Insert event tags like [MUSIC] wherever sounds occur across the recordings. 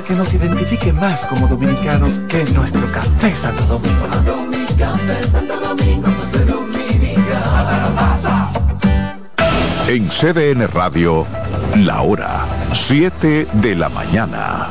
que nos identifique más como dominicanos que nuestro café Santo Domingo. En CDN Radio, la hora 7 de la mañana.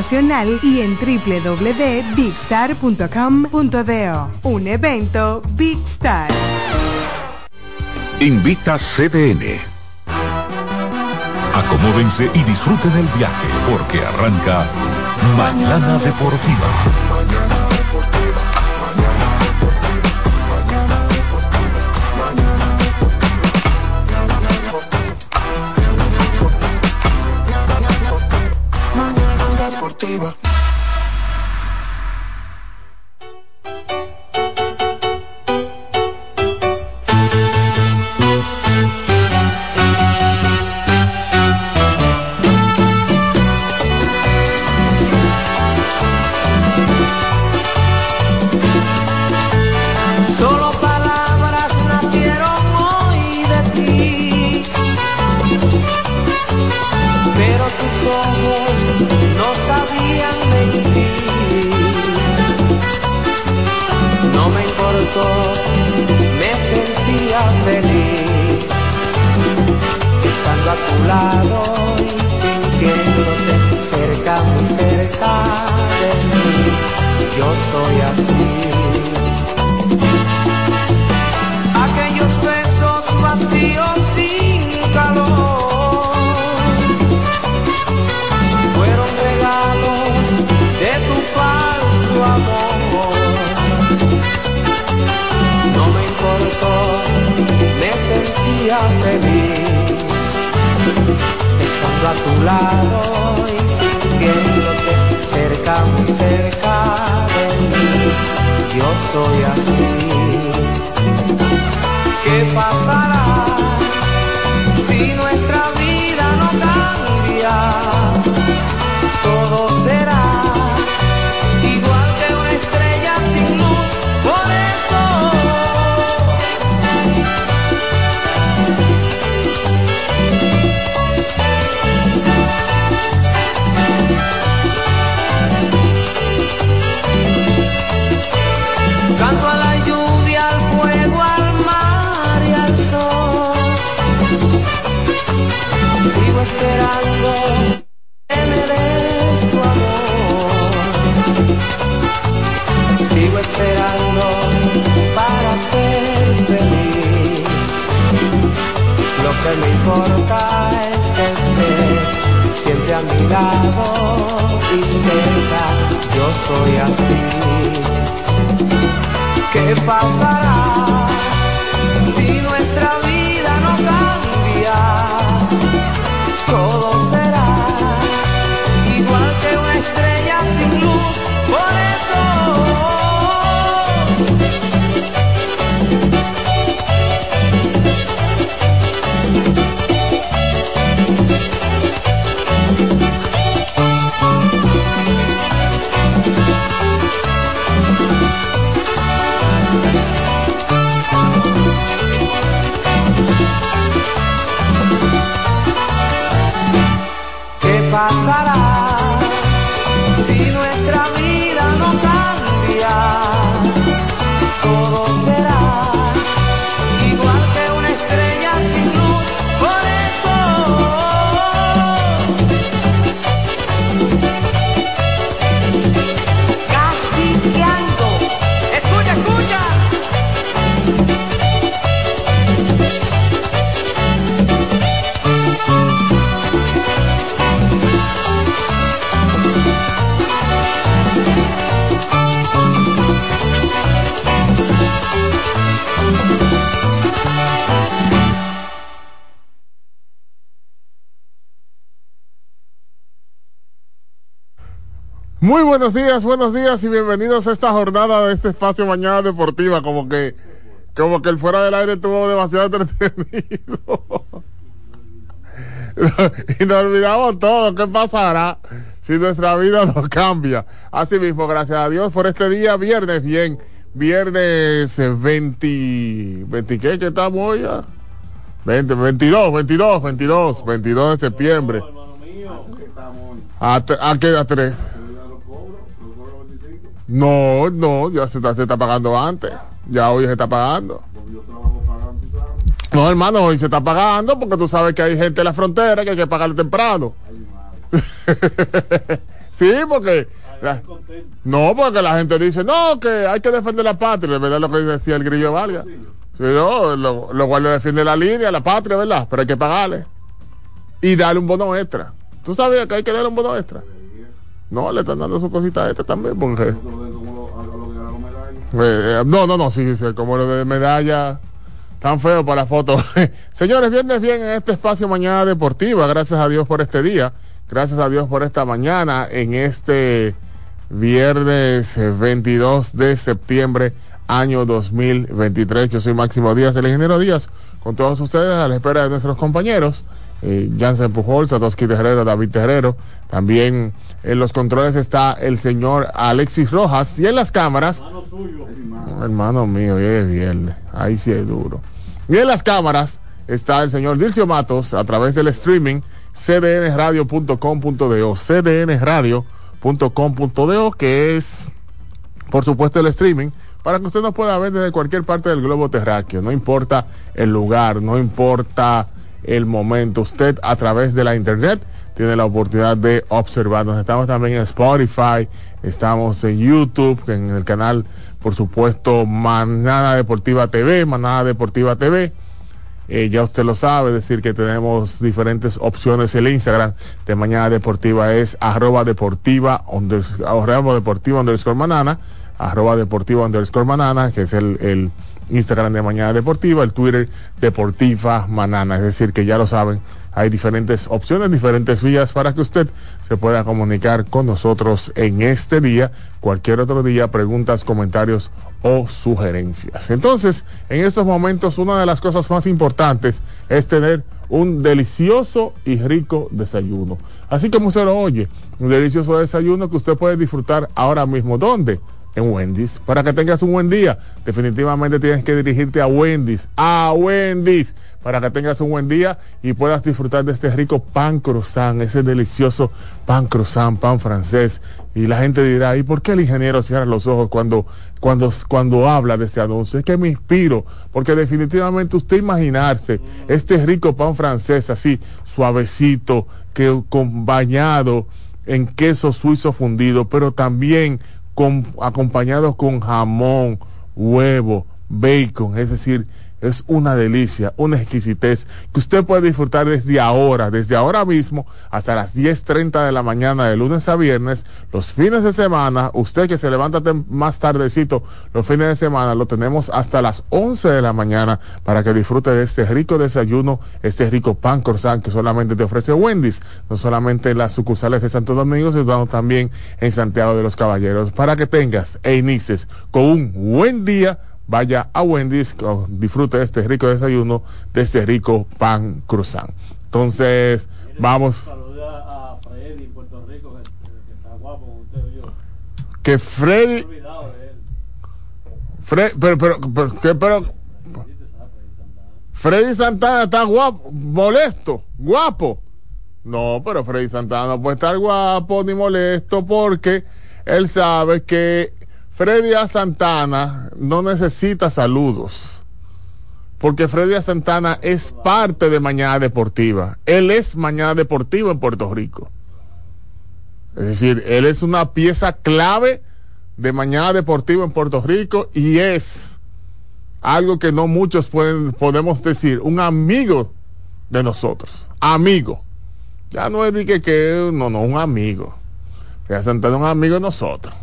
Y en www.bigstar.com.do. Un evento Big Star. Invita CDN. Acomódense y disfruten el viaje porque arranca Mañana Deportiva. Lado lado y sintiéndote cerca, muy cerca de mí. yo soy así. ¿Qué pasará si nuestra vida no cambia? Todo será esperando que me des tu amor. Sigo esperando para ser feliz. Lo que me importa es que estés siempre a mi lado y cerca. Yo soy así. ¿Qué pasará si nuestra vida buenos días, buenos días y bienvenidos a esta jornada de este espacio Mañana Deportiva. Como que, como que el fuera del aire estuvo demasiado entretenido. [LAUGHS] y nos olvidamos todo. ¿Qué pasará si nuestra vida no cambia? Así mismo, gracias a Dios por este día, viernes, bien. Viernes eh, 20, 20 ¿qué? ¿Qué estamos hoy ya? 20, 22, 22, 22, 22 de septiembre. ¿A, a qué? ¿A tres? No, no, ya se está, se está pagando antes. Ya hoy se está pagando. No, hermano, hoy se está pagando porque tú sabes que hay gente en la frontera que hay que pagarle temprano. [LAUGHS] sí, porque... la- no, porque la gente dice, no, que hay que defender la patria, ¿verdad? Lo que decía el grillo Vargas. Sí, no, lo, lo cual defiende la línea, la patria, ¿verdad? Pero hay que pagarle. Y darle un bono extra. ¿Tú sabías que hay que darle un bono extra? No, le están dando su cosita extra también, porque... Eh, eh, no, no, no, sí, sí, como lo de medalla, tan feo para la foto. [LAUGHS] Señores, viernes bien en este espacio Mañana Deportiva. Gracias a Dios por este día. Gracias a Dios por esta mañana en este viernes eh, 22 de septiembre año 2023. Yo soy Máximo Díaz, el ingeniero Díaz, con todos ustedes a la espera de nuestros compañeros. Eh, Jansen Pujol, Satoshi Terrero, David Terrero. También en los controles está el señor Alexis Rojas y en las cámaras. No, hermano mío, hoy es viernes. Ahí sí es duro. Y en las cámaras está el señor Dilcio Matos a través del streaming cdnradio.com.do, cdnradio.com.do, que es, por supuesto, el streaming, para que usted nos pueda ver desde cualquier parte del globo terráqueo. No importa el lugar, no importa el momento. Usted, a través de la internet, tiene la oportunidad de observarnos. Estamos también en Spotify, estamos en YouTube, en el canal, por supuesto, Manada Deportiva TV, Manada Deportiva TV. Eh, ya usted lo sabe, es decir, que tenemos diferentes opciones. El Instagram de Mañana Deportiva es arroba deportiva, arroba deportiva underscore manana, arroba deportiva underscore manana, que es el, el Instagram de Mañana Deportiva, el Twitter Deportiva Manana. Es decir, que ya lo saben, hay diferentes opciones, diferentes vías para que usted se pueda comunicar con nosotros en este día, cualquier otro día, preguntas, comentarios o sugerencias. Entonces, en estos momentos, una de las cosas más importantes es tener un delicioso y rico desayuno. Así como usted lo oye, un delicioso desayuno que usted puede disfrutar ahora mismo. ¿Dónde? En Wendy's. Para que tengas un buen día, definitivamente tienes que dirigirte a Wendy's. A Wendy's. Para que tengas un buen día y puedas disfrutar de este rico pan croissant, ese delicioso pan croissant, pan francés. Y la gente dirá, ¿y por qué el ingeniero cierra los ojos cuando, cuando, cuando habla de este anuncio? Es que me inspiro, porque definitivamente usted imaginarse este rico pan francés así, suavecito, que con bañado en queso suizo fundido, pero también acompañado con jamón, huevo, bacon, es decir, es una delicia, una exquisitez que usted puede disfrutar desde ahora, desde ahora mismo hasta las 10.30 de la mañana de lunes a viernes, los fines de semana, usted que se levanta más tardecito, los fines de semana lo tenemos hasta las 11 de la mañana para que disfrute de este rico desayuno, este rico pan croissant que solamente te ofrece Wendy's, no solamente en las sucursales de Santo Domingo, sino también en Santiago de los Caballeros, para que tengas e inicies con un buen día vaya a Wendy's, disfrute de este rico desayuno, de este rico pan croissant. Entonces, vamos. a Freddy en Puerto Rico, que, que está guapo usted yo. Que Freddy. Fred, pero, pero, pero, que, pero, Freddy Santana está guapo, molesto, guapo. No, pero Freddy Santana no puede estar guapo ni molesto porque él sabe que Freddy A. Santana no necesita saludos, porque Freddy A. Santana es parte de Mañana Deportiva. Él es Mañana Deportiva en Puerto Rico. Es decir, él es una pieza clave de Mañana Deportiva en Puerto Rico y es algo que no muchos pueden, podemos decir, un amigo de nosotros. Amigo. Ya no es de que, que no, no, un amigo. Freddy Santana es un amigo de nosotros.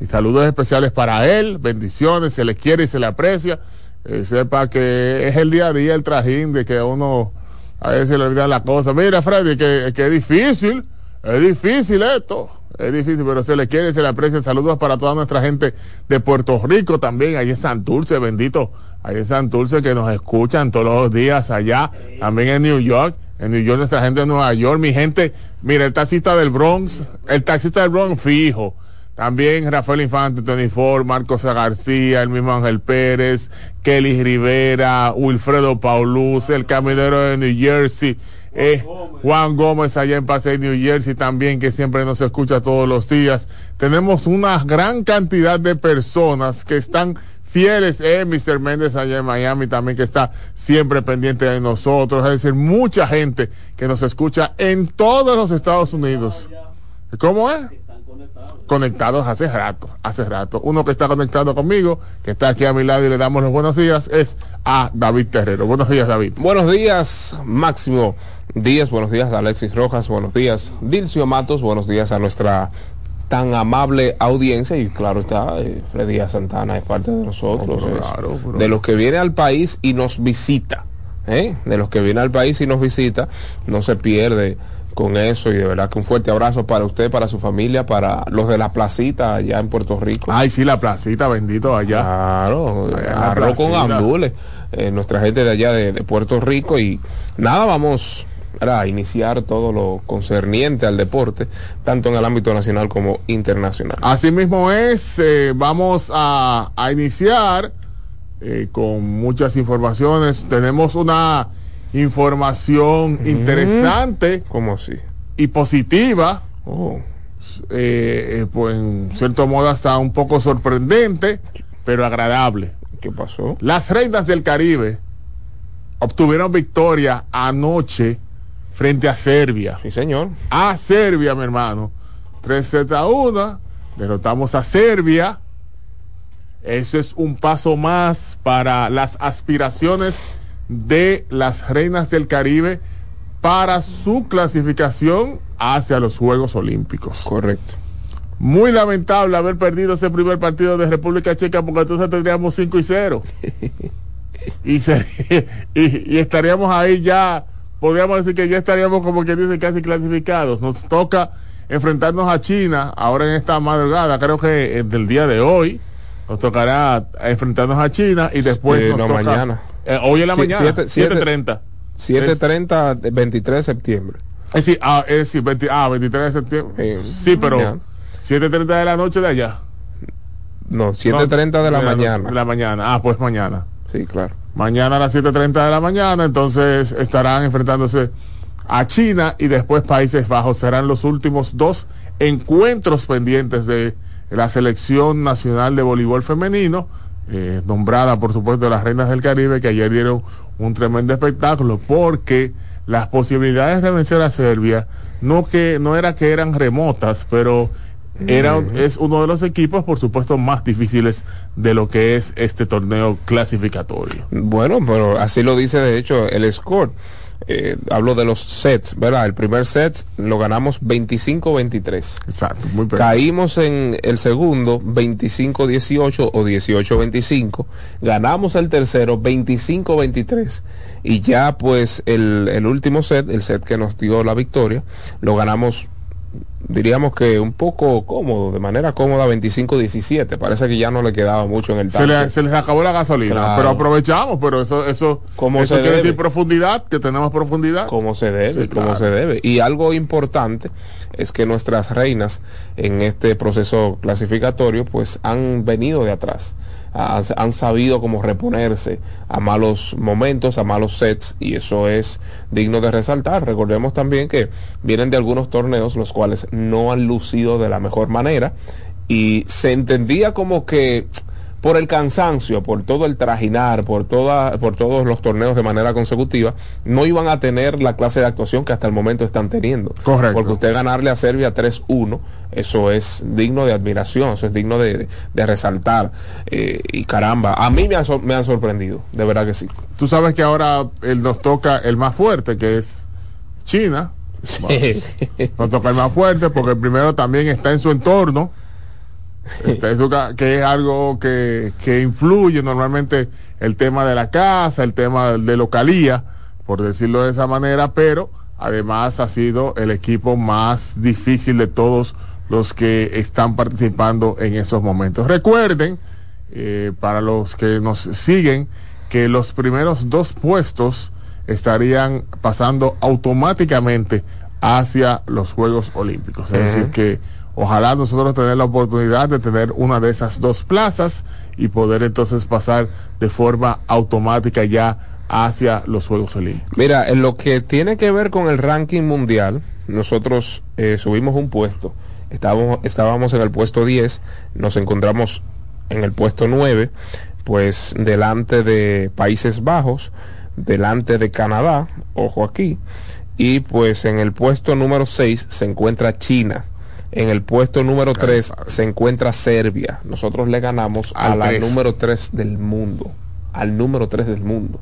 Y saludos especiales para él, bendiciones, se le quiere y se le aprecia. Eh, sepa que es el día a día el trajín de que uno a veces le olvida la cosa. Mira, Freddy, que, que es difícil, es difícil esto, es difícil, pero se le quiere y se le aprecia. Saludos para toda nuestra gente de Puerto Rico también, ahí en Santurce, bendito, ahí en Santurce que nos escuchan todos los días allá, también en New York. En New York, nuestra gente de Nueva York, mi gente, mira, el taxista del Bronx, el taxista del Bronx fijo. También Rafael Infante, Tony Ford, Marcos García, el mismo Ángel Pérez, Kelly Rivera, Wilfredo Paulus, el caminero de New Jersey, eh, Juan Gómez allá en Paseo New Jersey también, que siempre nos escucha todos los días. Tenemos una gran cantidad de personas que están fieles, eh, Mr. Méndez allá en Miami también que está siempre pendiente de nosotros, es decir, mucha gente que nos escucha en todos los Estados Unidos. ¿Cómo es? Conectados hace rato, hace rato. Uno que está conectado conmigo, que está aquí a mi lado y le damos los buenos días, es a David Terrero. Buenos días, David. Buenos días, Máximo Díaz. Buenos días, Alexis Rojas. Buenos días, Dilcio Matos. Buenos días a nuestra tan amable audiencia y claro está, eh, Freddy Santana es parte de nosotros, Oh, claro, pero- de los que viene al país y nos visita, ¿eh? de los que viene al país y nos visita, no se pierde con eso y de verdad que un fuerte abrazo para usted, para su familia, para los de la placita allá en Puerto Rico. Ay, sí, la placita, bendito allá. Claro, Allá arroz con gandules, eh, nuestra gente de allá de, de Puerto Rico y nada, vamos a iniciar todo lo concerniente al deporte, tanto en el ámbito nacional como internacional. Así mismo es, eh, vamos a, a iniciar eh, con muchas informaciones. Tenemos una información interesante ¿Cómo así? y positiva. Oh, eh, eh, pues en cierto modo hasta un poco sorprendente, pero agradable. ¿qué pasó? Las reinas del Caribe obtuvieron victoria anoche frente a Serbia. Sí, señor. A Serbia, mi hermano. 3 Z a 1. Derrotamos a Serbia. Eso es un paso más para las aspiraciones de las reinas del Caribe para su clasificación hacia los Juegos Olímpicos. Correcto. Muy lamentable haber perdido ese primer partido de República Checa porque entonces tendríamos 5 y 0. [LAUGHS] y, se- y, y estaríamos ahí ya podríamos decir que ya estaríamos como quien dice casi clasificados. Nos toca enfrentarnos a China ahora en esta madrugada, creo que eh, del día de hoy. Nos tocará enfrentarnos a China y después Eh, nos no, toca- mañana. Eh, hoy en la Sí, mañana, siete- siete- 7.30. 7.30, 23 de septiembre. Es decir, ah, es decir, 20 ah, 23 de septiembre. sí, pero ya. 7.30 de la noche de allá. No, 7.30 de la mañana. De la mañana. Ah, pues mañana. Sí, claro. Mañana a las 7.30 de la mañana, entonces estarán enfrentándose a China y después Países Bajos. Serán los últimos dos encuentros pendientes de la selección nacional de voleibol femenino, eh, nombrada por supuesto las Reinas del Caribe, que ayer dieron un tremendo espectáculo porque las posibilidades de vencer a Serbia no que no era que eran remotas, pero era es uno de los equipos, por supuesto, más difíciles de lo que es este torneo clasificatorio. Bueno, pero así lo dice de hecho el score. Eh, hablo de los sets, ¿verdad? El primer set lo ganamos 25-23. Exacto, muy bien. Caímos en el segundo 25-18 o 18-25. Ganamos el tercero 25-23. Y ya pues el, el último set, el set que nos dio la victoria, lo ganamos diríamos que un poco cómodo, de manera cómoda 25-17. Parece que ya no le quedaba mucho en el Se, tanque. le- se les acabó la gasolina, Claro. pero aprovechamos, pero eso eso, Como eso se quiere debe. decir profundidad, que tenemos profundidad. como se debe, Sí, como claro. se debe. Y algo importante es que nuestras reinas en este proceso clasificatorio pues han venido de atrás. Han, sabido cómo reponerse a malos momentos, a malos sets, y eso es digno de resaltar. Recordemos también que vienen de algunos torneos los cuales no han lucido de la mejor manera, y se entendía como que por el cansancio, por todo el trajinar, por toda, por todos los torneos de manera consecutiva, no iban a tener la clase de actuación que hasta el momento están teniendo. Correcto. Porque usted ganarle a Serbia 3-1, eso es digno de admiración, eso es digno de, de- de resaltar. Eh, y caramba, a mí me han, me han sorprendido, de verdad que sí. Tú sabes que ahora él nos toca el más fuerte, que es China. Nos toca el más fuerte porque el primero también está en su entorno. Su ca- que es algo que, que influye normalmente el tema de la casa, el tema de localía, por decirlo de esa manera, pero además ha sido el equipo más difícil de todos los que están participando en esos momentos. Recuerden, eh, para los que nos siguen, que los primeros dos puestos estarían pasando automáticamente hacia los Juegos Olímpicos. Es decir, que ojalá nosotros tener la oportunidad de tener una de esas dos plazas y poder entonces pasar de forma automática ya hacia los Juegos Olímpicos. Mira, en lo que tiene que ver con el ranking mundial, nosotros eh, subimos un puesto. Estábamos, estábamos en el puesto 10, nos encontramos en el puesto 9, pues delante de Países Bajos, delante de Canadá, ojo aquí, y pues en el puesto número 6 se encuentra China. En el puesto número 3 se encuentra Serbia. Nosotros le ganamos a Al la tres. número 3 del mundo. Al número 3 del mundo.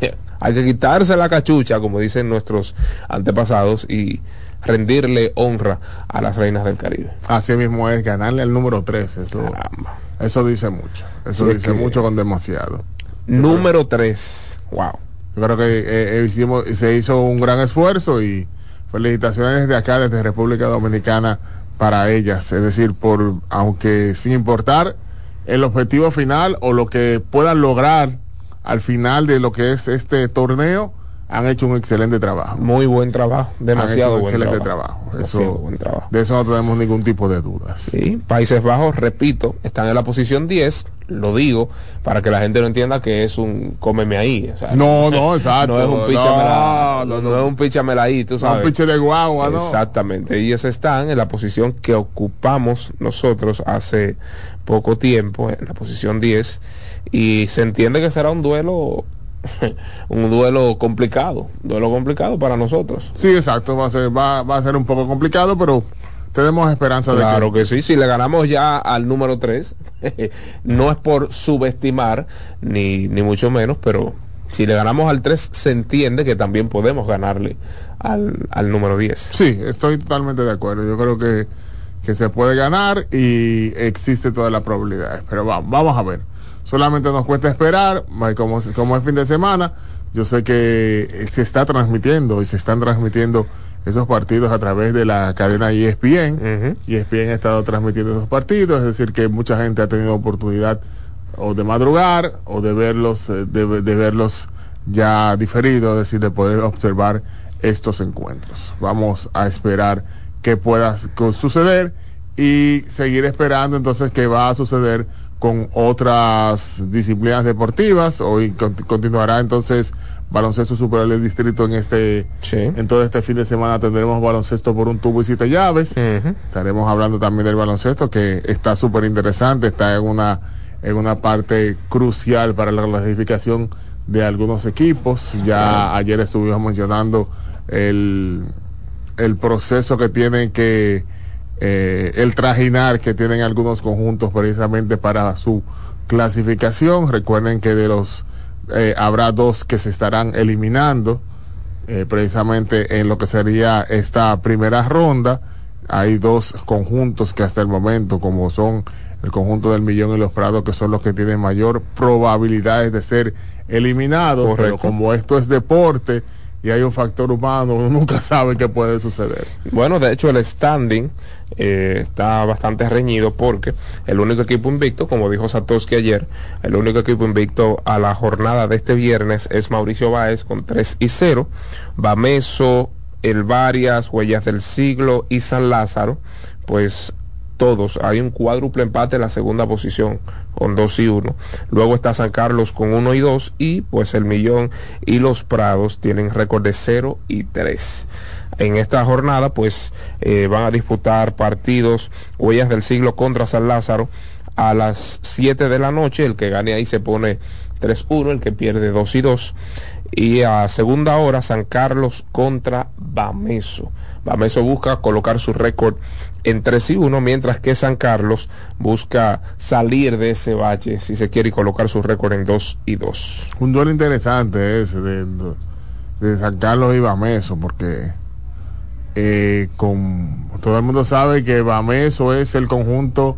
[LAUGHS] Hay que quitarse la cachucha, como dicen nuestros antepasados, y rendirle honra a las reinas del Caribe. Así mismo es ganarle al número 3. Eso, Caramba. eso dice mucho. Eso Sí, dice que- mucho con demasiado. Número 3. Wow. Yo creo que eh, eh, hicimos, se hizo un gran esfuerzo y felicitaciones desde acá, desde República Dominicana, para ellas. Es decir, por aunque sin importar el objetivo final o lo que puedan lograr al final de lo que es este torneo, han hecho un excelente trabajo. Muy buen trabajo. Demasiado Han hecho un buen excelente trabajo. trabajo. Demasiado Eso- buen trabajo. De eso no tenemos ningún tipo de dudas. Sí, Países Bajos, repito, están en la posición 10, lo digo, para que la gente no entienda que es un cómeme ahí. o sea, No, no, exacto. [LAUGHS] No es un No, píchamela, no, no, no. es un píchamela ahí, tú No, sabes. un piche de guagua, ¿no? Exactamente, ellos están en la posición que ocupamos nosotros hace poco tiempo, en la posición 10, y se entiende que será un duelo, [LAUGHS] un duelo complicado, duelo complicado para nosotros. Sí, exacto. Va a ser, va, va a ser un poco complicado, pero tenemos esperanza de que Claro que sí, si le ganamos ya al número 3, [LAUGHS] no es por subestimar, ni, ni mucho menos, pero si le ganamos al 3, se entiende que también podemos ganarle al, al número 10. Sí, estoy totalmente de acuerdo. Yo creo que, que se puede ganar y existe toda la probabilidad. Pero vamos, vamos a ver. Solamente nos cuesta esperar, como, como es fin de semana, Yo sé que eh, se está transmitiendo y se están transmitiendo esos partidos a través de la cadena ESPN. ESPN ha estado transmitiendo esos partidos, es decir, que mucha gente ha tenido oportunidad o de madrugar o de verlos, eh, de, de verlos ya diferidos, es decir, de poder observar estos encuentros. Vamos a esperar que pueda suceder y seguir esperando entonces qué va a suceder con otras disciplinas deportivas. Hoy cont- continuará entonces baloncesto superior del distrito en este en todo este fin de semana tendremos baloncesto por un tubo y siete llaves. Estaremos hablando también del baloncesto que está súper interesante, está en una en una parte crucial para la clasificación de algunos equipos. Ya ayer estuvimos mencionando el, el proceso que tienen que, eh, el trajinar que tienen algunos conjuntos precisamente para su clasificación. Recuerden que de los, eh, habrá dos que se estarán eliminando, eh, precisamente en lo que sería esta primera ronda. Hay dos conjuntos que hasta el momento, como son el conjunto del Millón y los Prados, que son los que tienen mayor probabilidades de ser eliminados, pero como esto es deporte y hay un factor humano, uno nunca sabe qué puede suceder. Bueno, de hecho el standing eh, está bastante reñido porque el único equipo invicto, como dijo Satoshi ayer, el único equipo invicto a la jornada de este viernes es Mauricio Báez con 3 y 0, Bameso, El Varias, Huellas del Siglo y San Lázaro, pues todos, hay un cuádruple empate en la segunda posición con 2 y 1. Luego está San Carlos con 1 y 2 y pues el Millón y los Prados tienen récord de 0 y 3. En esta jornada pues eh, van a disputar partidos Huellas del Siglo contra San Lázaro a las 7 de la noche. El que gane ahí se pone 3-1, el que pierde 2 y 2. Y a segunda hora San Carlos contra Bameso. Bameso busca colocar su récord en 3 y 1, mientras que San Carlos busca salir de ese bache, si se quiere, y colocar su récord en 2 y 2. Un duelo interesante ese de, de San Carlos y Bameso, porque eh, con, todo el mundo sabe que Bameso es el conjunto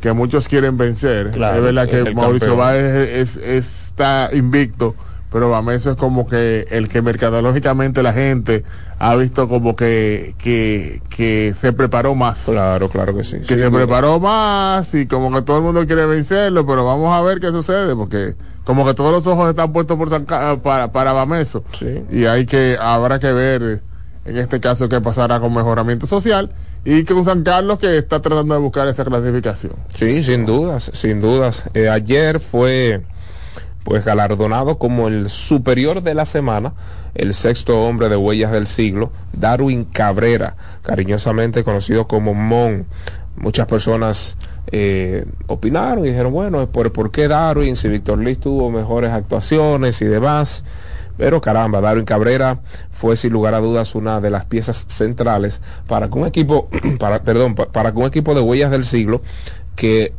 que muchos quieren vencer. Claro, es verdad que Mauricio. Báez es, es- está invicto, pero Bameso es como que el que mercadológicamente la gente ha visto como que, que, que se preparó más. Claro, claro que sí. Que se preparó más y como que todo el mundo quiere vencerlo, pero vamos a ver qué sucede, porque como que todos los ojos están puestos por para, para Bameso. Y hay que, habrá que ver en este caso qué pasará con mejoramiento social y con San Carlos que está tratando de buscar esa clasificación. Sí, sin dudas, sin dudas. Eh, ayer fue pues galardonado como el superior de la semana, el sexto hombre de huellas del siglo, Darwin Cabrera, cariñosamente conocido como Mon. Muchas personas eh, opinaron y dijeron, bueno, ¿por, ¿por qué Darwin? Si Víctor Liz tuvo mejores actuaciones y demás. Pero caramba, Darwin Cabrera fue sin lugar a dudas una de las piezas centrales para que un equipo, [CLEARS THROAT] para, perdón, pa- para que un equipo de huellas del siglo que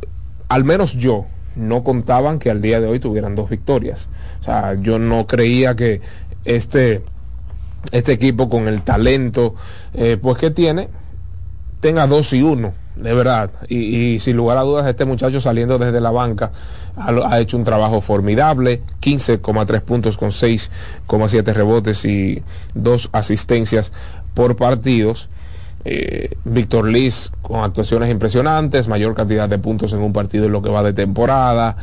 al menos yo no contaban que al día de hoy tuvieran dos victorias. O sea, yo no creía que este, este equipo con el talento eh, pues que tiene tenga dos y uno, de verdad. Y, sin lugar a dudas, este muchacho saliendo desde la banca ha, hecho un trabajo formidable, 15,3 puntos con 6,7 rebotes y dos asistencias por partidos. Eh, Víctor Liz con actuaciones impresionantes, mayor cantidad de puntos en un partido en lo que va de temporada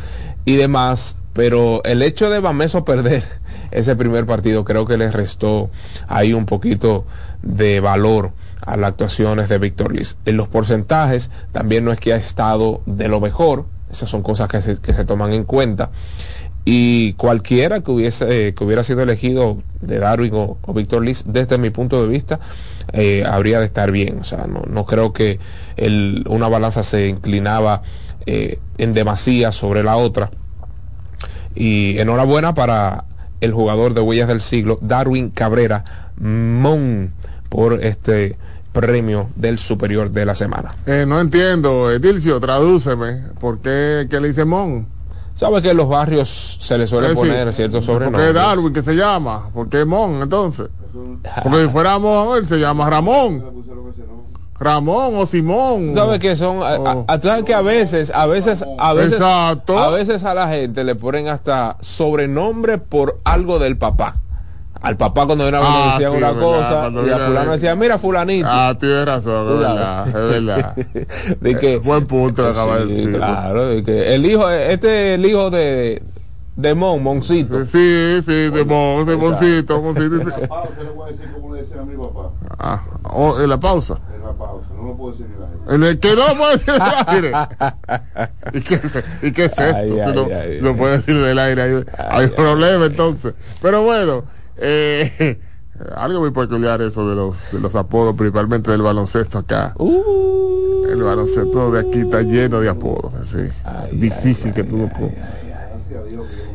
y demás. Pero el hecho de Bameso perder [LAUGHS] ese primer partido creo que le restó ahí un poquito de valor a las actuaciones de Víctor Liz. En los porcentajes también no es que ha estado de lo mejor, esas son cosas que se, que se toman en cuenta. Y cualquiera que hubiese eh, que hubiera sido elegido de Darwin o, Víctor Liz, desde mi punto de vista, eh, habría de estar bien. O sea, no, no creo que el- una balanza se inclinaba eh, en demasía sobre la otra. Y enhorabuena para el jugador de Huellas del Siglo, Darwin Cabrera Mon, por este premio del superior de la semana. Eh, no entiendo, Edilcio, tradúceme, ¿por qué, qué le dice Mon? ¿Sabe que en los barrios se le suele decir, poner ciertos ¿Por qué sobrenombres? Darwin que se llama? ¿Por qué Mon entonces? Porque si fuera Mon, él se llama Ramón. Ramón o Simón. ¿Sabes qué son? A- a- sabes que a veces, a veces, a veces, Exacto. a veces a la gente le ponen hasta sobrenombre por algo del papá. Al papá cuando era Ah, le decían sí, una verdad, cosa cuando y a fulano decía, mira fulanito. Ah, tienes razón, es verdad, es verdad. [LAUGHS] de que, Buen punto de Sí, decir. claro, de que el hijo, este es el hijo de, de Mon, Moncito. Sí, sí, de Mon, de Moncito, Moncito. pausa le voy a decir como le decía a mi papá. Ah, oh, en la pausa. En la pausa, no lo puedo decir ni la En el que no lo puedo decir en el aire. ¿Y qué, es- y qué es esto? Ay, Si ay, no, ay, no ay. puede decir del aire. Hay, hay problema entonces. Pero bueno, eh, [LAUGHS] algo muy peculiar eso de los, de los apodos, principalmente del baloncesto acá. Uh. el baloncesto de aquí está lleno de apodos. Así. Difícil que tú lo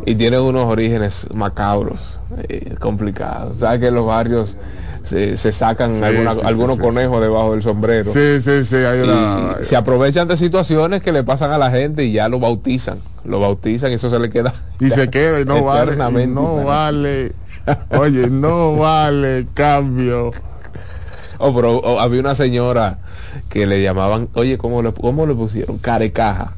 y tiene unos orígenes macabros, eh, complicados. ¿Sabes que en los barrios se, se sacan Sí, alguna- sí, sí, algunos sí, conejos debajo del sombrero? Sí, sí, sí, hay una... Y se aprovechan de situaciones que le pasan a la gente y ya lo bautizan. Lo bautizan y eso se le queda. Y se queda y no [LAUGHS] vale. y no vale. [LAUGHS] Oye, no vale cambio. Oh, pero oh, había una señora que le llamaban, oye, ¿cómo le, cómo le pusieron? Carecaja.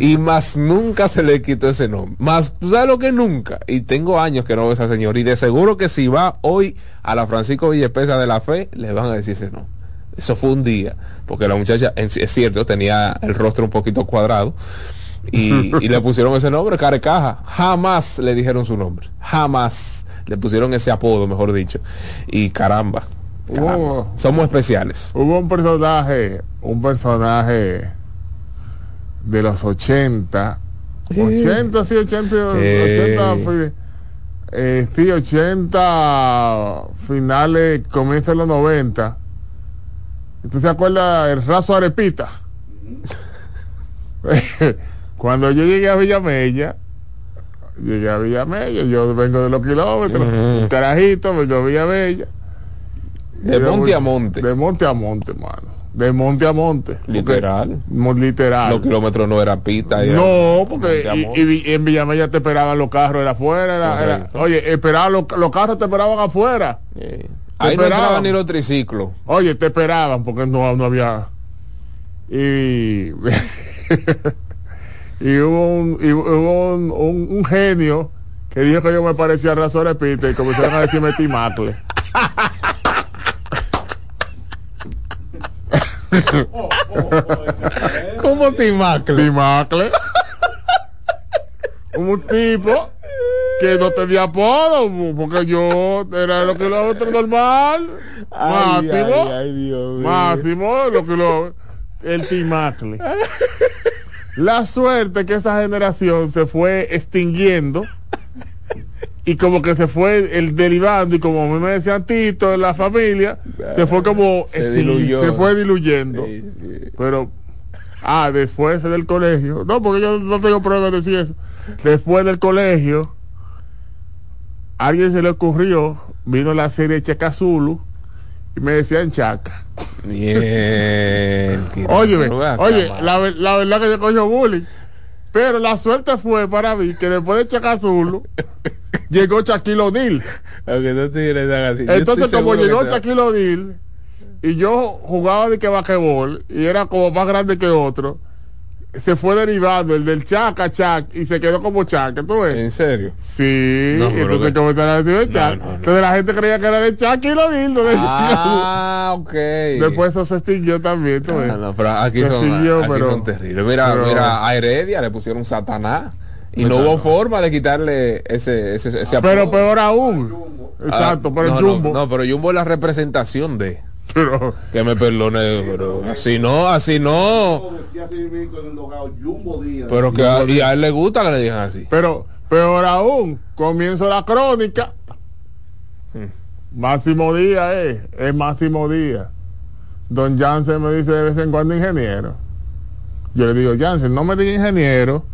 y más nunca se le quitó ese nombre. Más, ¿tú sabes lo que nunca? Y tengo años que no veo a esa señora. Y de seguro que si va hoy a la Francisco Villespesa de la Fe, le van a decir ese nombre. Eso fue un día. Porque la muchacha, es cierto, tenía el rostro un poquito cuadrado. Y, [LAUGHS] y le pusieron ese nombre, Carecaja. Jamás le dijeron su nombre. Jamás. Le pusieron ese apodo, mejor dicho. Y caramba. caramba. Hubo- Somos especiales. Hubo un personaje, un personaje de los 80, 80, sí, 80, Eh. 80, fui- eh, sí, 80, finales, comienza de los 90. ¿Tú te acuerdas el raso Arepita? [LAUGHS] Cuando yo llegué a Villamella, llegué a Villamella, yo vengo de los kilómetros, un carajito, vengo a Villamella. De Y monte a monte. De monte a monte, mano. De monte a monte. Literal. literal. Los kilómetros no eran pista. era No, porque y, y vi- en Villamella te esperaban los carros, era afuera. Era, era- oye, esperaban los, los carros te esperaban afuera. Te Ahí no esperaban. entraban ni los triciclos. Oye, te esperaban porque no, no había. Y. [LAUGHS] y hubo, un, y hubo un, un- un genio que dijo que yo me parecía a Razón Pita y comenzaron a decirme Timacle. [LAUGHS] ¿Cómo Timacle? Timacle. un tipo que no tenía apodo, porque yo era lo que lo otro normal. Ay, máximo. ay, ay, Dios mío. máximo, lo que lo. El Timacle. [LAUGHS] La suerte que esa generación se fue extinguiendo y como que se fue el derivando y como a mí me decían Tito en la familia, se fue como Se diluyó. se fue diluyendo. Sí, sí. Pero, ah, después del colegio, no, porque yo no tengo problema de decir eso. Después del colegio, a alguien se le ocurrió, vino la serie Chacazulu y me decían Chaca. Bien. Oye, oye, la, ver- la verdad que yo coño bullying. Pero la suerte fue para mí que después de Chacazulu [LAUGHS] llegó Shaquille O'Neal. Aunque no Entonces, como llegó te- Shaquille O'Neal y yo jugaba de que basquetbol y era como más grande que otro, se fue derivando el del Chac a Chac y se quedó como Chac. ¿Tú ves? ¿En serio? Sí, No, y pero entonces que- comenzaron a decir el Chac. no, no. Entonces la gente creía que era de Shaquille O'Neal. no de Ah, ok. Después eso se extinguió también. ¿tú ves? Ah, no, pero aquí Se son, extinguió, aquí pero- son terribles. Mira, pero- mira, a Heredia le pusieron Satanás. Y no Exacto. hubo forma de quitarle ese, ese, ese Pero apodo. peor aún. Exacto, Ah, pero no, el Jumbo. No, pero Jumbo es la representación de. Pero, Que me perdone, pero así no, así no. Pero que a, y a él le gusta que le digan así. pero peor aún, comienzo la crónica. Hmm. Máximo día es, es máximo día. Don Jansen me dice de vez en cuando ingeniero. Yo le digo, Jansen, no me diga ingeniero,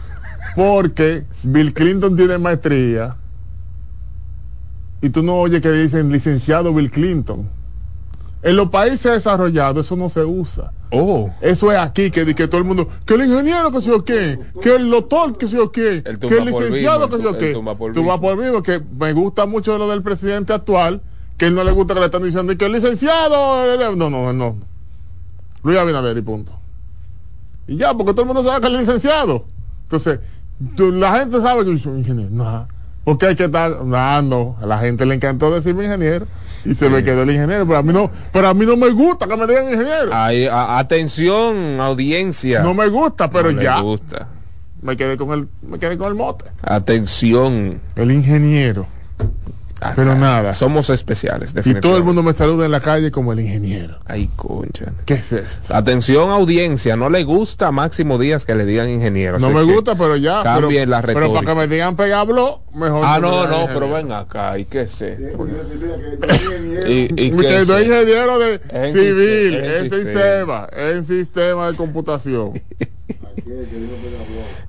[LAUGHS] porque Bill Clinton tiene maestría. Y tú no oyes que dicen licenciado Bill Clinton. En los países desarrollados eso no se usa. Oh. Eso es aquí, que, que todo el mundo, que el ingeniero que sé yo qué, que el doctor que sé yo qué, que el licenciado vivo, que sé yo qué. tumba por Tumba por vivo, que me gusta mucho lo del presidente actual, que él no le gusta que le están diciendo que el licenciado. No, no, no. Luis Abinader y punto. Y ya, porque todo el mundo sabe que es licenciado. Entonces, la gente sabe que yo soy ingeniero. No, porque hay que estar. No, no. A la gente le encantó decirme ingeniero. Y se me quedó el ingeniero. Pero a mí no, pero a mí no me gusta que me digan ingeniero. Ay, a- atención, audiencia. No me gusta, pero No ya. gusta. Me quedé con el, me quedé con el mote. Atención. El ingeniero. Pero nada. Somos especiales, Y todo el definitivamente. mundo me saluda en la calle como el ingeniero. Ay, concha. ¿Qué es esto? Atención, audiencia. No le gusta a Máximo Díaz que le digan ingeniero. No me gusta, pero ya. Pero, Cambien la pero retórica. para que me digan pegablo, mejor. Ah, no, no, pero ven acá. ¿Y qué es esto? Y, ¿Y, y que soy ingeniero de En civil, en sistema. sistema, en sistema de computación.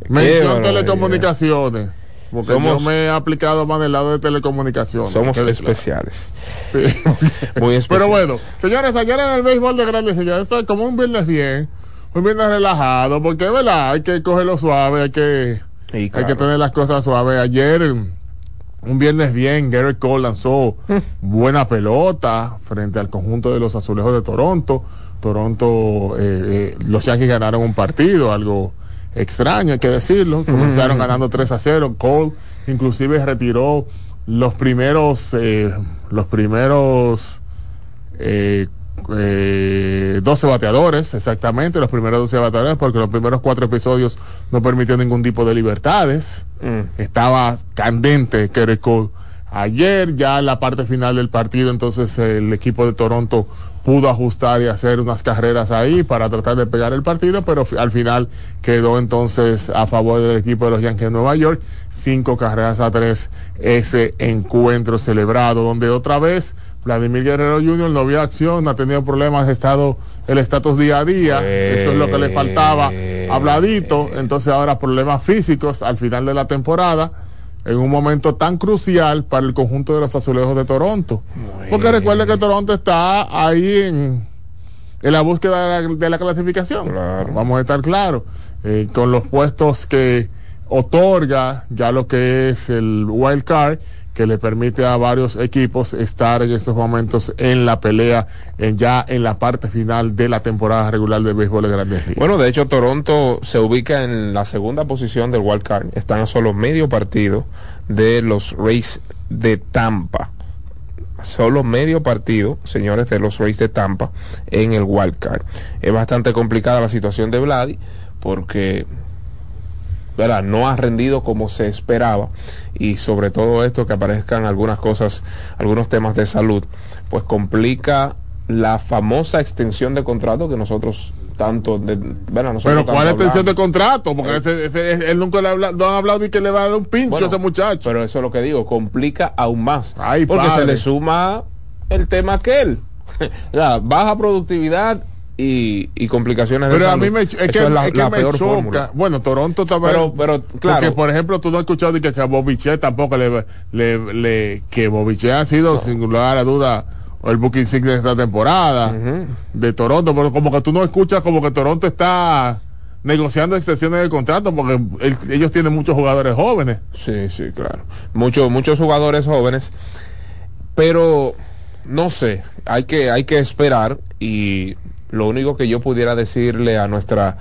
Mención telecomunicaciones. Porque Somos- yo me he aplicado más del lado de telecomunicaciones. Somos especiales. claro. Sí. [LAUGHS] Muy especiales. Pero bueno, señores, ayer en el béisbol de grandes ligas, esto es como un viernes bien, un viernes relajado, porque verdad, hay que cogerlo suave, hay que, Sí, hay que tener las cosas suaves. Ayer, un viernes bien, Garrett Cole lanzó [LAUGHS] buena pelota frente al conjunto de los azulejos de Toronto. Toronto, eh, eh, los Yankees ganaron un partido, algo extraño, hay que decirlo. Comenzaron ganando 3 a 0. Cole inclusive retiró los primeros, eh, los primeros eh, eh, 12 bateadores, exactamente, los primeros 12 bateadores, porque los primeros cuatro episodios no permitió ningún tipo de libertades. Mm. Estaba candente Kerry Cole. Ayer, ya en la parte final del partido, entonces el equipo de Toronto pudo ajustar y hacer unas carreras ahí para tratar de pegar el partido, pero al final quedó entonces a favor del equipo de los Yankees de Nueva York, cinco carreras a tres ese encuentro celebrado, donde otra vez Vladimir Guerrero Jr. no vio acción, no ha tenido problemas, ha estado el estatus día a día, eso es lo que le faltaba habladito, entonces ahora problemas físicos al final de la temporada, en un momento tan crucial para el conjunto de los azulejos de Toronto. Porque recuerde que Toronto está ahí en, en la búsqueda de la, de la clasificación. Vamos a estar claros. eh, con los puestos que otorga ya lo que es el wild card que le permite a varios equipos estar en estos momentos en la pelea en ya en la parte final de la temporada regular de béisbol de Grandes Ligas. Bueno, de hecho, Toronto se ubica en la segunda posición del wild card. Están a solo medio partido de los Rays de Tampa. Solo medio partido, señores, de los Rays de Tampa en el wild card. Es bastante complicada la situación de Vladi porque ¿verdad? no ha rendido como se esperaba y sobre todo esto que aparezcan algunas cosas, algunos temas de salud, pues complica la famosa extensión de contrato que nosotros tanto, de, bueno, nosotros Pero ¿cuál extensión de contrato? Porque ese- ese- él nunca le habla, no ha hablado ni que le va a dar un pincho Bueno, a ese muchacho. Pero eso es lo que digo, complica aún más. Ay, porque padre. se le suma el tema aquel. [LAUGHS] la baja productividad y, y complicaciones de Pero a salud. mí me, es que, es la, es que la me peor choca. fórmula. Bueno, Toronto también. Pero- pero, claro. Porque, por ejemplo, tú no has escuchado de que, que a Bobichet tampoco le, le, le- que Bobichet ha sido, sin lugar a duda, el booking sick de esta temporada de Toronto, pero como que tú no escuchas como que Toronto está negociando extensiones de contrato porque ellos tienen muchos jugadores jóvenes. Sí, sí, claro. Muchos, muchos jugadores jóvenes. Pero no sé, hay que, hay que esperar y lo único que yo pudiera decirle a nuestra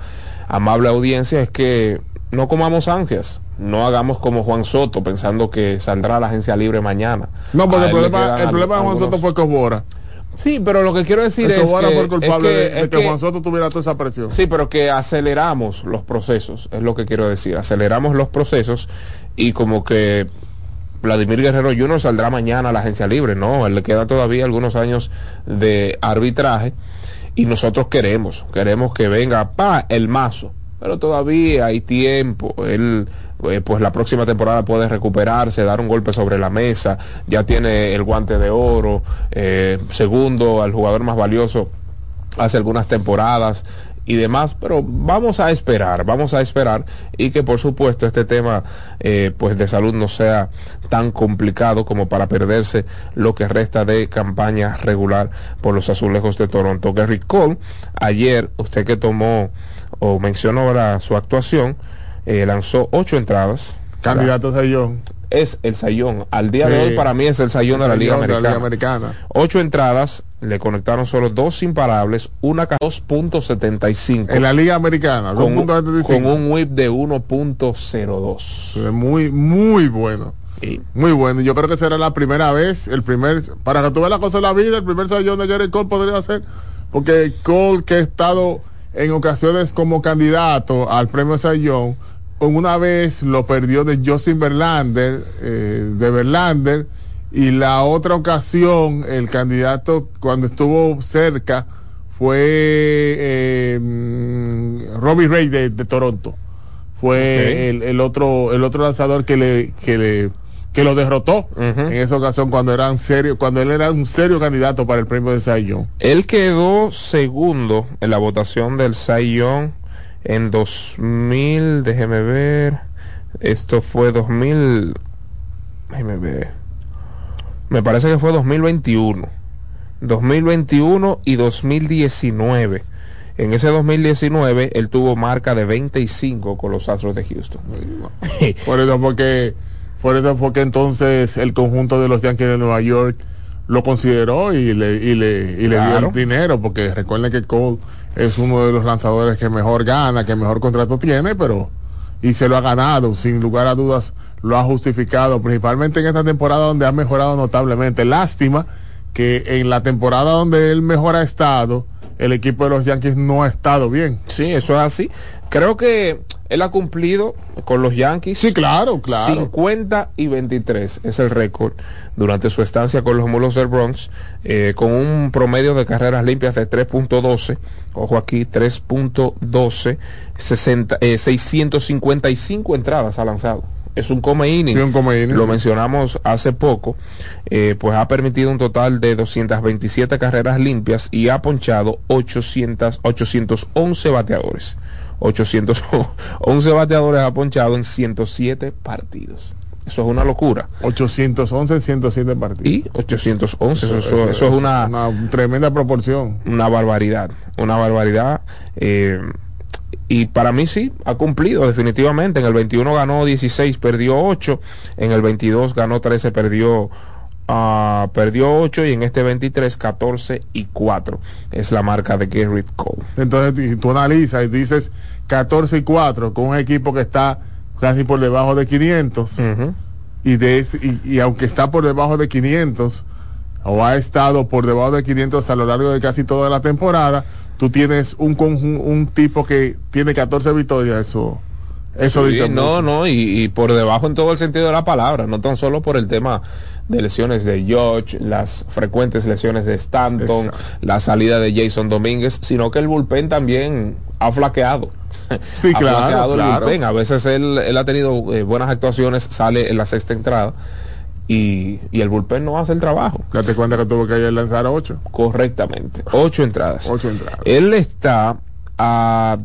amable audiencia es que no comamos ansias. No hagamos como Juan Soto pensando que saldrá a la agencia libre mañana. No, porque el problema, quedan el problema de Juan Soto fue Cobora. Sí, pero lo que quiero decir es que, fue culpable es que- de, de es que que- Juan Soto tuviera toda esa presión. Sí, pero que aceleramos los procesos, es lo que quiero decir. Aceleramos los procesos y como que Vladimir Guerrero Jr. saldrá mañana a la agencia libre. No, él le queda todavía algunos años de arbitraje y nosotros queremos, queremos que venga pa el mazo. Pero todavía hay tiempo. Él, eh, pues la próxima temporada puede recuperarse, dar un golpe sobre la mesa. Ya tiene el guante de oro, eh, segundo al jugador más valioso hace algunas temporadas y demás, pero vamos a esperar, vamos a esperar y que por supuesto este tema eh, pues de salud no sea tan complicado como para perderse lo que resta de campaña regular por los azulejos de Toronto. Gary Cole, ayer usted que tomó o mencionó ahora su actuación, eh, lanzó ocho entradas. Candidato soy yo. Es el sayón. Al día Sí. de hoy para mí es el sayón de la Liga Sayón de la Americana. Liga Americana. Ocho entradas, le conectaron solo dos imparables, una ca- 2.75. En la Liga Americana, con, un- 2.75. con un whip de 1.02. Es Muy, muy bueno. Muy bueno. Yo creo que será la primera vez, el primer, para que tú veas la cosa de la vida, el primer sayón de Jerry Cole podría ser, porque Cole que ha estado en ocasiones como candidato al premio sayón, una vez lo perdió de Justin Verlander, eh, de Verlander, y la otra ocasión, el candidato cuando estuvo cerca fue eh, mm, Robbie Ray de, de Toronto. Fue el, el otro el otro lanzador que le que le que lo derrotó en esa ocasión cuando era un serio cuando él era un serio candidato para el premio de Cy Young. Él quedó segundo en la votación del Cy Young en 2000, déjeme ver, esto fue 2000, déjeme ver, me parece que fue 2021, 2021 y 2019. En ese 2019 él tuvo marca de 25 con los Astros de Houston. [LAUGHS] Por eso porque por eso porque entonces el conjunto de los Yankees de Nueva York lo consideró y le y le y le dio el dinero porque recuerden que Cole es uno de los lanzadores que mejor gana, que mejor contrato tiene, pero y se lo ha ganado, sin lugar a dudas lo ha justificado, principalmente en esta temporada donde ha mejorado notablemente. Lástima que en la temporada donde él mejor ha estado, el equipo de los Yankees no ha estado bien. Sí, eso es así. Creo que él ha cumplido con los Yankees. Sí, claro, claro. 50 y 23 es el récord durante su estancia con los Mulos del Bronx, eh, con un promedio de carreras limpias de 3.12. Ojo aquí, 3.12, 60, eh, 655 entradas ha lanzado. Es un come inning. Sí, un come inning, Lo mencionamos hace poco. eh, pues ha permitido un total de 227 carreras limpias y ha ponchado 800, 811 bateadores. 811 bateadores ha ponchado en 107 partidos. Eso es una locura. 811 107 partidos. Y 811, eso, eso- eso es una, tremenda proporción. una barbaridad, una barbaridad. eh, y para mí sí, ha cumplido definitivamente. En el 21 ganó 16, perdió 8. En el 22 ganó 13, perdió, ah, perdió 8. Y en este 23, 14 y 4. Es la marca de Garrett Cole. Entonces tú analizas y dices 14 y 4 con un equipo que está casi por debajo de 500 y, de, y aunque está por debajo de 500 o ha estado por debajo de 500 a lo largo de casi toda la temporada, tú tienes un, un tipo que tiene 14 victorias, eso, eso Sí, dice no, mucho. no, y, y por debajo en todo el sentido de la palabra, no tan solo por el tema de lesiones de George, las frecuentes lesiones de Stanton, la salida de Jason Domínguez, sino que el bullpen también ha flaqueado. [LAUGHS] Sí, ha claro, flaqueado el bullpen. A veces él, él ha tenido eh, buenas actuaciones, sale en la sexta entrada y, y el bullpen no hace el trabajo. Date cuenta que tuvo que ayer lanzar 8. Correctamente, ocho entradas. Ocho entradas. Él está a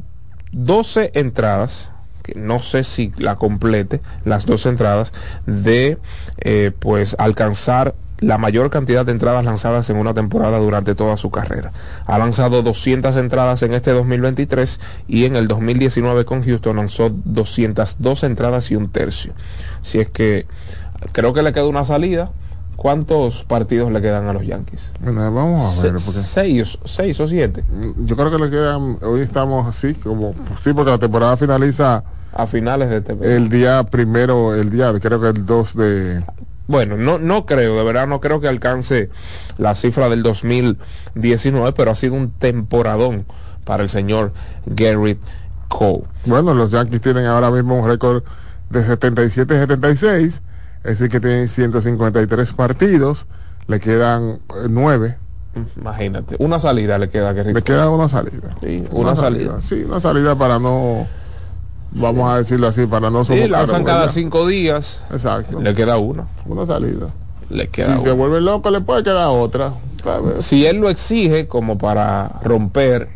12 entradas, que no sé si la complete, las 12 entradas, de eh, pues alcanzar la mayor cantidad de entradas lanzadas en una temporada durante toda su carrera. Ha lanzado 200 entradas en este 2023 y en el 2019 con Houston lanzó 202 entradas y un tercio. Si es que creo que le queda una salida. ¿Cuántos partidos le quedan a los Yankees? Bueno, vamos a ver. Se- Porque seis, seis o siete. yo creo que le quedan, hoy estamos así, como, sí, porque la temporada finaliza a finales de este el día primero, el día, creo que el 2 de... Bueno, no, no creo, de verdad no creo que alcance la cifra del 2019, pero ha sido un temporadón para el señor Garrett Cole. Bueno, los Yankees tienen ahora mismo un récord de 77-76, es decir, que tienen 153 partidos, le quedan 9. Imagínate, una salida le queda Garrett Le queda una salida. Sí, una salida. Sí, una salida para no, vamos a decirlo así, para no Sí, sofocar, lanzan cada ¿verdad? cinco días. Exacto. Le queda una. Una salida. Le Si queda se una. vuelve loco, le puede quedar otra. ¿sabes? Si él lo exige como para romper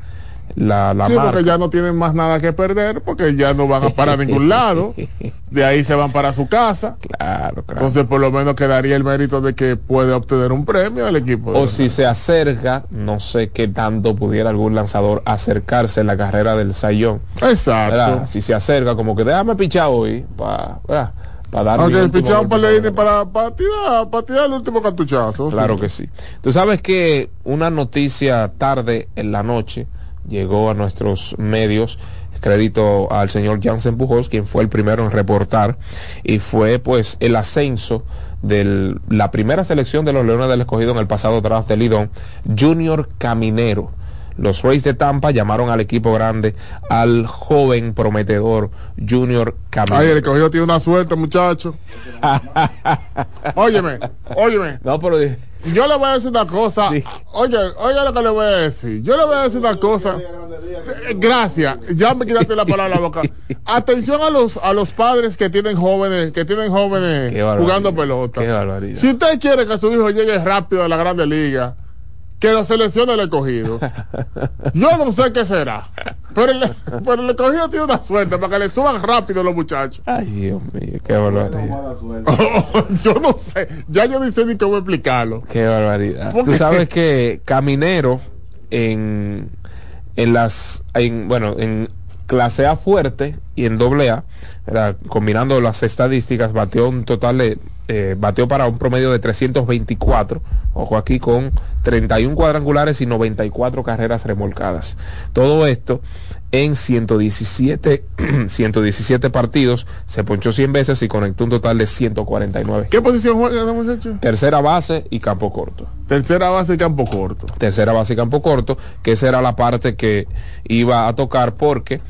la, la sí, marca. porque ya no tienen más nada que perder, porque ya no van a parar a ningún lado. [LAUGHS] De ahí se van para su casa. Claro, claro. Entonces, por lo menos quedaría el mérito de que puede obtener un premio al equipo. O si se acerca, no sé qué tanto pudiera algún lanzador acercarse en la carrera del Sayón. Exacto. Si se acerca, como que déjame pichar hoy para para Aunque el pichado para Leini para, para tirar, para tirar el último cartuchazo. Claro que sí. Tú sabes que una noticia tarde en la noche llegó a nuestros medios, crédito al señor Jansen Pujols, quien fue el primero en reportar, y fue pues el ascenso de la primera selección de los Leones del Escogido en el pasado draft de Lidón, Junior Caminero. Los Rays de Tampa llamaron al equipo grande al joven prometedor Junior Caminero. Ay, el escogido tiene una suerte, muchacho. [LAUGHS] óyeme, óyeme. No, pero yo le voy a decir una cosa. Oye, oye lo que le voy a decir. Yo le voy a decir una cosa. Gracias. Ya me quitaste la palabra de la boca. [LAUGHS] Atención a los a los padres que tienen jóvenes, que tienen jóvenes jugando pelota. Qué barbaridad. Si usted quiere que su hijo llegue rápido a la Grande Liga, que lo seleccione el escogido. Yo no sé qué será. Pero el, pero el escogido tiene una suerte para que le suban rápido los muchachos. Ay, Dios mío, qué barbaridad. [LAUGHS] yo no sé. Ya yo ni sé ni cómo explicarlo. Qué barbaridad. ¿Por Tú sabes que Caminero en, en las, en, bueno, en clase A fuerte y en doble A, ¿verdad? combinando las estadísticas, bateó un total de, eh, bateó para un promedio de 324, ojo aquí con 31 cuadrangulares y 94 carreras remolcadas. Todo esto en 117, 117 [CLEARS THROAT] partidos, se ponchó 100 veces y conectó un total de 149. ¿Qué posición juega muchacho? Tercera base y campo corto. Tercera base y campo corto. Tercera base y campo corto, que esa era la parte que iba a tocar porque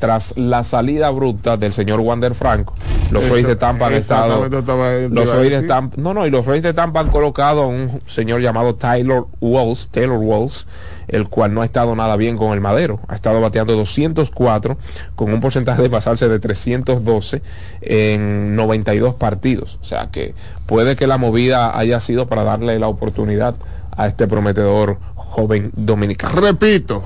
tras la salida abrupta del señor Wander Franco, los Rays de Tampa han estado los Rays de. Tampa, no, no, y los Rays de Tampa han colocado a un señor llamado Taylor Walls, Taylor Walls, el cual no ha estado nada bien con el madero. Ha estado bateando 204 con un porcentaje de pasarse de 312 en 92 partidos. O sea que puede que la movida haya sido para darle la oportunidad a este prometedor joven dominicano. Repito,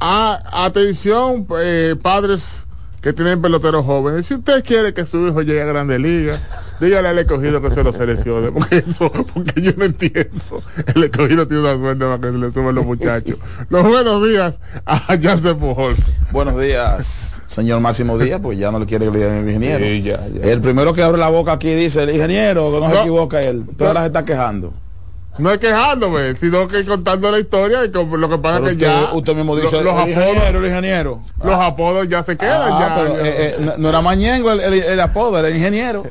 a- atención, eh, padres que tienen peloteros jóvenes. Si usted quiere que su hijo llegue a Grande Liga, dígale al escogido que se lo seleccione. Porque eso, porque yo no entiendo. El escogido tiene una suerte para que se le suban los muchachos. Los buenos días a Jansen Pujols. Buenos días, señor Máximo Díaz, pues ya no le quiere que le digan el ingeniero. Sí, ya, ya. El primero que abre la boca aquí dice, el ingeniero, que no, se equivoca él. Ahora se está quejando. No es quejándome, sino que contando la historia y como lo que pasa Pero es que usted, ya usted mismo dice, lo- los, el apodos, ingeniero, el ingeniero. los apodos ya se quedan. Ah, ya, pero, ya. eh, eh, no, era Mañengo el, el, el apodo, era el ingeniero.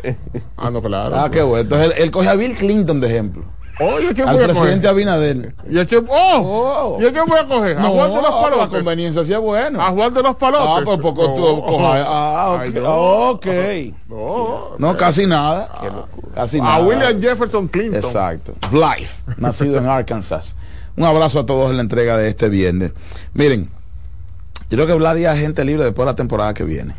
ah, no, claro. Ah, qué bueno. Entonces él, él coge a Bill Clinton de ejemplo. Oye, ¿qué Al presidente? Abinader. ¿Y es que, oh, ¿y es que voy a coger? ¿A No, Juan de los la Palotes? conveniencia sí es bueno. ¿A Juan de los Palotes? Ah, por poco tú coja- Ah, ok. Ay, no. ok. No, No, casi nada. Casi nada. a William Jefferson Clinton. Exacto. Blythe, nacido en Arkansas. Un abrazo a todos en la entrega de este viernes. Miren, yo creo que Vladi es agente libre después de la temporada que viene.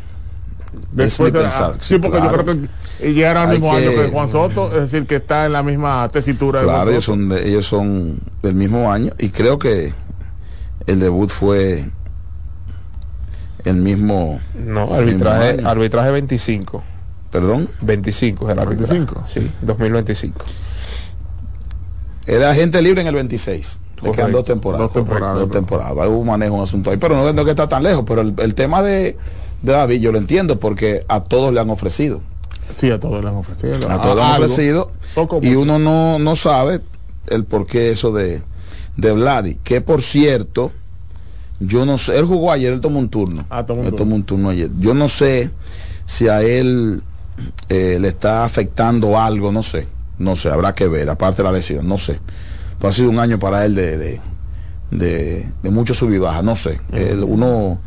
Después es mi de- pensar. ah, sí, porque claro. yo creo que llegaron al Hay mismo que- año que Juan Soto, es decir, que está en la misma tesitura de Claro, ellos son, de- ellos son del mismo año y creo que el debut fue el mismo. No, arbitraje, mismo arbitraje 25. Perdón. 25 es el arbitraje. 25. Sí, 2025. Era agente libre en el 26. Le quedan dos temporadas. Dos temporadas, Dos temporadas. Hubo un manejo, un asunto ahí. Pero no, no que está tan lejos. Pero el, el tema de, de David yo lo entiendo porque a todos le han ofrecido. Sí, a todos les han ofrecido. A todos le han ofrecido. Poco, Y uno no, no sabe el por qué eso de, de Vladi. Que por cierto, yo no sé. Él jugó ayer, él tomó un turno. Ah, tomó un Él turno. tomó un turno ayer. Yo no sé si a él eh, le está afectando algo, no sé. No sé, habrá que ver, aparte de la lesión, no sé. Pues ha sido un año para él de, de, de, de mucho sub y baja, no sé. Él- uno,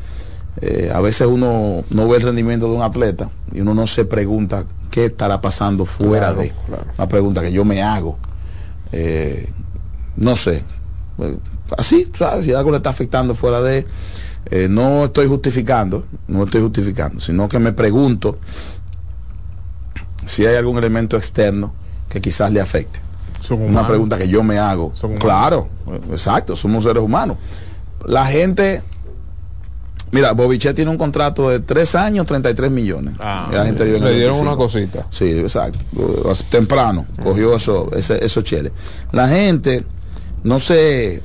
eh, a veces uno no ve el rendimiento de un atleta y uno no se pregunta qué estará pasando fuera Claro, de. claro. Una pregunta que yo me hago. Eh, no sé. Eh, Así, ¿sabes? Si algo le está afectando fuera de. eh, no estoy justificando, no estoy justificando, sino que me pregunto si hay algún elemento externo que quizás le afecte. Una pregunta que yo me hago. Claro, exacto, somos seres humanos. La gente, mira, Bobichet tiene un contrato de tres años, 33 millones. Ah, Y la gente dio Le dieron 25. una cosita. Sí, exacto. Temprano cogió eso, ese, esos cheles. La gente no se,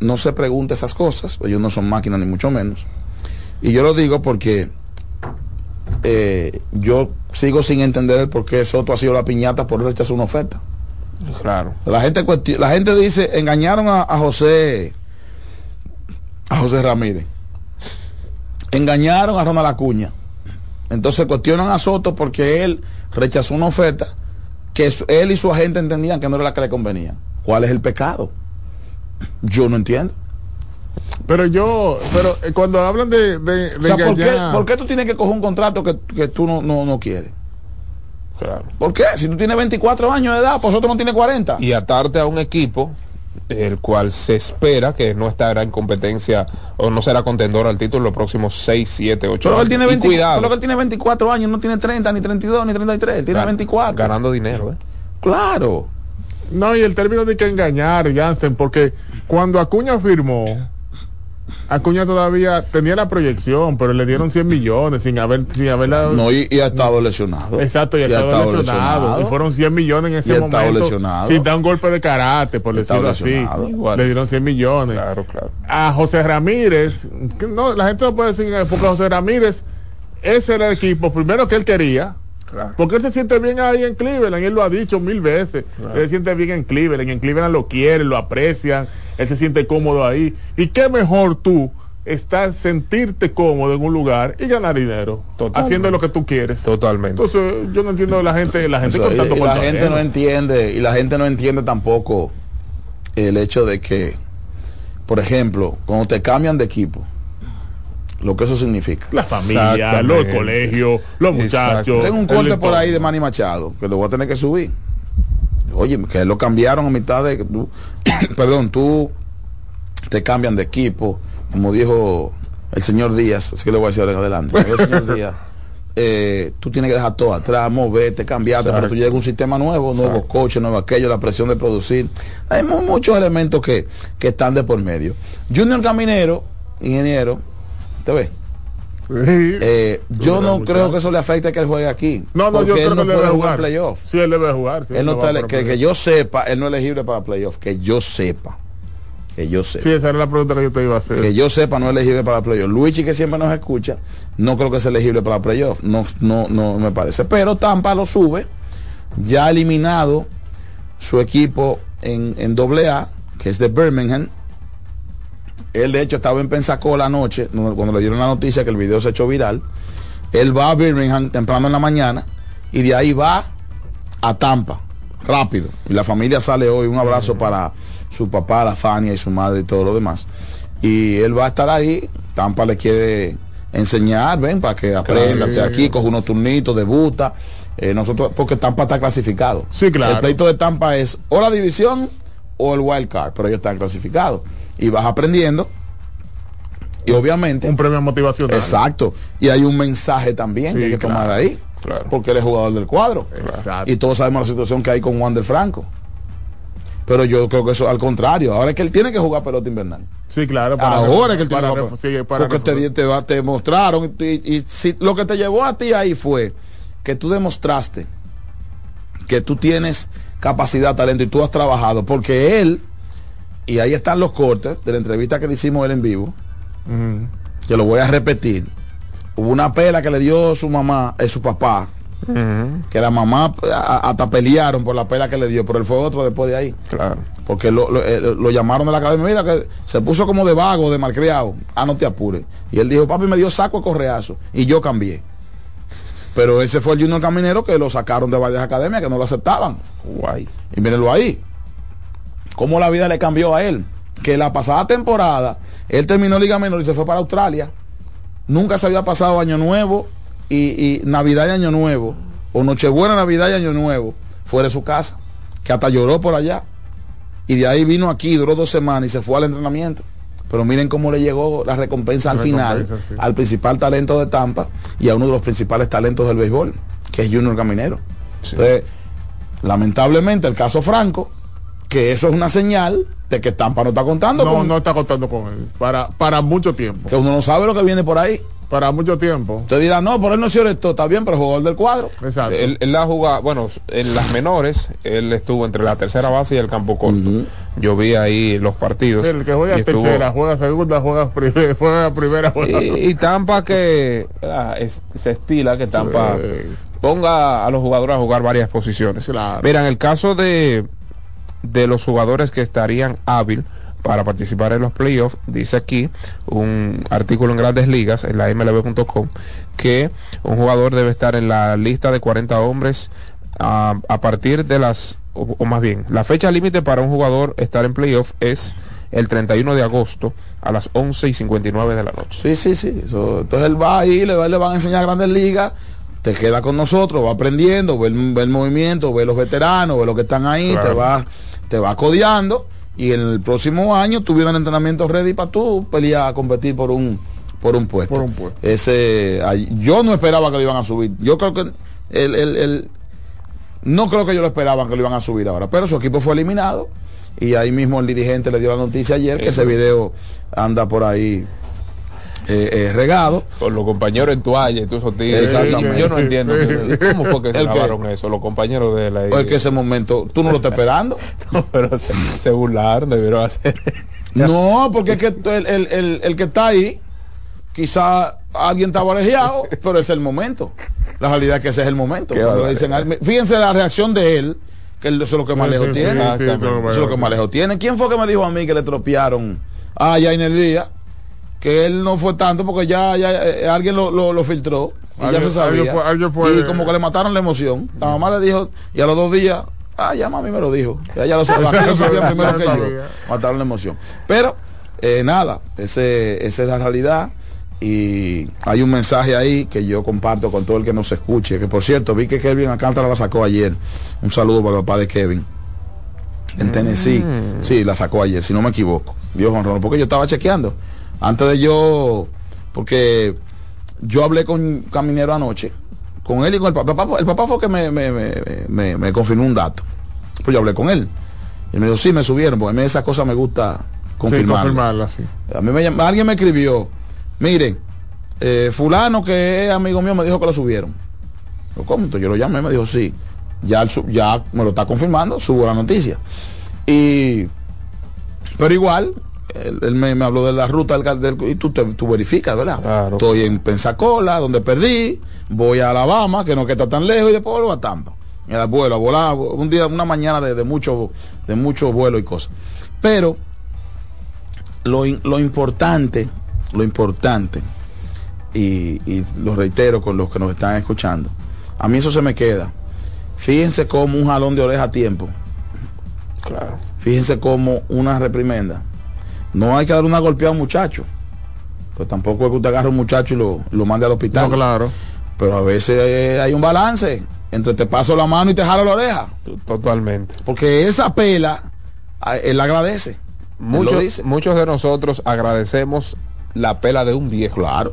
no se pregunta esas cosas. Ellos no son máquinas ni mucho menos. Y yo lo digo porque eh, yo sigo sin entender el por qué Soto ha sido la piñata por rechazar una oferta. Claro. La gente, la gente dice, engañaron a, a José, a José Ramírez. Engañaron a Ronald Acuña. Entonces cuestionan a Soto porque él rechazó una oferta que él y su agente entendían que no era la que le convenía. ¿Cuál es el pecado? Yo no entiendo. Pero yo, pero eh, cuando hablan de, de, de O sea, ¿por qué, engañar- por qué tú tienes que coger un contrato que, que tú no, no, no quieres? Claro. ¿Por qué? Si tú tienes 24 años de edad, pues otro no tiene 40. Y atarte a un equipo el cual se espera que no estará en competencia o no será contendor al título los próximos 6, 7, 8 Pero años. él, tiene Y 20 cuidado, pero él tiene 24 años, no tiene 30, ni 32, ni 33, él tiene Gan- 24. ganando dinero, ¿eh? Claro. No, y el término de que engañar, Jansen, porque cuando Acuña firmó, Acuña todavía tenía la proyección, pero le dieron 100 millones sin haber, sin haberla. No, y, y ha estado lesionado. Exacto, y ha Y ha estado, lesionado. lesionado. Y fueron 100 millones en Y ese ha estado momento. lesionado. Sin dar un golpe de karate, por Y decirlo así. Igual. Le dieron 100 millones. Claro, claro. A José Ramírez, que no, la gente no puede decir que porque José Ramírez, ese era el equipo primero que él quería. Claro. Porque él se siente bien ahí en Cleveland, él lo ha dicho mil veces. Él se siente bien en Cleveland, en Cleveland lo quieren, lo aprecian, él se siente cómodo ahí. ¿Y qué mejor tú estar, sentirte cómodo en un lugar y ganar dinero? Totalmente. Haciendo lo que tú quieres. Totalmente. Entonces, yo no entiendo la gente, la gente con tanto y la gente no entiende, y la gente no entiende tampoco el hecho de que, por ejemplo, cuando te cambian de equipo, lo que eso significa. La familia, los colegios, los Exacto. muchachos. Tengo un corte por ahí de Manny Machado, que lo voy a tener que subir. Oye, que lo cambiaron a mitad de... tú- [COUGHS] perdón, tú te cambian de equipo, como dijo el señor Díaz, así que le voy a decir ahora en adelante. El señor Díaz, [LAUGHS] eh, tú tienes que dejar todo atrás, moverte, cambiarte, pero tú llegas a un sistema nuevo, nuevo Exacto. coche, nuevo aquello, la presión de producir. Hay mu- muchos elementos que, que están de por medio. Junior Caminero, ingeniero, ¿te ves? Eh, yo no muchacho. creo que eso le afecte que él juegue aquí. No, no, yo creo él no que él puede debe jugar playoff. Sí, él debe jugar. sí, él no está que, que yo sepa, él no es elegible para playoff. Que yo sepa. Que yo sepa. Sí, esa era la pregunta que yo te iba a hacer. Que yo sepa, no es elegible para playoff. Luigi, que siempre nos escucha, no creo que sea elegible para playoff. No, no, no me parece. Pero Tampa lo sube. Ya ha eliminado su equipo en, en AA, que es de Birmingham. Él, de hecho, estaba en Pensacola anoche, no- cuando le dieron la noticia que el video se echó viral. Él va a Birmingham temprano en la mañana y de ahí va a Tampa, rápido. Y la familia sale hoy. Un abrazo para su papá, la Fania y su madre y todo lo demás. Y él va a estar ahí. Tampa le quiere enseñar, ven, para que aprenda. sí. aquí, coge unos turnitos, debuta. Eh, nosotros, porque Tampa está clasificado. Sí, claro. El pleito de Tampa es o la división o el wild card, pero ellos están clasificados. Y vas aprendiendo. Y obviamente. Un premio motivacional. Exacto. Y hay un mensaje también Sí, que hay que claro, tomar ahí. claro. Porque él es jugador del cuadro. Exacto. Y todos sabemos la situación que hay con Wander Franco. Pero yo creo que eso al contrario. Ahora es que él tiene que jugar pelota invernal. Sí, claro. Ahora es que él tiene para que jugar. sí, para Porque te, te mostraron. Y, y si, lo que te llevó a ti ahí fue que tú demostraste que tú tienes capacidad, talento y tú has trabajado. Porque él, y ahí están los cortes de la entrevista que le hicimos él en vivo que lo voy a repetir. Hubo una pela que le dio su mamá, eh, su papá, que la mamá a- hasta pelearon por la pela que le dio, pero él fue otro después de ahí. Claro. Porque lo, lo- eh, lo llamaron de la academia, mira que se puso como de vago, de malcriado. Ah, no te apures. Y él dijo, papi me dio saco de correazo. Y yo cambié. Pero ese fue el Junior Caminero que lo sacaron de varias academias que no lo aceptaban. Guay. Y mírenlo ahí. Cómo la vida le cambió a él. Que la pasada temporada, él terminó Liga Menor y se fue para Australia. Nunca se había pasado Año Nuevo y, y Navidad y Año Nuevo. O Nochebuena, Navidad y Año Nuevo. Fuera de su casa. Que hasta lloró por allá. Y de ahí vino aquí, duró dos semanas y se fue al entrenamiento. Pero miren cómo le llegó la recompensa al final sí. al principal talento de Tampa y a uno de los principales talentos del béisbol, que es Junior Caminero. Entonces, lamentablemente el caso Franco, que eso es una señal de que Tampa no está contando No, con no está contando con él. Para, para mucho tiempo. que uno no sabe lo que viene por ahí. para mucho tiempo. Usted dirá, no, por él no se esto, está bien, pero jugador del cuadro. Exacto. Él, él ha jugado, bueno, en las menores, él estuvo entre la tercera base y el campo corto. Yo vi ahí los partidos. El que juega estuvo- tercera, juega segunda, juega primera, [LAUGHS] juega primera. Juega... y, y Tampa que ah, es- se estila que Tampa ponga a los jugadores a jugar varias posiciones. Mira, en el caso de, de los jugadores que estarían hábil para participar en los playoffs, dice aquí un artículo en grandes ligas, en la mlb.com, que un jugador debe estar en la lista de 40 hombres a, a partir de las, o, o más bien, la fecha límite para un jugador estar en playoff es el 31 de agosto a las 11 y 59 de la noche. Sí, sí, sí. entonces él va ahí, le, le van a enseñar grandes ligas, te queda con nosotros, va aprendiendo, ve el, ve el movimiento, ve los veteranos, ve los que están ahí, Claro. te va, te va codeando y en el próximo año tuvieron entrenamiento ready para tú pelear a competir por un por un puesto. Por un puesto. Ese yo no esperaba que lo iban a subir. Yo creo que el, el- el- no creo que ellos lo esperaban que lo iban a subir ahora, pero su equipo fue eliminado y ahí mismo el dirigente le dio la noticia ayer que ese video anda por ahí eh, eh, regado. Con los compañeros en toalla y todos esos tigres. Exactamente. Yo no entiendo. ¿Cómo fue que [LAUGHS] ¿El qué? grabaron eso? Los compañeros de la. Es que ese momento tú no lo estás esperando. [LAUGHS] No, pero se, se burlaron, debieron hacer. [LAUGHS] No, porque es que el, el- el- el que está ahí, quizá alguien estaba alejeado, pero es el momento. La realidad es que ese es el momento. Le dicen, fíjense la reacción de él, que él- eso es lo que más Sí, lejos sí, tiene. sí, sí, Exactamente. eso es lo que Eso es lo que más lejos tiene. ¿Quién fue que me dijo a mí que le tropearon a Jainer Díaz? Que él no fue tanto porque ya, ya eh, alguien lo, lo- lo filtró y ya se sabía. y como que le mataron la emoción. La mamá le dijo, y a los dos días, ah, ya mami me lo dijo. Ya, ya lo sabía, [LAUGHS] aquí lo sabía primero que yo. Mataron la emoción. Pero, eh, nada, ese, esa es la realidad. Y hay un mensaje ahí que yo comparto con todo el que nos escuche. Que por cierto, vi que Kevin Alcántara la sacó ayer. Un saludo para el papá de Kevin. En Tennessee. Sí, la sacó ayer, si no me equivoco. Dios honrado. Porque yo estaba chequeando. Antes de yo. Porque yo hablé con Caminero anoche. Con él y con el papá. El papá fue que me, me, me, me- confirmó un dato. Pues yo hablé con él. Y me dijo, sí, me subieron. Porque a mí esas cosas me gusta Sí, confirmar. confirmarla, sí. A mí me alguien me escribió, miren, eh, fulano que es amigo mío me dijo que lo subieron. Yo, ¿Cómo? Entonces yo lo llamé me dijo, sí, ya, el ya me lo está confirmando, subo la noticia. Y, pero igual, él, él me, me habló de la ruta del, del- y tú, te- tú verificas, ¿verdad? Claro. Estoy en Pensacola, donde perdí, voy a Alabama, que no que está tan lejos, y después vuelvo a Tampa. Y al vuelo, a volar, un día, una mañana de, de mucho, de mucho vuelo y cosas. Pero lo, lo importante, lo importante, y, y lo reitero con los que nos están escuchando, a mí eso se me queda. Fíjense como un jalón de oreja a tiempo. Claro. Fíjense como una reprimenda. No hay que dar una golpeada a un muchacho. Pues tampoco es que usted agarre a un muchacho y lo, lo mande al hospital. No, claro. Pero a veces eh, hay un balance entre te paso la mano y te jalo la oreja. Totalmente. Porque esa pela, él agradece. Él Muchos, dice. muchos de nosotros agradecemos la pela de un viejo. Claro.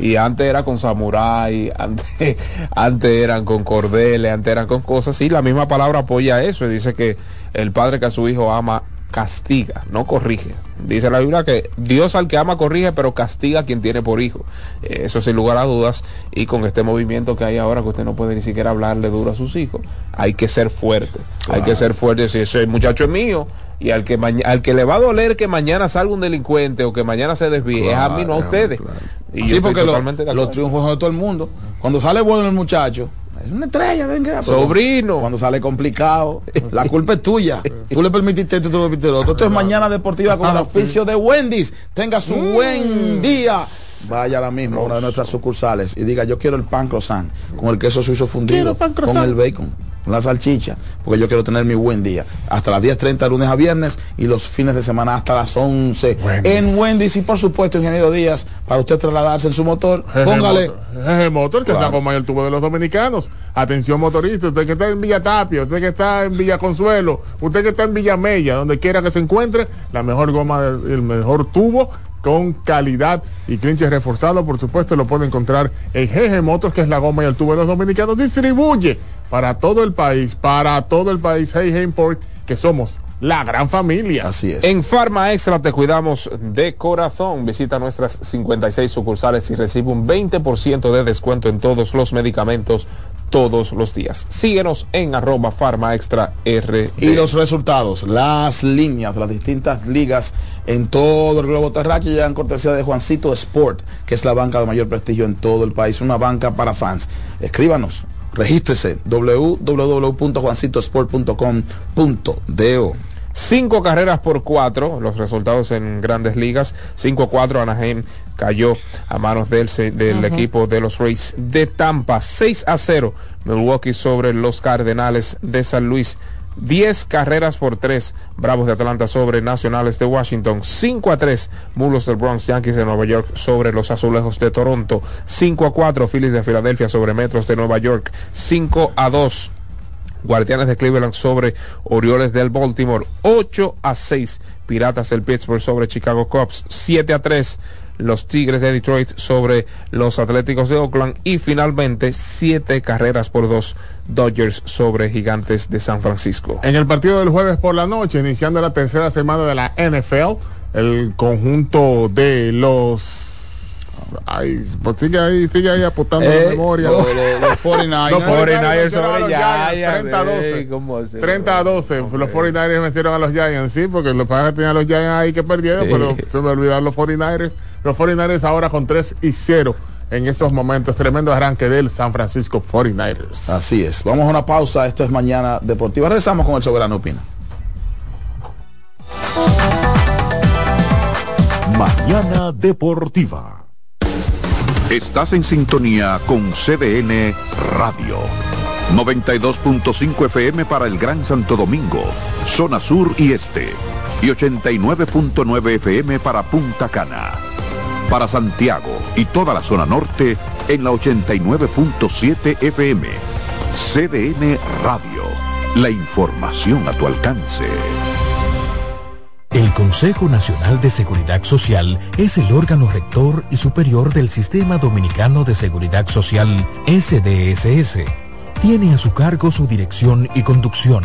Y antes era con samurái, [LAUGHS] antes, antes eran con cordeles, antes eran con cosas. Y la misma palabra apoya eso. Y dice que el padre que a su hijo ama castiga, no corrige. Dice la Biblia que Dios al que ama corrige, pero castiga a quien tiene por hijo. Eh, Eso sin lugar a dudas. Y con este movimiento que hay ahora, que usted no puede ni siquiera hablarle duro a sus hijos, hay que ser fuerte. Hay que ser fuerte y decir, ese muchacho es mío. Y al que, al que le va a doler que mañana salga un delincuente o que mañana se desvíe, es a mí, no a ustedes. claro. Y sí, porque lo- los triunfos son de todo el mundo. Cuando sale bueno el muchacho, es una estrella, venga. Sobrino. Cuando sale complicado, la culpa es tuya. Tú le permitiste esto, tú le permitiste lo otro. Esto es mañana deportiva con el oficio de Wendy's. Tenga su buen día. Vaya ahora mismo a una de nuestras sucursales y diga, yo quiero el pan croissant con el queso suizo fundido, con el bacon, la salchicha, porque yo quiero tener mi buen día. Hasta las 10.30 lunes a viernes y los fines de semana hasta las 11 en Wendy's y por supuesto, ingeniero Díaz, para usted trasladarse en su motor, póngale... El motor que Claro. está como el tubo de los dominicanos. Atención motorista, usted que está en Villa Tapia, usted que está en Villa Consuelo, usted que está en Villa Mella, donde quiera que se encuentre, la mejor goma, el mejor tubo con calidad y clinches reforzado, por supuesto, lo puede encontrar en GG Motors, que es la goma y el tubo de los dominicanos. Distribuye para todo el país, para todo el país, Hey Hey Import, que somos la gran familia. Así es. En Farma Extra te cuidamos de corazón. Visita nuestras 56 sucursales y recibe un 20% de descuento en todos los medicamentos todos los días. Síguenos en arroba Farma Extra RD. Y los resultados, las líneas, las distintas ligas en todo el globo terráqueo llegan cortesía de Juancito Sport, que es la banca de mayor prestigio en todo el país, una banca para fans. Escríbanos, regístrese www.juancitosport.com.do. Cinco carreras por cuatro, los resultados en grandes ligas. 5-4, Anaheim cayó a manos del, del Ujú. equipo de los Rays de Tampa. 6 a 0, Milwaukee sobre los Cardenales de San Luis. 10 carreras por 3, Bravos de Atlanta sobre Nacionales de Washington. 5 a 3, Mulos del Bronx, Yankees de Nueva York sobre los Azulejos de Toronto. 5 a 4, Phillies de Filadelfia sobre Metros de Nueva York. 5 a 2, Guardianes de Cleveland sobre Orioles del Baltimore. 8 a 6. Piratas del Pittsburgh sobre Chicago Cubs. 7 a 3. Los Tigres de Detroit sobre los Atléticos de Oakland. Y finalmente 7 carreras por 2. Dodgers sobre Gigantes de San Francisco. En el partido del jueves por la noche, iniciando la tercera semana de la NFL, el conjunto de los... Ay, pues sigue ahí, sigue ahí apuntando Eh, la memoria. lo- lo- los 49ers. [LAUGHS] Los 49ers sobre a los Giants, Giants, 30 a 12. ey, ¿cómo así? 30 a 12. Los 49ers vencieron a los Giants, sí, porque los padres tenían los Giants ahí que perdieron, Sí. pero se me olvidaron los 49ers. Los 49ers ahora con 3 y 0 en estos momentos. Tremendo arranque del San Francisco 49ers. Así es. Vamos a una pausa. Esto es Mañana Deportiva. Regresamos con el Soberano Opina. Mañana Deportiva. Estás en sintonía con CDN Radio. 92.5 FM para el Gran Santo Domingo, zona sur y este. Y 89.9 FM para Punta Cana. Para Santiago y toda la zona norte en la 89.7 FM. CDN Radio. La información a tu alcance. El Consejo Nacional de Seguridad Social es el órgano rector y superior del Sistema Dominicano de Seguridad Social, SDSS. Tiene a su cargo su dirección y conducción,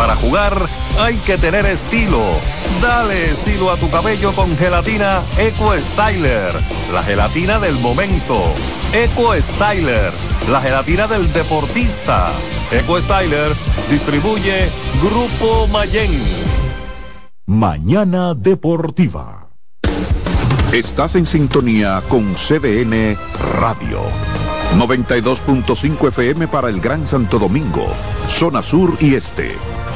Para jugar hay que tener estilo. Dale estilo a tu cabello con gelatina Eco Styler, la gelatina del momento. Eco Styler, la gelatina del deportista. Eco Styler distribuye Grupo Mayen. Mañana Deportiva. Estás en sintonía con CDN Radio. 92.5 FM para el Gran Santo Domingo, zona sur y este.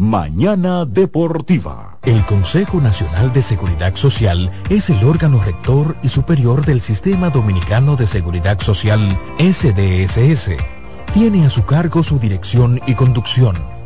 Mañana Deportiva. El Consejo Nacional de Seguridad Social es el órgano rector y superior del Sistema Dominicano de Seguridad Social, SDSS. Tiene a su cargo su dirección y conducción,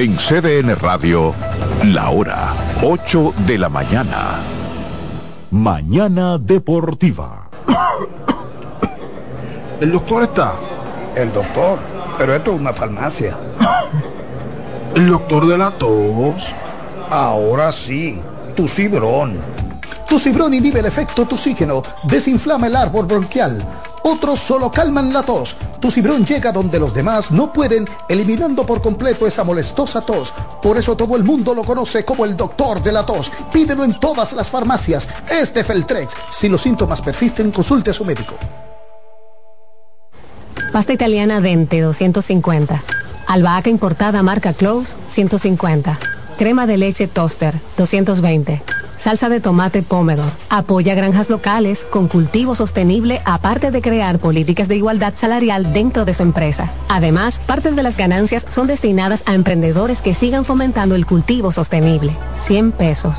En CDN Radio, la hora 8 de la mañana. Mañana Deportiva. [COUGHS] ¿El doctor está? El doctor, pero esto es una farmacia. [COUGHS] ¿El doctor de la tos? Ahora sí, tu cibrón. Tu cibrón inhibe el efecto toxígeno, desinflama el árbol bronquial. Otros solo calman la tos. Tu cibrón llega donde los demás no pueden, eliminando por completo esa molestosa tos. Por eso todo el mundo lo conoce como el doctor de la tos. Pídelo en todas las farmacias. Es de Feltrex. Si los síntomas persisten, consulte a su médico. Pasta italiana Dente 250. Albahaca importada marca Close 150. Crema de leche Toaster 220. Salsa de tomate Pomodoro. Apoya granjas locales con cultivo sostenible aparte de crear políticas de igualdad salarial dentro de su empresa. Además, parte de las ganancias son destinadas a emprendedores que sigan fomentando el cultivo sostenible. 100 pesos.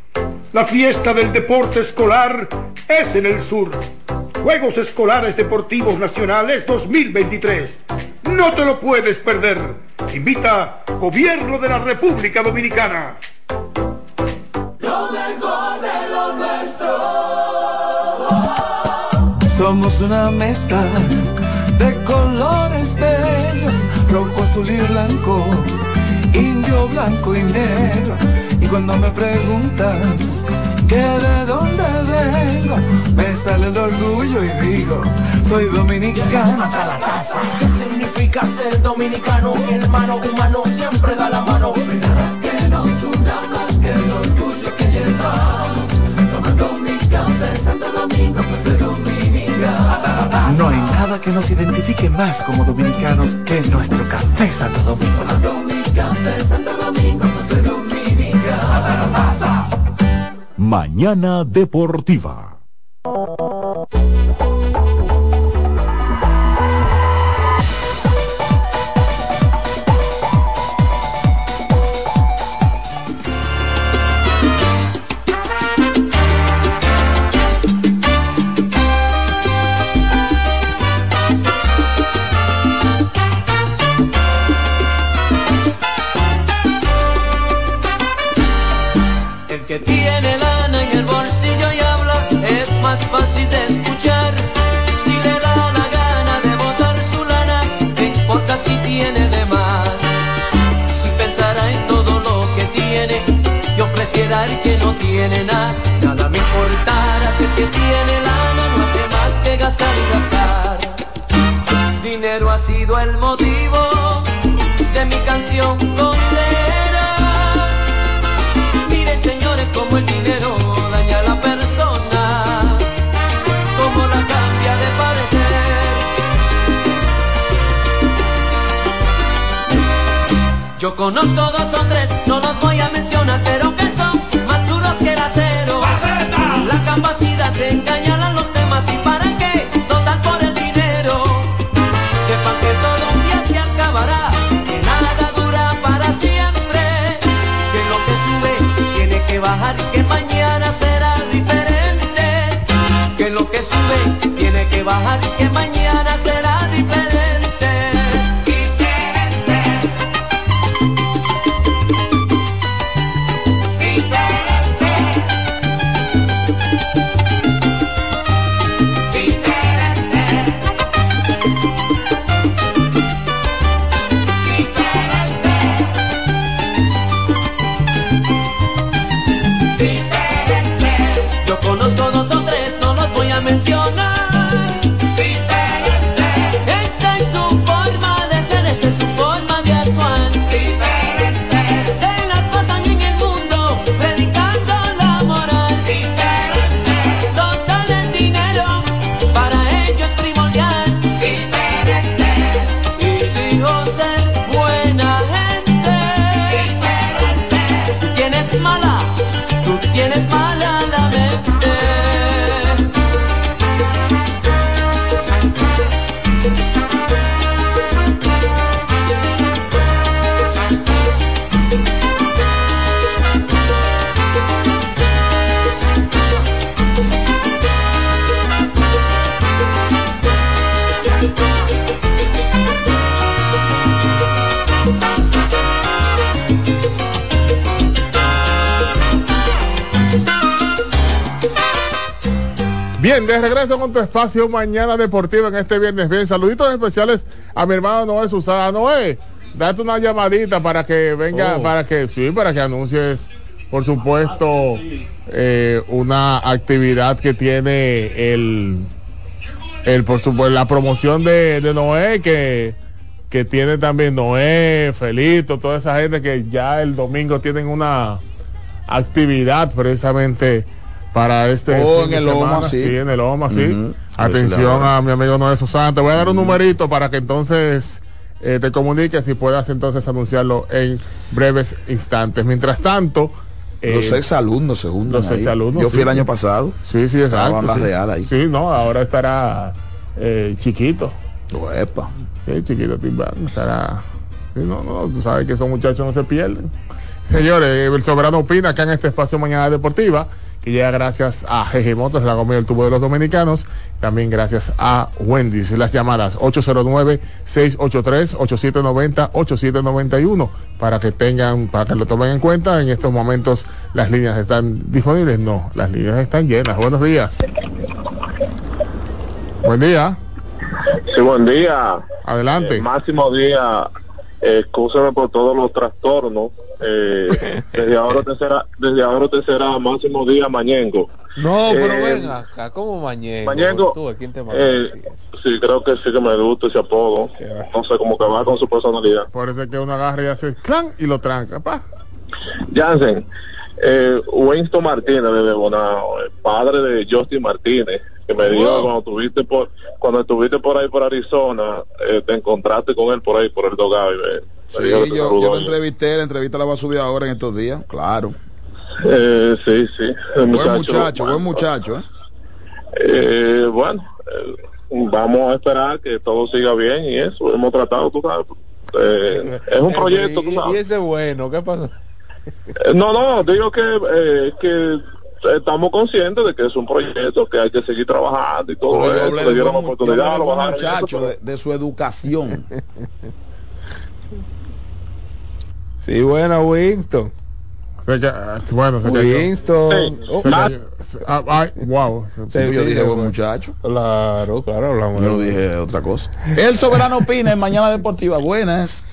La fiesta del deporte escolar es en el sur. Juegos Escolares Deportivos Nacionales 2023. No te lo puedes perder. Invita Gobierno de la República Dominicana. Lo mejor de lo nuestro. Somos una mezcla de colores bellos, rojo, azul y blanco, indio, blanco y negro. Cuando me preguntan que de dónde vengo, me sale el orgullo y digo, soy dominicano hasta la taza. ¿Qué significa ser dominicano? Hermano humano siempre da la mano. Nada que nos una más que el orgullo que llevamos. Tomando mi café Santo Domingo, pues soy dominicano. No hay nada que nos identifique más como dominicanos que nuestro café Santo Domingo. Tomando mi café Santo Domingo, pues soy dominicano. Mañana Deportiva. Sido el motivo de mi canción consejera. Miren señores como el dinero daña a la persona, como la cambia de parecer. Yo conozco dos o tres, no los voy de regreso con tu espacio Mañana Deportiva en este viernes. Bien, saluditos especiales a mi hermano Noé Susana. Noé, date una llamadita para que venga, Oh. para que, sí, para que anuncies, por supuesto, eh, una actividad que tiene el, el por supuesto, la promoción de, de Noé que, que tiene también Noé, Felito, toda esa gente que ya el domingo tienen una actividad precisamente para este Oh, en el Loma, semana. sí. en el Loma, sí. Atención a mi amigo Noé. Te voy a dar un numerito para que entonces eh, te comuniques y puedas entonces anunciarlo en breves instantes. Mientras tanto, eh, los ex alumnos se juntan los ahí. exalumnos, Yo fui sí. el año pasado. Sí, sí, exacto. La sí. Real ahí. Sí, no, ahora estará eh, chiquito. Epa. Sí, chiquito timbando, estará. Sí, no, no, tú sabes que esos muchachos no se pierden. Señores, el soberano opina acá en este espacio Mañana Deportiva, que llega gracias a GG Motors, la comida del tubo de los dominicanos, también gracias a Wendy's. Las llamadas 809-683-8790-8791, para que tengan, para que lo tomen en cuenta. En estos momentos las líneas están disponibles. No, las líneas están llenas. Buenos días. Buen día. Sí, buen día. Adelante. Eh, máximo día. Eh, Excúseme por todos los trastornos. Eh, desde ahora te será, desde ahora te será máximo día Mañengo. No, pero Eh, ven acá, ¿cómo Mañengo? Mañengo, ¿Tú, ¿a quién te mandó eh, sí, creo que sí que me gusta ese apodo. No sé cómo que va con su personalidad. Parece que uno agarra y hace clan y lo tranca. Pa. Jansen, eh, Winston Martínez de Bonao, el padre de Justin Martínez, que me dijo Wow. cuando estuviste por cuando estuviste por ahí por Arizona, eh, te encontraste con él por ahí por el Dogado y Sí, yo, yo lo entrevisté, la entrevista la voy a subir ahora en estos días, claro. Eh, sí, sí. el Buen muchacho, buen muchacho, ¿eh? Eh, bueno, eh, vamos a esperar que todo siga bien y eso. Hemos tratado, tú sabes. eh, es un [LAUGHS] proyecto, tú Y, y sabes. ese bueno, ¿qué pasó? Eh, No, no, digo que, eh, que estamos conscientes de que es un proyecto que hay que seguir trabajando y todo eso. Le dieron yo oportunidad, hablé de lo bajaron eso, muchacho, pero- de, de su educación. [LAUGHS] Sí, buena, Winston. Bueno, se cayó. Winston. Se cayó. Se- ah, ay, wow. Sí, yo sí, dije buen muchacho. Claro, claro, hablamos. Yo dije otra cosa. El soberano opina en Mañana Deportiva. Buenas.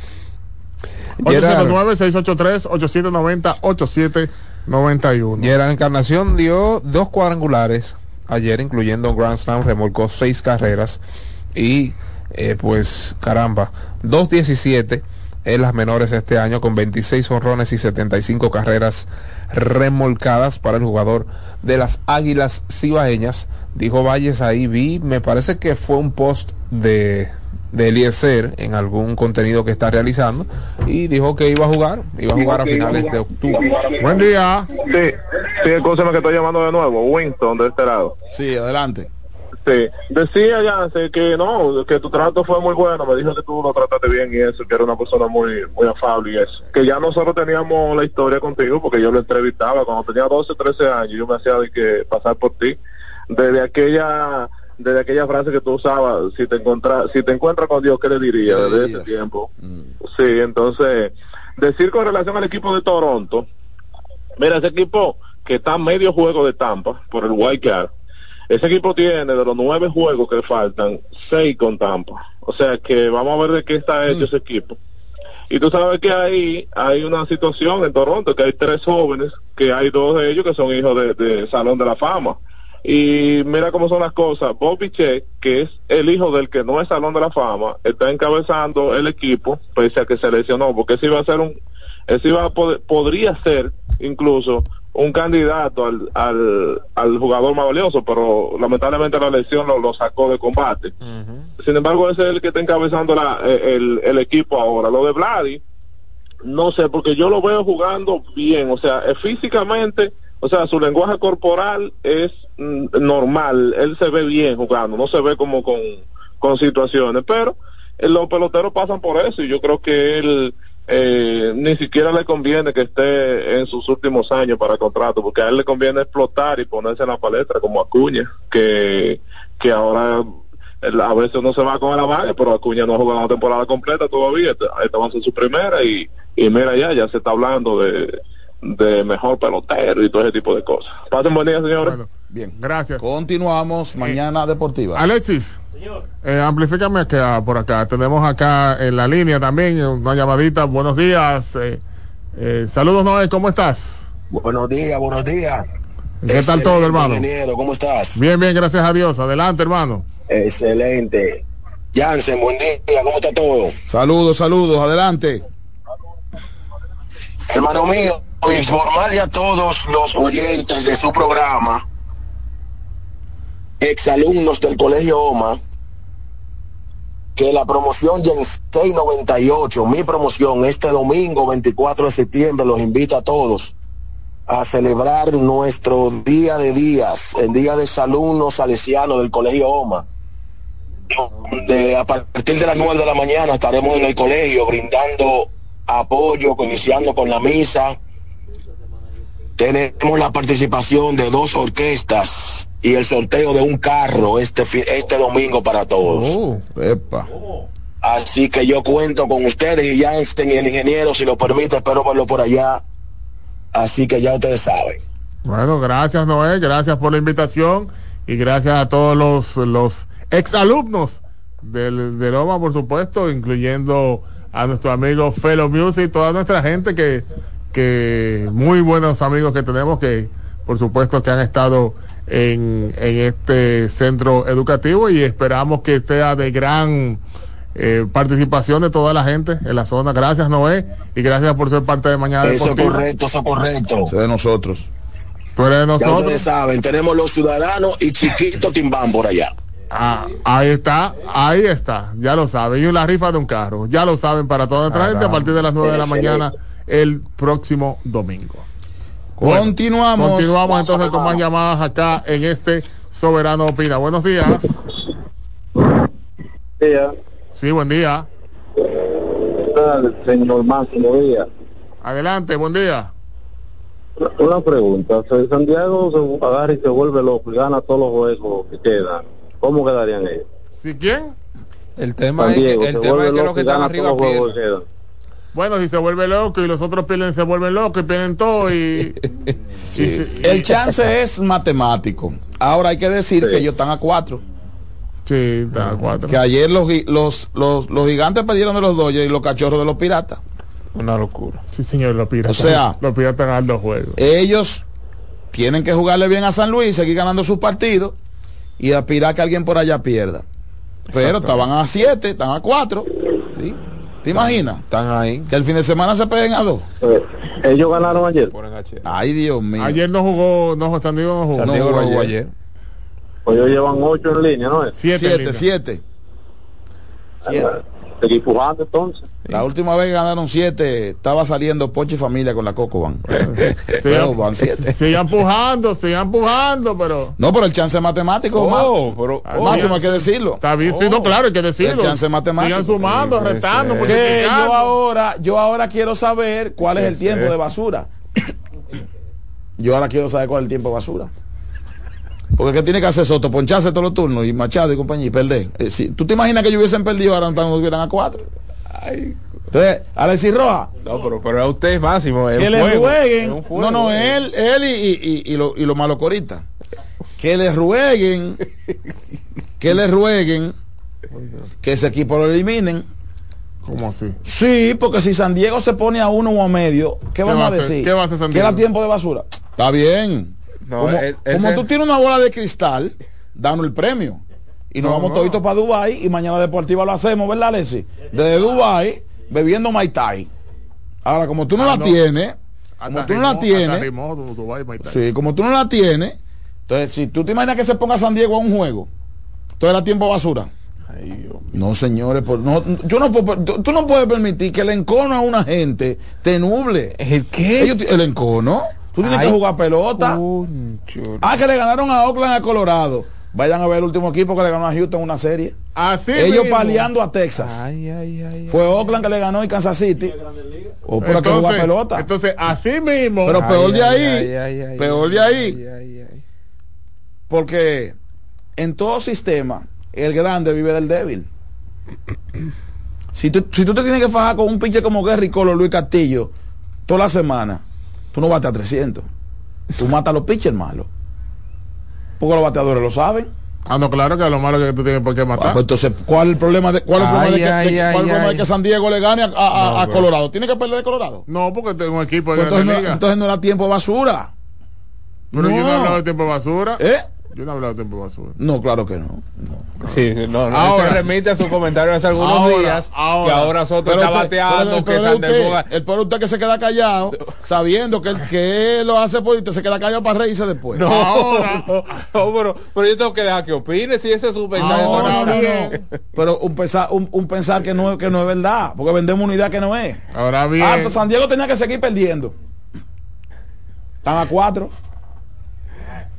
809-683-8790-8791. Y la Encarnación dio dos cuadrangulares ayer, incluyendo un Grand Slam, remolcó seis carreras y eh, pues caramba, 2.17 en las menores este año con 26 honrones y 75 carreras remolcadas para el jugador de las Águilas Cibaeñas. Dijo Valles ahí, vi, me parece que fue un post de, de Eliezer en algún contenido que está realizando y dijo que iba a jugar, iba a jugar a finales de octubre. Buen día. Sí, sí, escúchame que estoy llamando de nuevo. Winston, de este lado. Sí, adelante. Sí, decía ya que no, que tu trato fue muy bueno, me dijo que tú lo trataste bien y eso, que era una persona muy muy afable y eso. Que ya nosotros teníamos la historia contigo porque yo lo entrevistaba cuando tenía 12, 13 años, yo me hacía de que pasar por ti. Desde aquella desde aquella frase que tú usabas, si te encuentras si te encuentras con Dios, ¿qué le diría desde ese tiempo? Sí, entonces, decir con relación al equipo de Toronto, mira, ese equipo que está a medio juego de Tampa por el White Card, ese equipo tiene de los nueve juegos que faltan, seis con Tampa. O sea que vamos a ver de qué está hecho ese equipo. Y tú sabes que ahí hay una situación en Toronto, que hay tres jóvenes, que hay dos de ellos que son hijos de, de Salón de la Fama. Y mira cómo son las cosas. Bobby Che, que es el hijo del que no es Salón de la Fama, está encabezando el equipo, pese a que se lesionó, porque ese iba a ser un, ese iba a poder- podría ser incluso un candidato al, al, al jugador más valioso, pero lamentablemente la lesión lo, lo sacó de combate. Sin embargo, ese es el que está encabezando la, eh, el, el equipo ahora. Lo de Vladi, no sé, porque yo lo veo jugando bien, o sea, eh, físicamente, o sea, su lenguaje corporal es mm, normal, él se ve bien jugando, no se ve como con, con situaciones, pero eh, los peloteros pasan por eso y yo creo que él eh, ni siquiera le conviene que esté en sus últimos años para contrato, porque a él le conviene explotar y ponerse en la palestra como Acuña, que, que ahora a veces no se va con la vaga, pero Acuña no ha jugado una temporada completa todavía, esta esta va a ser su primera y, y mira ya, ya se está hablando de, de mejor pelotero y todo ese tipo de cosas. Pasen buen día, señores. Bien. Gracias. Continuamos mañana deportiva. Alexis, eh, amplifícame acá, por acá. Tenemos acá en la línea también una llamadita. Buenos días. eh, eh, saludos, Noé, ¿cómo estás? Buenos días, buenos días. ¿Qué tal todo, hermano? Ingeniero, ¿cómo estás? Bien, bien, gracias a Dios. Adelante, hermano. Excelente. Jansen, buen día, ¿cómo está todo? Saludos, saludos, adelante. Hermano mío, informarle a todos los oyentes de su programa, exalumnos del Colegio OMA, que la promoción Gen 98, mi promoción, este domingo 24 de septiembre, los invita a todos a celebrar nuestro día de días, el día de alumnos salesianos del Colegio OMA. a partir de las 9 de la mañana estaremos en el colegio brindando apoyo, iniciando con la misa. Tenemos la participación de dos orquestas y el sorteo de un carro este este domingo para todos. Oh, epa. Así que yo cuento con ustedes y Jansen y el ingeniero, si lo permite, espero verlo por allá. Así que ya ustedes saben. Bueno, gracias, Noé. Gracias por la invitación y gracias a todos los, los exalumnos del, del OMA, por supuesto, incluyendo a nuestro amigo Fellow Music, toda nuestra gente que, que muy buenos amigos que tenemos que, por supuesto, que han estado en, en este centro educativo y esperamos que sea de gran eh, participación de toda la gente en la zona. Gracias, Noé, y gracias por ser parte de Mañana Eso es correcto, eso es correcto. de nosotros. Tú eres de Ya nosotros. ustedes saben, tenemos los ciudadanos y Chiquito Timbán por allá. Ah, ahí está, ahí está, ya lo saben. Y la rifa de un carro, ya lo saben para toda nuestra gente a partir de las 9 de la mañana el próximo domingo. Continuamos. Continuamos entonces con más llamadas acá en este Soberano Opina. Buenos días. Día. Sí, buen día. Señor Máximo Díaz. Adelante, buen día. Una pregunta, si Santiago se agarra y se vuelve loco y gana todos los juegos que quedan, ¿cómo quedarían ellos? ¿Sí quién? El tema es que, el tema es que los que están arriba pierden. Bueno, si se vuelve loco y los otros pierden, se vuelven locos y pierden todo y... [LAUGHS] Sí. El chance es matemático. Ahora hay que decir que ellos están a cuatro. Sí, están a cuatro. Que ayer los, los, los, los gigantes perdieron de los Dodgers y los cachorros de los piratas. Una locura. Sí, señor, los piratas. O sea- los piratas ganan dos juegos. Ellos tienen que jugarle bien a San Luis, seguir ganando sus partidos y aspirar que alguien por allá pierda. Pero estaban a 7, están a 4. Sí. ¿Te imaginas? Están ahí. Que el fin de semana se peguen a dos. ellos ganaron ayer. Ay, Dios mío. Ayer no jugó, no, San Diego no jugó. San Diego no jugó ayer. Pues ellos llevan 8 en línea, ¿no? Siete, Siete, Lina. siete. Seguir pujando entonces. La última vez que ganaron siete, estaba saliendo Pochi Familia con la Coco Van. [LAUGHS] Pero van siete. Sigan empujando, sigan empujando, pero. No, pero el chance matemático, Oh, Omar. pero- Al máximo hay que decirlo. Está bien, sí, no, claro, hay que decirlo. El chance matemático. Sigan sumando, retando, Que multiplicando. yo ahora, yo ahora quiero saber cuál es el tiempo de basura. Yo ahora quiero saber cuál es el tiempo de basura. Porque ¿qué tiene que hacer Soto? Poncharse todos los turnos y Machado y compañía y perder. Eh, si- ¿Tú te imaginas que ellos hubiesen perdido ahora no hubieran a cuatro? Entonces, Alexis Roja, No, pero, pero a usted máximo. es que un le rueguen. No, no, eh. él, él y, y, y, y lo- y los malocoristas. Que le rueguen, [LAUGHS] que le rueguen que ese equipo lo eliminen. ¿Cómo así? Sí, porque si San Diego se pone a uno o a medio, ¿qué, vamos va a decir? ¿Qué va a hacer San Que era Diego? tiempo de basura. Está bien. No, como se- tú tienes una bola de cristal, danos el premio. Y nos No, vamos no. toditos para Dubai y mañana Deportiva lo hacemos, ¿verdad, Alessi? Desde Dubai, bebiendo Mai Tai. Ahora, como tú no Ah, la tienes, como tú no la tienes, sí, como tú no la tienes, entonces si tú te imaginas que se ponga San Diego a un juego, entonces era tiempo basura. No, señores, pues, no, yo no puedo, tú, tú no puedes permitir que el encono a una gente te nuble. ¿El qué? Ellos el encono. Tú tienes Ay, que jugar pelota. Ah, que le ganaron a Oakland a Colorado. Vayan a ver el último equipo que le ganó a Houston una serie. Así Ellos mismo. paliando a Texas. Ay, ay, ay. Fue Oakland que le ganó y Kansas City. O por que jugar Entonces, pelota. entonces, así mismo. Pero peor de ahí. peor de ahí. Porque en todo sistema, el grande vive del débil. Si tú, si tú te tienes que fajar con un pinche como Gary Colo, Luis Castillo, toda la semana, tú no bates a 300. Tú matas a los pitchers malos. Porque los bateadores lo saben. Ah, no, claro que lo malo es que tú tienes por qué Ah, matar. pues entonces, ¿cuál es el problema de, cuál es el problema de que, de- cuál problema de San Diego le gane a, a- a- No, a pero- Colorado? ¿Tiene que perder de Colorado? No, porque tengo un equipo Pues entonces, no, entonces no era tiempo basura. Pero yo no he no. hablado de tiempo basura. ¿Eh? Yo no he hablado de tiempo basura. No, claro que no. Sí, no, no, Ahora. se remite a su comentario hace algunos Ahora, días ahora. que ahora Soto Pero está usted- bateando, pero- que pero Sander usted, Boga- El peor usted que se queda callado, sabiendo que, que lo hace por usted se queda callado para reírse después. No, Ahora. no, pero, pero yo tengo que dejar que opine si ese es su mensaje. No, no, no, bien. no. Pero un pensar, un, un pensar que no, que no es verdad, porque vendemos una idea que no es. Ahora bien. Entonces San Diego tenía que seguir perdiendo. Están a cuatro.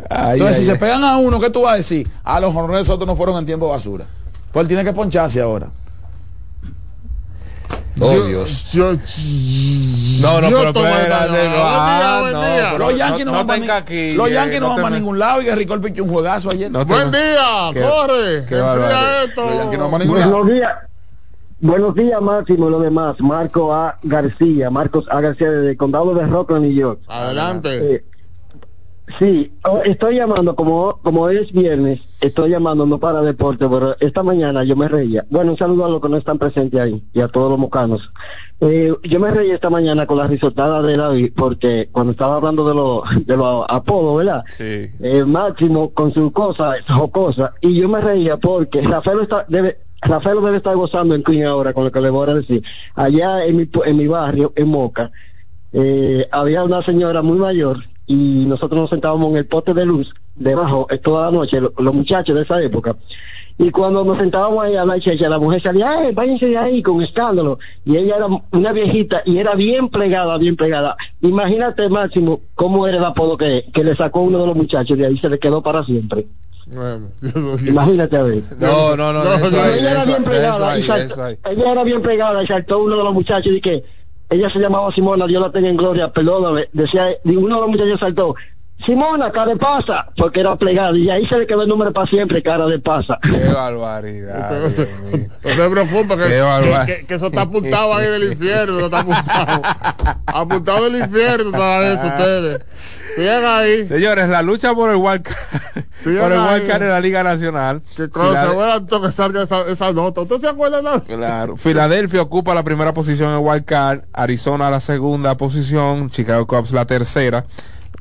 Ay, Entonces, ay, si ay. se pegan a uno, ¿qué tú vas a decir? A los honores otros no fueron en tiempo de basura. Pues él tiene que poncharse ahora. Oh, Yo- Dios. Yo, No, no, pero espérate, no, ah, Buen día, no, buen día. pero- Los Yankees no, no van para los Yankees no, van para ningún lado y que Rico pichó un juegazo ayer. No Buen día, Qué- corre. qué Enfría barbaridad. esto. Los Yankees no van para ningún lado. Buenos días. Buenos días, Máximo, y lo demás. Marco A. García, Marcos A. García, del condado de Rockland, New York. Adelante. Eh, sí, oh, estoy llamando, como, como hoy es viernes, estoy llamando no para deporte, pero esta mañana yo me reía. Bueno, un saludo a los que no están presentes ahí y a todos los mocanos. Eh, yo me reí esta mañana con la risotada de David, porque cuando estaba hablando de los de los apodos, ¿verdad? Sí. eh, Máximo con su cosa jocosa y yo me reía porque Rafael está debe Rafael debe estar gozando en Queen ahora con lo que le voy a decir allá en mi en mi barrio en Moca eh, había una señora muy mayor y nosotros nos sentábamos en el poste de luz debajo eh, toda la noche lo- los muchachos de esa época y cuando nos sentábamos ahí a la checha, la mujer salía, ¡ay, váyanse de ahí con escándalo! Y ella era una viejita y era bien plegada, bien plegada. Imagínate, Máximo, cómo era el apodo que, que le sacó uno de los muchachos y ahí se le quedó para siempre. Bueno, [LAUGHS] Imagínate a ver. No, no, no, No, ella era eso- bien eso plegada, ahí, y saltó- eso ahí. ella era bien plegada y saltó uno de los muchachos y que ella se llamaba Simona, Dios la tenga en gloria, perdóname, decía, uno de los muchachos saltó, Simona, cara de pasa, porque era plegada y ahí se le quedó el nombre para siempre, cara de pasa. Qué barbaridad. No se preocupe que, que, que- que eso está apuntado ahí del infierno, eso está apuntado. apuntado del infierno todavía eso ustedes. Sigan ahí. Señores, la lucha por el wild card, Sí, por el ahí. wild card en la Liga Nacional. Qué cosa, Filade- tengo que salga esa, esa nota. ¿Usted se acuerda? No? Claro. Filadelfia ocupa la primera posición en wild card, Arizona la segunda posición, Chicago Cubs la tercera.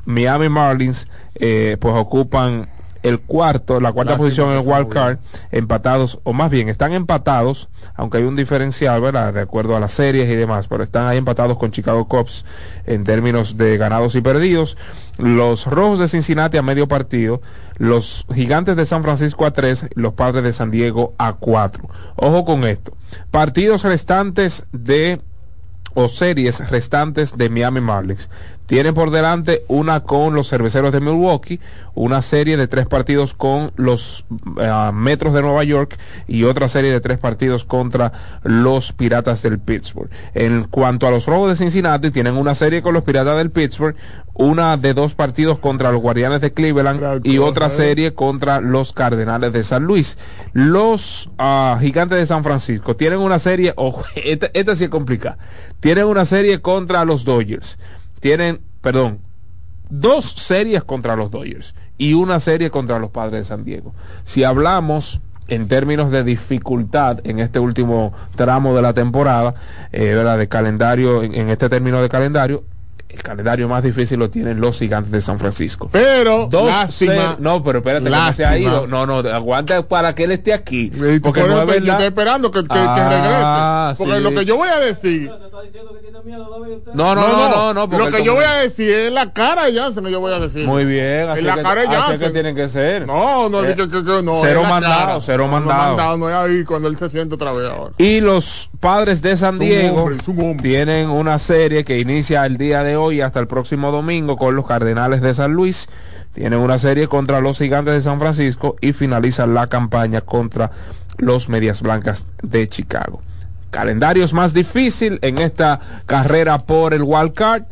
Miami Marlins eh, pues ocupan el cuarto, la cuarta Lástima posición en el wild card, empatados, o más bien, están empatados, aunque hay un diferencial, ¿verdad? De acuerdo a las series y demás, pero están ahí empatados con Chicago Cubs en términos de ganados y perdidos. Los Rojos de Cincinnati a medio partido, los Gigantes de San Francisco a tres, los Padres de San Diego a cuatro. Ojo con esto. Partidos restantes de o series restantes de Miami Marlins. Tienen por delante una con los cerveceros de Milwaukee, una serie de tres partidos con los eh, Metros de Nueva York y otra serie de tres partidos contra los Piratas del Pittsburgh. En cuanto a los Rojos de Cincinnati, tienen una serie con los Piratas del Pittsburgh, una de dos partidos contra los Guardianes de Cleveland y otra serie contra los Cardenales de San Luis. Los ah, Gigantes de San Francisco tienen una serie, ojo, [LAUGHS] esta, esta sí es complicada, tienen una serie contra los Dodgers, tienen, perdón, dos series contra los Dodgers y una serie contra los Padres de San Diego. Si hablamos en términos de dificultad en este último tramo de la temporada, eh, ¿verdad? de calendario, en, en este término de calendario, el calendario más difícil lo tienen los gigantes de San Francisco. Pero, Dos lástima. ser- no, pero espérate, no se ha Lástima. ido. No, no, aguanta para que él esté aquí. Porque por no es que yo verdad. estoy esperando que, que- que Ah, regrese. Porque sí. lo que yo voy a decir. No, no, no, no, no, porque Lo que yo voy a decir es la cara de Jansen que yo voy a decir. Muy bien, así En la que- cara de así es que tienen que ser. No, no, Eh, que- que- que no. cero mandado, cara. cero No, mandado. No, es ahí cuando él se siente otra vez ahora. Y los padres de San un Diego hombre, un tienen una serie que inicia el día de hoy hasta el próximo domingo con los Cardenales de San Luis. Tienen una serie contra los Gigantes de San Francisco y finalizan la campaña contra los Medias Blancas de Chicago. Calendario es más difícil en esta carrera por el wild card.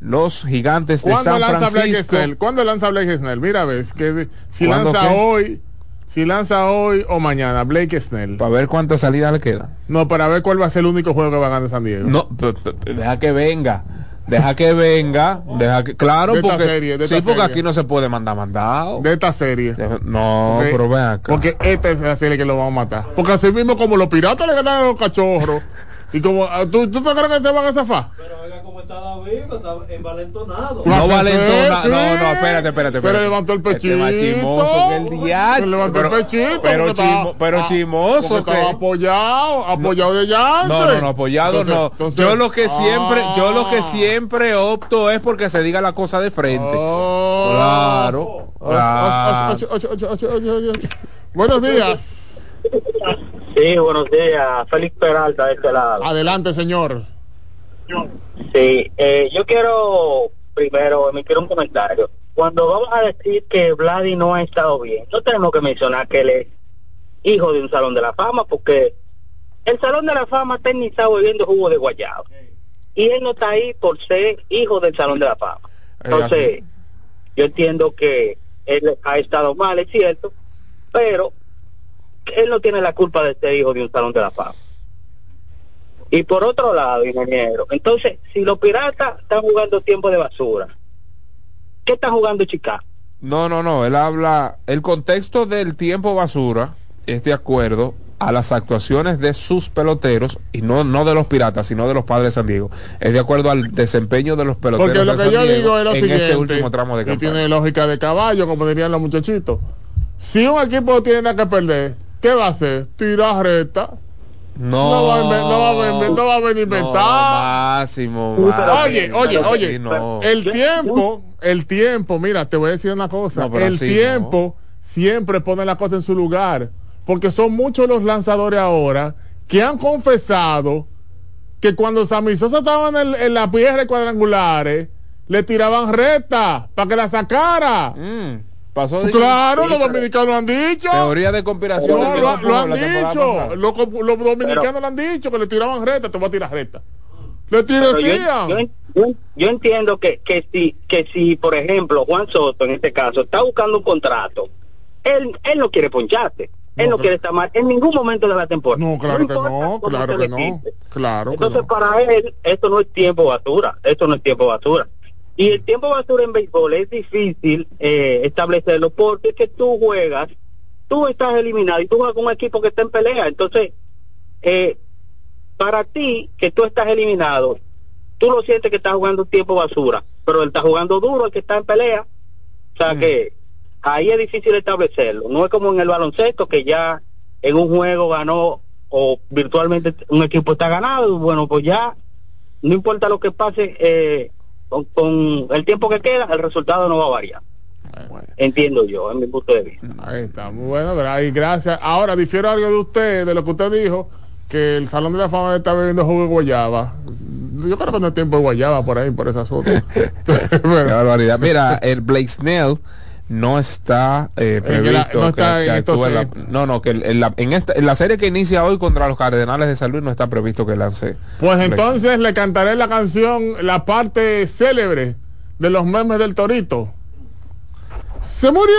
Los Gigantes de ¿Cuándo San lanza Blake Francisco. Snell? ¿Cuándo lanza Blake Snell? Mira, ves, que si ¿Cuándo lanza qué? hoy, si lanza hoy o mañana, Blake Snell. Para ver cuántas salidas le quedan. No, para ver cuál va a ser el único juego que va a ganar San Diego. No, deja que venga. Deja que venga, deja que, claro, De esta porque, serie, de sí, porque serie. aquí no se puede mandar mandado. De esta serie. No, Porque- pero ven acá. Porque esta es la serie que lo vamos a matar. Porque así mismo como los piratas le ganaron a los cachorros. Y como, ah, ¿tú, ¿tú te crees que se van a zafar? No valentona, no, no, espérate, espérate, Se espérate. levantó el Este pechito. más chismoso que el diacho. Se levantó Pero- el pechito. pero chimo- estaba- pero ah, chimoso estaba apoyado, apoyado de Janssen. No, no, no, apoyado Entonces- no. entonces- yo lo que siempre, yo lo que Ah. siempre opto es porque se diga la cosa de frente. Oh. Claro. claro. Ocho, ocho. Buenos días. Sí, buenos días. Félix Peralta de este lado. Adelante, señor. Sí, eh, yo quiero primero emitir un comentario. Cuando vamos a decir que Vladi no ha estado bien, no tenemos que mencionar que él es hijo de un salón de la fama, porque el salón de la fama está iniciado bebiendo jugo de guayabo. Y él no está ahí por ser hijo del salón de la fama. Entonces, yo entiendo que él ha estado mal, es cierto, pero él no tiene la culpa de ser hijo de un salón de la fama. Y por otro lado, ingeniero, entonces, si los piratas están jugando tiempo de basura, ¿qué están jugando Chicago? No, no, no. Él habla. El contexto del tiempo basura es de acuerdo a las actuaciones de sus peloteros y no, no de los piratas, sino de los padres de San Diego. Es de acuerdo al desempeño de los peloteros Porque lo de que San yo Diego digo es lo en siguiente, este último tramo de tiene lógica de caballo, como dirían los muchachitos. Si un equipo tiene nada que perder, ¿qué va a hacer? Tirar recta. No, No va no va a inven- no va a venir a inventar. Máximo. Oye, máximo. oye, oye, Sí, no. el tiempo, el tiempo, mira, te voy a decir una cosa, el tiempo siempre pone la cosa en su lugar, porque son muchos los lanzadores ahora que han confesado que cuando Sammy Sosa estaba en, el- en las piedras cuadrangulares, le tiraban recta para que la sacara. Pasó de- claro, los dominicanos lo han dicho. Teoría de conspiración. No, lo, han dicho. Los, los dominicanos lo han dicho que le tiraban recta, te voy a tirar recta. Le Pero yo, yo- entiendo que, que si, que si, por ejemplo, Juan Soto, en este caso, está buscando un contrato, él, él no quiere poncharte. Él no, quiere estar mal en ningún momento de la temporada. No, claro que importa no, claro que no. Claro que Entonces, no. para él, esto no es tiempo basura. Esto no es tiempo basura. Y el tiempo basura en béisbol es difícil eh, establecerlo porque es que tú juegas, tú estás eliminado y tú juegas con un equipo que está en pelea. Entonces, eh, para ti, que tú estás eliminado, tú lo sientes que estás jugando tiempo basura. pero él está jugando duro, el que está en pelea. O sea que ahí es difícil establecerlo. No es como en el baloncesto que ya en un juego ganó o virtualmente un equipo está ganado, bueno, pues ya no importa lo que pase eh, con, con el tiempo que queda, el resultado no va a variar. Entiendo yo, en mi punto de vista. Ahí está, muy bueno, y gracias. Ahora, difiero algo de usted, de lo que usted dijo, que el Salón de la Fama está bebiendo jugo de guayaba. Yo creo que no hay tiempo de guayaba por ahí, por esa zona. [LAUGHS] [LAUGHS] Qué barbaridad. Mira, el Blake Snell no está eh, previsto no no no que en la, en esta en la serie que inicia hoy contra los Cardenales de San Luis no está previsto que lance Pues entonces le cantaré la canción, la parte célebre de los memes del Torito. ¡Se murió!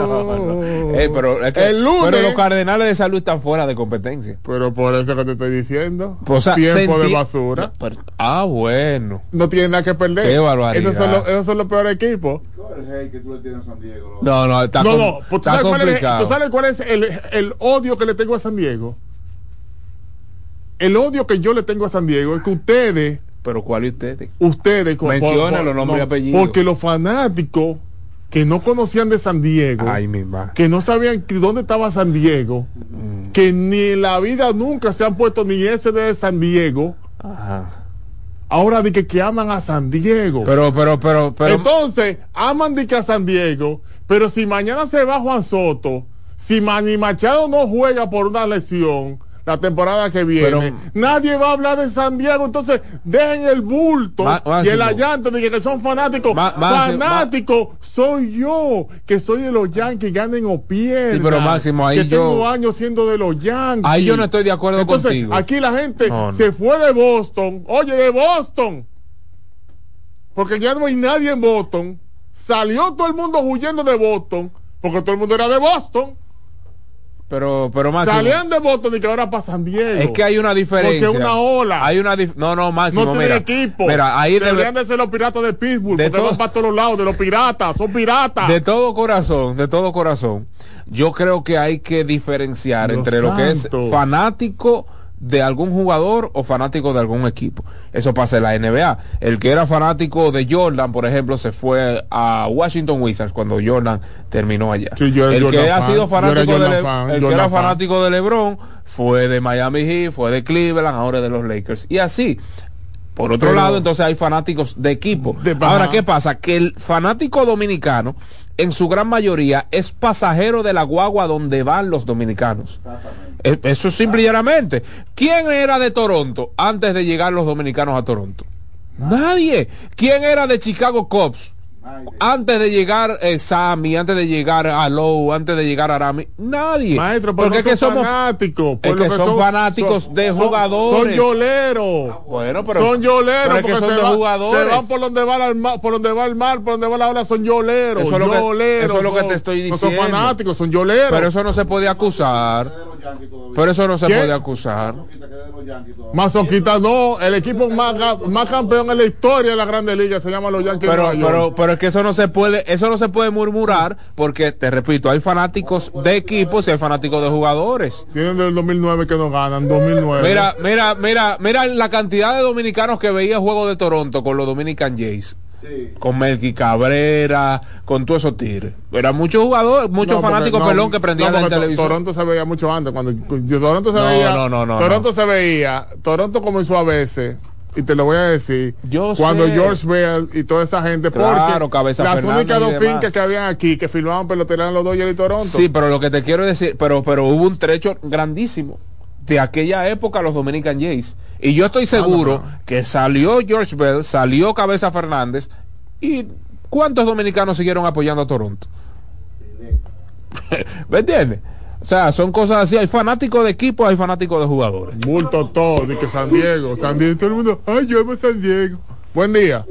[LAUGHS] Eh, pero, es que- el lunes. pero los Cardenales de San Luis están fuera de competencia Pero por eso que te estoy diciendo. Pues, o sea, Tiempo de basura. ah bueno No tiene nada que perder. Qué barbaridad. Esos son los, esos son los peores equipos. no no está, no, com- no. pues, ¿tú, está sabes cuál es, complicado tú sabes cuál es el, el odio que le tengo a San Diego? El odio que yo le tengo a San Diego es que ustedes, pero cuál es ustedes ustedes, con- Menciona por- los nombres y apellidos. Porque los fanáticos que no conocían de San Diego, ay mi que no sabían que dónde estaba San Diego, Mm. que ni en la vida nunca se han puesto ni ese de San Diego, Ajá. ahora de que, que aman a San Diego. pero pero pero pero Entonces, aman de que a San Diego, pero si mañana se va Juan Soto, si Manny Machado no juega por una lesión la temporada que viene, Pero- nadie va a hablar de San Diego, entonces dejen el bulto Ma- y el allante de que, son fanáticos. Ma- Fanático soy yo, que soy de los Yankees, ganen o pierdan. Sí, pero Máximo, ahí que yo- tengo años siendo de los Yankees. Ahí yo no estoy de acuerdo Entonces, contigo. Aquí la gente No, no. se fue de Boston, oye, de Boston, porque ya no hay nadie en Boston. Salió todo el mundo huyendo de Boston, porque todo el mundo era de Boston. Pero pero Máximo Salían de Boston y que ahora para San Diego. es que hay una diferencia Porque una ola. hay una dif- no no Máximo no tienen mira equipo. mira ahí debe- Deberían de ser los piratas de Pittsburgh, De porque van para todos lados, de los piratas, son piratas. De todo corazón, de todo corazón, yo creo que hay que diferenciar Dios entre lo que es fanático de algún jugador o fanático de algún equipo. Eso pasa en la NBA. El que era fanático de Jordan, por ejemplo, se fue a Washington Wizards cuando Jordan terminó allá. Sí, yo era el que ha fan. sido fanático de Jordan Le- fan, el que era fan. fanático de LeBron fue de Miami Heat, fue de Cleveland, ahora de los Lakers y así. Por otro Pero- lado, entonces hay fanáticos de equipo. De- Ahora. ¿qué pasa? Que el fanático dominicano, en su gran mayoría, es pasajero de la guagua donde van los dominicanos. Eh, Eso es simple y llanamente. ¿Quién era de Toronto antes de llegar los dominicanos a Toronto? Nadie. ¿Quién era de Chicago Cubs? Antes de llegar eh, Sammy, antes de llegar a Lowe, antes de llegar a Arami, nadie. Maestro, porque no es que son somos fanáticos. es que son fanáticos de jugadores. Son yoleros. Bueno, pero son yoleros pero es que porque son se, de va- jugadores. se van por donde va el mar, por donde va el mar, por donde va la ola, son yoleros. Eso es lo que- yoleros, eso es lo que te estoy No son diciendo. fanáticos, son yoleros. Pero eso no se puede acusar. Pero eso no se ¿Quién? puede acusar. Mazoquita no, el equipo más, más campeón en la historia de la Grande Liga se llama los Yankees Pero, pero, pero es que eso no se puede, eso no se puede murmurar porque te repito, hay fanáticos de equipos y hay fanáticos de jugadores. Tienen del 2009 que no ganan, 2009. Mira, mira, mira, mira la cantidad de dominicanos que veía el juego de Toronto con los Dominican Jays. Con Melky Cabrera, con todos esos tigres. Eran muchos jugadores, muchos No, fanáticos, no, pelón, que prendían no, la televisión. Toronto se veía mucho antes. Cuando yo- Toronto se No, veía. no, no, no, Toronto se veía. Toronto comenzó a veces. Y te lo voy a decir. Yo cuando sé. George Bell y toda esa gente. Claro, porque las Fernández únicas dos fincas que habían aquí que filmaban peloteras eran los Dodgers y Toronto. Sí, pero lo que te quiero decir, pero, pero hubo un trecho grandísimo de aquella época los Dominican Jays. Y yo estoy seguro que salió George Bell, salió Cabeza Fernández y ¿cuántos dominicanos siguieron apoyando a Toronto? [LAUGHS] ¿Me entiendes? O sea, son cosas así. Hay fanáticos de equipo, hay fanáticos de jugadores. Bulto todo, de que San Diego, San Diego, todo el mundo, ay, yo amo San Diego. Buen día.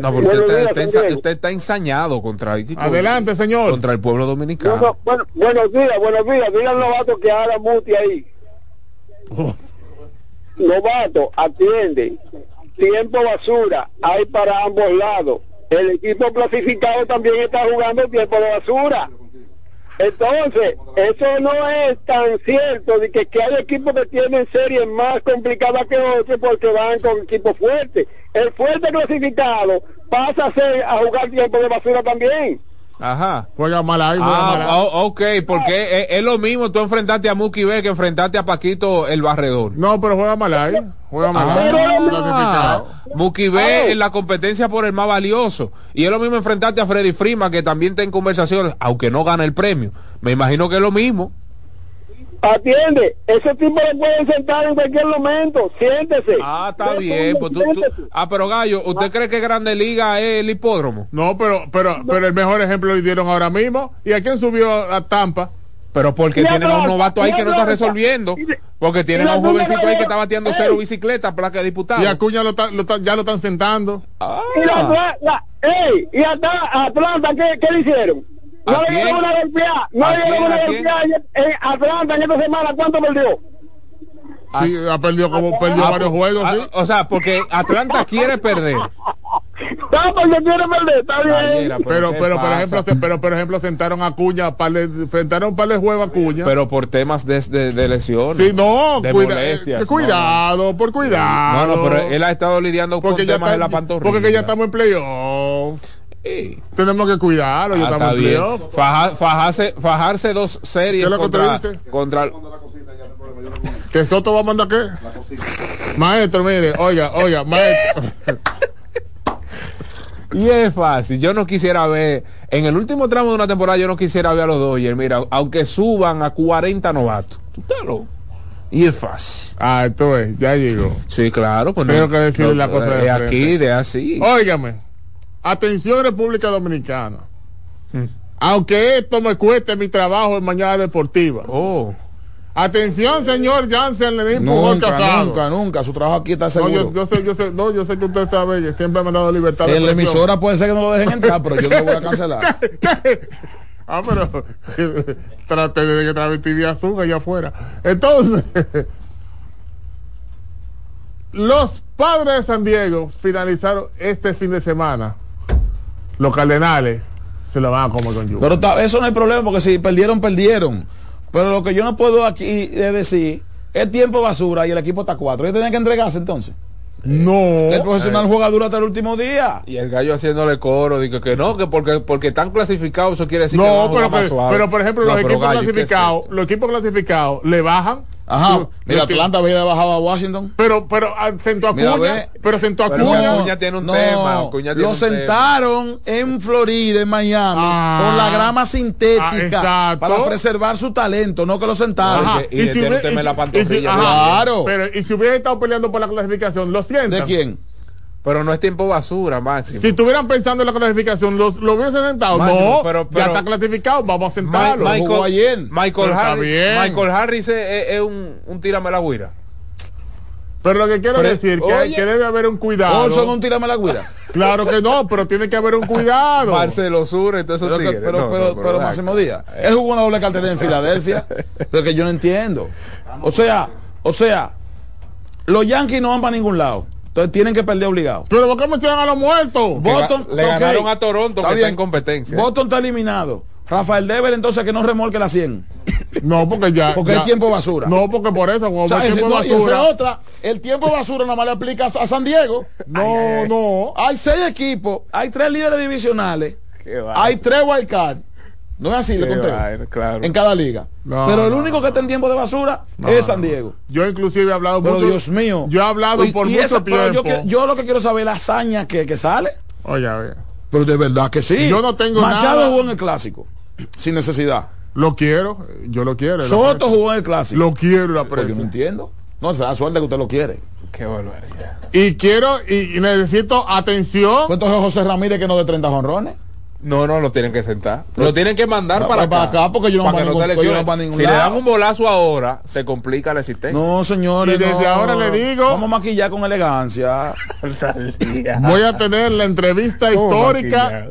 No, porque usted, está, está ensa- usted está ensañado contra, Adelante, señor. contra el pueblo dominicano. Bueno, bueno, buenos días, buenos días. Diga al novato que haga muti ahí. Novato, atiende. Tiempo basura hay para ambos lados. El equipo clasificado también está jugando tiempo de basura. Entonces, eso no es tan cierto de que, que hay equipos que tienen series más complicadas que otros porque van con equipos fuertes. El fuerte clasificado pasa a, ser, a jugar tiempo de basura también. Ajá. Juega mal ahí, juega mal Ah, ahí. o- ok, porque es, es lo mismo tú enfrentarte a Muki B que enfrentarte a Paquito el barredor. No, pero juega mal ahí. Juega mal. Ah. Muki B en la competencia por el más valioso. Y es lo mismo enfrentarte a Freddy Freeman, que también está en conversaciones, aunque no gana el premio. Me imagino que es lo mismo. Atiende, ese tipo le pueden sentar en cualquier momento. Siéntese. Ah, está bien. Pues tú- tú- ah, pero Gallo, ¿usted cree que Grande Liga es el hipódromo? No, pero, pero, pero el mejor ejemplo lo dieron ahora mismo. ¿Y a quién subió a Tampa? Pero porque Y tienen a un novato ahí y que no está resolviendo. Porque tienen y a un jovencito ahí que está bateando Ey. cero bicicleta, placa de diputado. Y Acuña lo, ta- lo ta- ya lo están sentando. Y, la, la- la- ey, y hasta Atlanta, ¿qué, qué le hicieron? No ¿A le dieron una golpeada, no ¿A le dieron una ¿A golpeada en, en Atlanta en esta semana, ¿cuánto perdió? Sí, ha perdido como perdió Ah, varios juegos. ah, sí. O sea, porque Atlanta quiere perder. [LAUGHS] No, porque quiere perder, está bien. Pero, ¿qué pero, por ejemplo, se- pero, por ejemplo, sentaron a Acuña, par de- sentaron un par de juegos a Acuña. Pero por temas de, de, de lesiones. Sí, no, de cuida- molestias, eh, cuidado, por cuidado. No, no, pero él ha estado lidiando con porque ya, temas está- de la pantorrilla. porque que ya estamos en playoff. Tenemos que cuidarlo, Ah, está en bien. Faja- fajarse, fajarse dos series ¿Qué es lo que contra, contra ¿Que Soto va a mandar qué? Maestro, mire, oiga, oiga, maestro. Y es fácil. Yo no quisiera ver, en el último tramo de una temporada, yo no quisiera ver a los Dodgers, mira, aunque suban a 40 novatos. Tú estás loco. Y es fácil. Ah, esto es, ya llegó. Sí, claro. Pues Tengo no- que decirle no, la cosa de de frente. aquí, de así. Óigame, atención República Dominicana. Aunque esto me cueste mi trabajo en Mañana Deportiva. Oh. Atención, señor Jansen Lenín Pujol Casado. nunca, nunca. Su trabajo aquí está No, seguro. yo, yo sé, yo sé, no, yo sé que usted sabe que siempre me ha dado libertad en la emisora puede ser que no lo dejen entrar, pero yo no lo voy a cancelar. [LAUGHS] Ah, pero [LAUGHS] trate de que travesti de azúcar allá afuera. Entonces, [LAUGHS] los padres de San Diego finalizaron este fin de semana. Los Cardenales se lo van a comer con yuca. Pero ta- eso no hay problema porque si perdieron, perdieron. Pero lo que yo no puedo aquí es decir, es tiempo basura y el equipo está cuatro. Ellos tenían que entregarse entonces. No. El profesional juega duro hasta el último día. Y el gallo haciéndole coro, digo que no, que porque, porque están clasificados, eso quiere decir que No, pero, pero, pero, por ejemplo, No, los pero, equipos gallo, ¿qué es clasificados, los equipos clasificados le bajan. Ajá. Mira, Atlanta había bajado a Washington. Pero, pero ah, sentó a Mira, Acuña, ve. pero sentó a Pero tiene un no, tema, tiene lo un tema. sentaron en Florida, en Miami, Ah. con la grama Ah, sintética exacto. para preservar su talento, no que lo sentaron. Ajá, y la pantorrilla, y si- ajá, claro. Pero, y si hubiera estado peleando por la clasificación, lo sientan. ¿De quién? Pero no es tiempo basura, Máximo. Si estuvieran pensando en la clasificación, ¿los, ¿lo hubiesen sentado? Máximo, no, pero- ya está clasificado, vamos a Ma- sentarlo. Michael, Jugó ayer. Michael Harris, bien. Michael Harris es, es- es un, un tírame la guira. Pero lo que quiero Pero- decir que, hay- oye. que debe haber un cuidado. Olson, un tírame la guira. [LAUGHS] Claro que no, pero tiene que haber un cuidado. Marcelo Sur, entonces Pero, que- pero, pero, pero Máximo Díaz, él jugó una doble cartera en Filadelfia, [LAUGHS] pero que yo no entiendo. O sea, o sea, los Yankees no van para ningún lado. Entonces tienen que perder obligado. Pero ¿por qué me tiran a los muertos? Boston, le ok, ganaron a Toronto, que está en competencia. Boston está eliminado. Rafael Dever entonces que no remolque la 100. [COUGHS] No, porque ya. Porque ya- es tiempo basura. No, porque por eso, O sea, el tiempo no, y esa basura. es otra. El tiempo basura nada más le aplica a San Diego. No, no. Hay seis equipos, hay tres líderes divisionales, hay tres wildcards. No es así, le conté. vaina, claro. En cada liga. No, Pero el no, único que está en tiempo de basura No, es San no. Diego. Yo inclusive he hablado Pero mucho. Dios mío. Yo he hablado Y- por y mucho esa- yo, tiempo. que- yo lo que quiero saber es la hazaña que, que sale. Oye, ver. Pero de verdad que sí. Yo no tengo Machado nada. jugó en el clásico. Sin necesidad. Lo quiero, yo lo quiero. Soto jugó en el clásico. Lo quiero, lo Pues yo no entiendo. No, se da suerte que usted lo quiere. Qué barbaridad. Y quiero, y, y necesito atención. Entonces José Ramírez que no de 30 jonrones. No, no, lo tienen que sentar. Lo tienen que mandar para, va para acá, porque yo no para ningún- yo no para ningún Si le dan un bolazo ahora, se complica la existencia. No, señores. Y desde no. ahora le digo- Vamos a maquillar con elegancia. Voy a tener la entrevista ¿Cómo histórica. maquillar?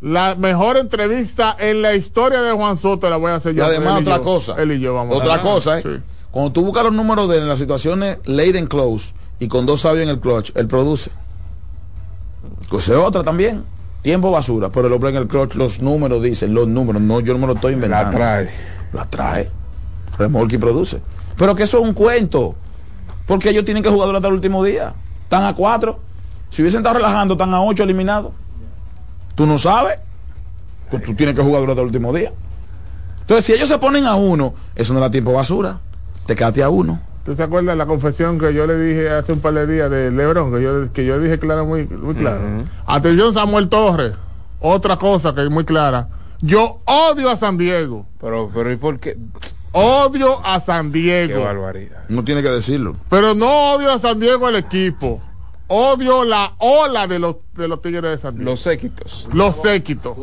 La mejor entrevista en la historia de Juan Soto la voy a hacer Y yo. además él otra yo. cosa. Él y yo vamos a Otra cosa, ¿eh? Sí. Cuando tú buscas los números de él en las situaciones late and close y con dos sabios en el clutch, él produce. Pues es otra también. Tiempo basura, pero el hombre en el clutch, los números dicen, los números, no, yo no me lo estoy inventando. La trae. La trae. Remolque y produce. Pero que eso es un cuento. Porque ellos tienen que jugar durante el último día. Están a cuatro. Si hubiesen estado relajando, están a ocho eliminados. Tú no sabes. Pues tú tienes que jugar durante el último día. Entonces, si ellos se ponen a uno, eso no da tiempo basura. Te quedaste a uno. ¿Tú te acuerdas de la confesión que yo le dije hace un par de días de Lebron? Que yo, que yo dije clara, muy, muy claro. Atención, Samuel Torres. Otra cosa que es muy clara. Yo odio a San Diego. Pero, pero ¿y por qué? Odio a San Diego. Qué barbaridad. No tiene que decirlo. Pero no odio a San Diego el equipo. Odio la ola de los, de los Tigres de San Diego. Los séquitos. Los séquitos.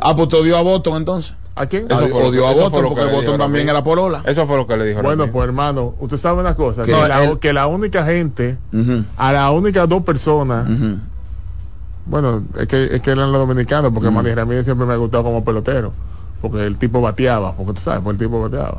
Ah, pues te odió a Boston entonces. ¿A quién? Eso fue lo odió que- a Boston porque le Boston a también era por ola. Eso fue lo que le dijo. Bueno, pues hermano, usted sabe una cosa, que, la, él- que la única gente, a las únicas dos personas, bueno, es que, es que eran los dominicanos, porque Manny Ramírez siempre me ha gustado como pelotero, porque el tipo bateaba, porque tú sabes, porque el tipo bateaba.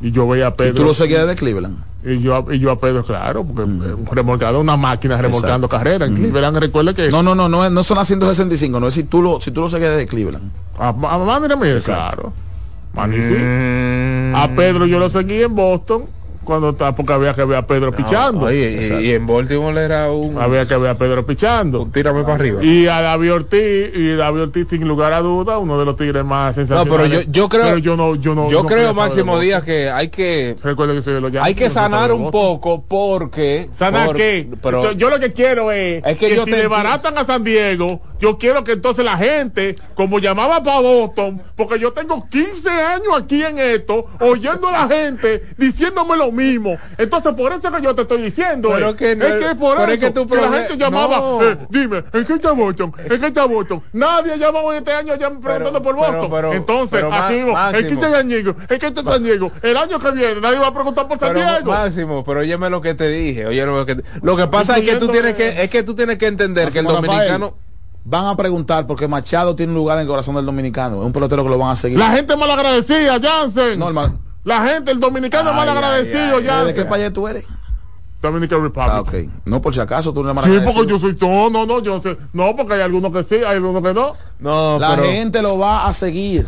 Y yo veía a Y Pedro. tú lo seguías de Cleveland. Y yo, y yo a Pedro, claro, porque un remolcado, una máquina remolcando carreras. En Ujú. Cleveland, recuerde que. No, no, no, no, no son las 165, no es si tú lo, si tú lo seguías de Cleveland. A, a Manny Ramírez, claro. Manny sí. Mm. A Pedro yo lo seguí en Boston, cuando está, porque había que ver a Pedro pichando. Oye, y, en Baltimore era un. Había que ver a Pedro pichando. Tírame para arriba. Y a David Ortiz, y David Ortiz sin lugar a duda, uno de los tigres más No, sensacionales. pero yo, yo creo. Pero yo no, yo no, yo no creo, Máximo Díaz, que hay que. Recuerde que soy de los Yankees, Hay que no sanar un poco porque. ¿Sanar por- qué? Pero, yo, yo lo que quiero es, Es que que, yo si te le baratan a San Diego, yo quiero que entonces la gente, como llamaba para Boston, porque yo tengo 15 años aquí en esto, oyendo a la gente diciéndome lo mismo. Entonces, por eso que yo te estoy diciendo, Pero eh, que no es que por eso es que la gente llamaba, no. eh, dime, ¿en qué está Boston? ¿En qué está Boston? Nadie ha llamado este año ya preguntando por Boston. pero- entonces, pero, Ma- así, ¿en qué está San Diego? ¿En qué está San Diego? El año que viene nadie va a preguntar por San Diego. Máximo, pero óyeme lo que te dije. Oye lo que te- lo que pasa es que tú tienes que es que tú tienes que entender que el Rafael, dominicano van a preguntar porque Machado tiene un lugar en el corazón del dominicano. Es un pelotero que lo van a seguir. La gente mal agradecida, Jansen. No, hermano. La gente, el dominicano Ay, mal agradecido, ay, Jansen. ¿De qué país tú eres? Dominican Republic. Ah, ok. No, por si acaso tú no eres mal Sí, porque yo soy todo, no, no, yo sé. No, porque hay algunos que sí, hay algunos que no. No, La pero- gente lo va a seguir.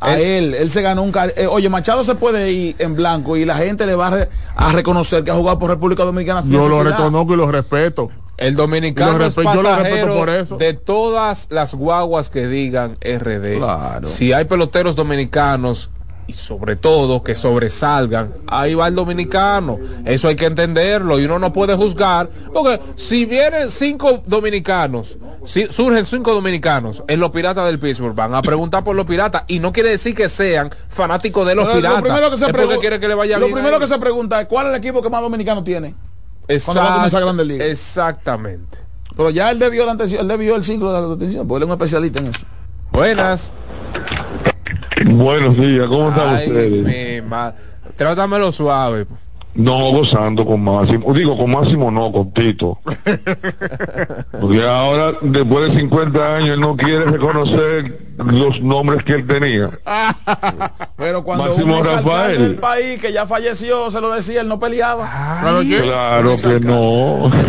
A él, él se ganó un... eh, oye, Machado se puede ir en blanco y la gente le va a, re- a reconocer que ha jugado por República Dominicana sin Yo lo reconozco y lo respeto. El dominicano es pasajero por eso. de todas las guaguas que digan RD. Claro. Si hay peloteros dominicanos y sobre todo que sobresalgan, ahí va el dominicano. Eso hay que entenderlo y uno no puede juzgar, porque si vienen cinco dominicanos, si surgen cinco dominicanos en los piratas del Pittsburgh, van a preguntar por los piratas y no quiere decir que sean fanáticos de los Pero piratas. Lo primero que se, es porque pregu- quiere que le vaya lo primero que se pregunta es cuál es el equipo que más dominicano tiene. Exact- cuando va a comenzar Grandes Ligas. Exactamente. Pero ya él debió la atención, él debió el ciclo de la atención, porque él es un especialista en eso. Buenas. Buenos días, ¿cómo están Ay, ustedes? mi Trátamelo suave. No, gozando con Máximo. Digo, con Máximo no, con Tito. [LAUGHS] Porque ahora, después de 50 años, él no quiere reconocer los nombres que él tenía. [LAUGHS] Pero cuando Máximo un Rafael. del país que ya falleció se lo decía, él no peleaba. Claro que no. [LAUGHS]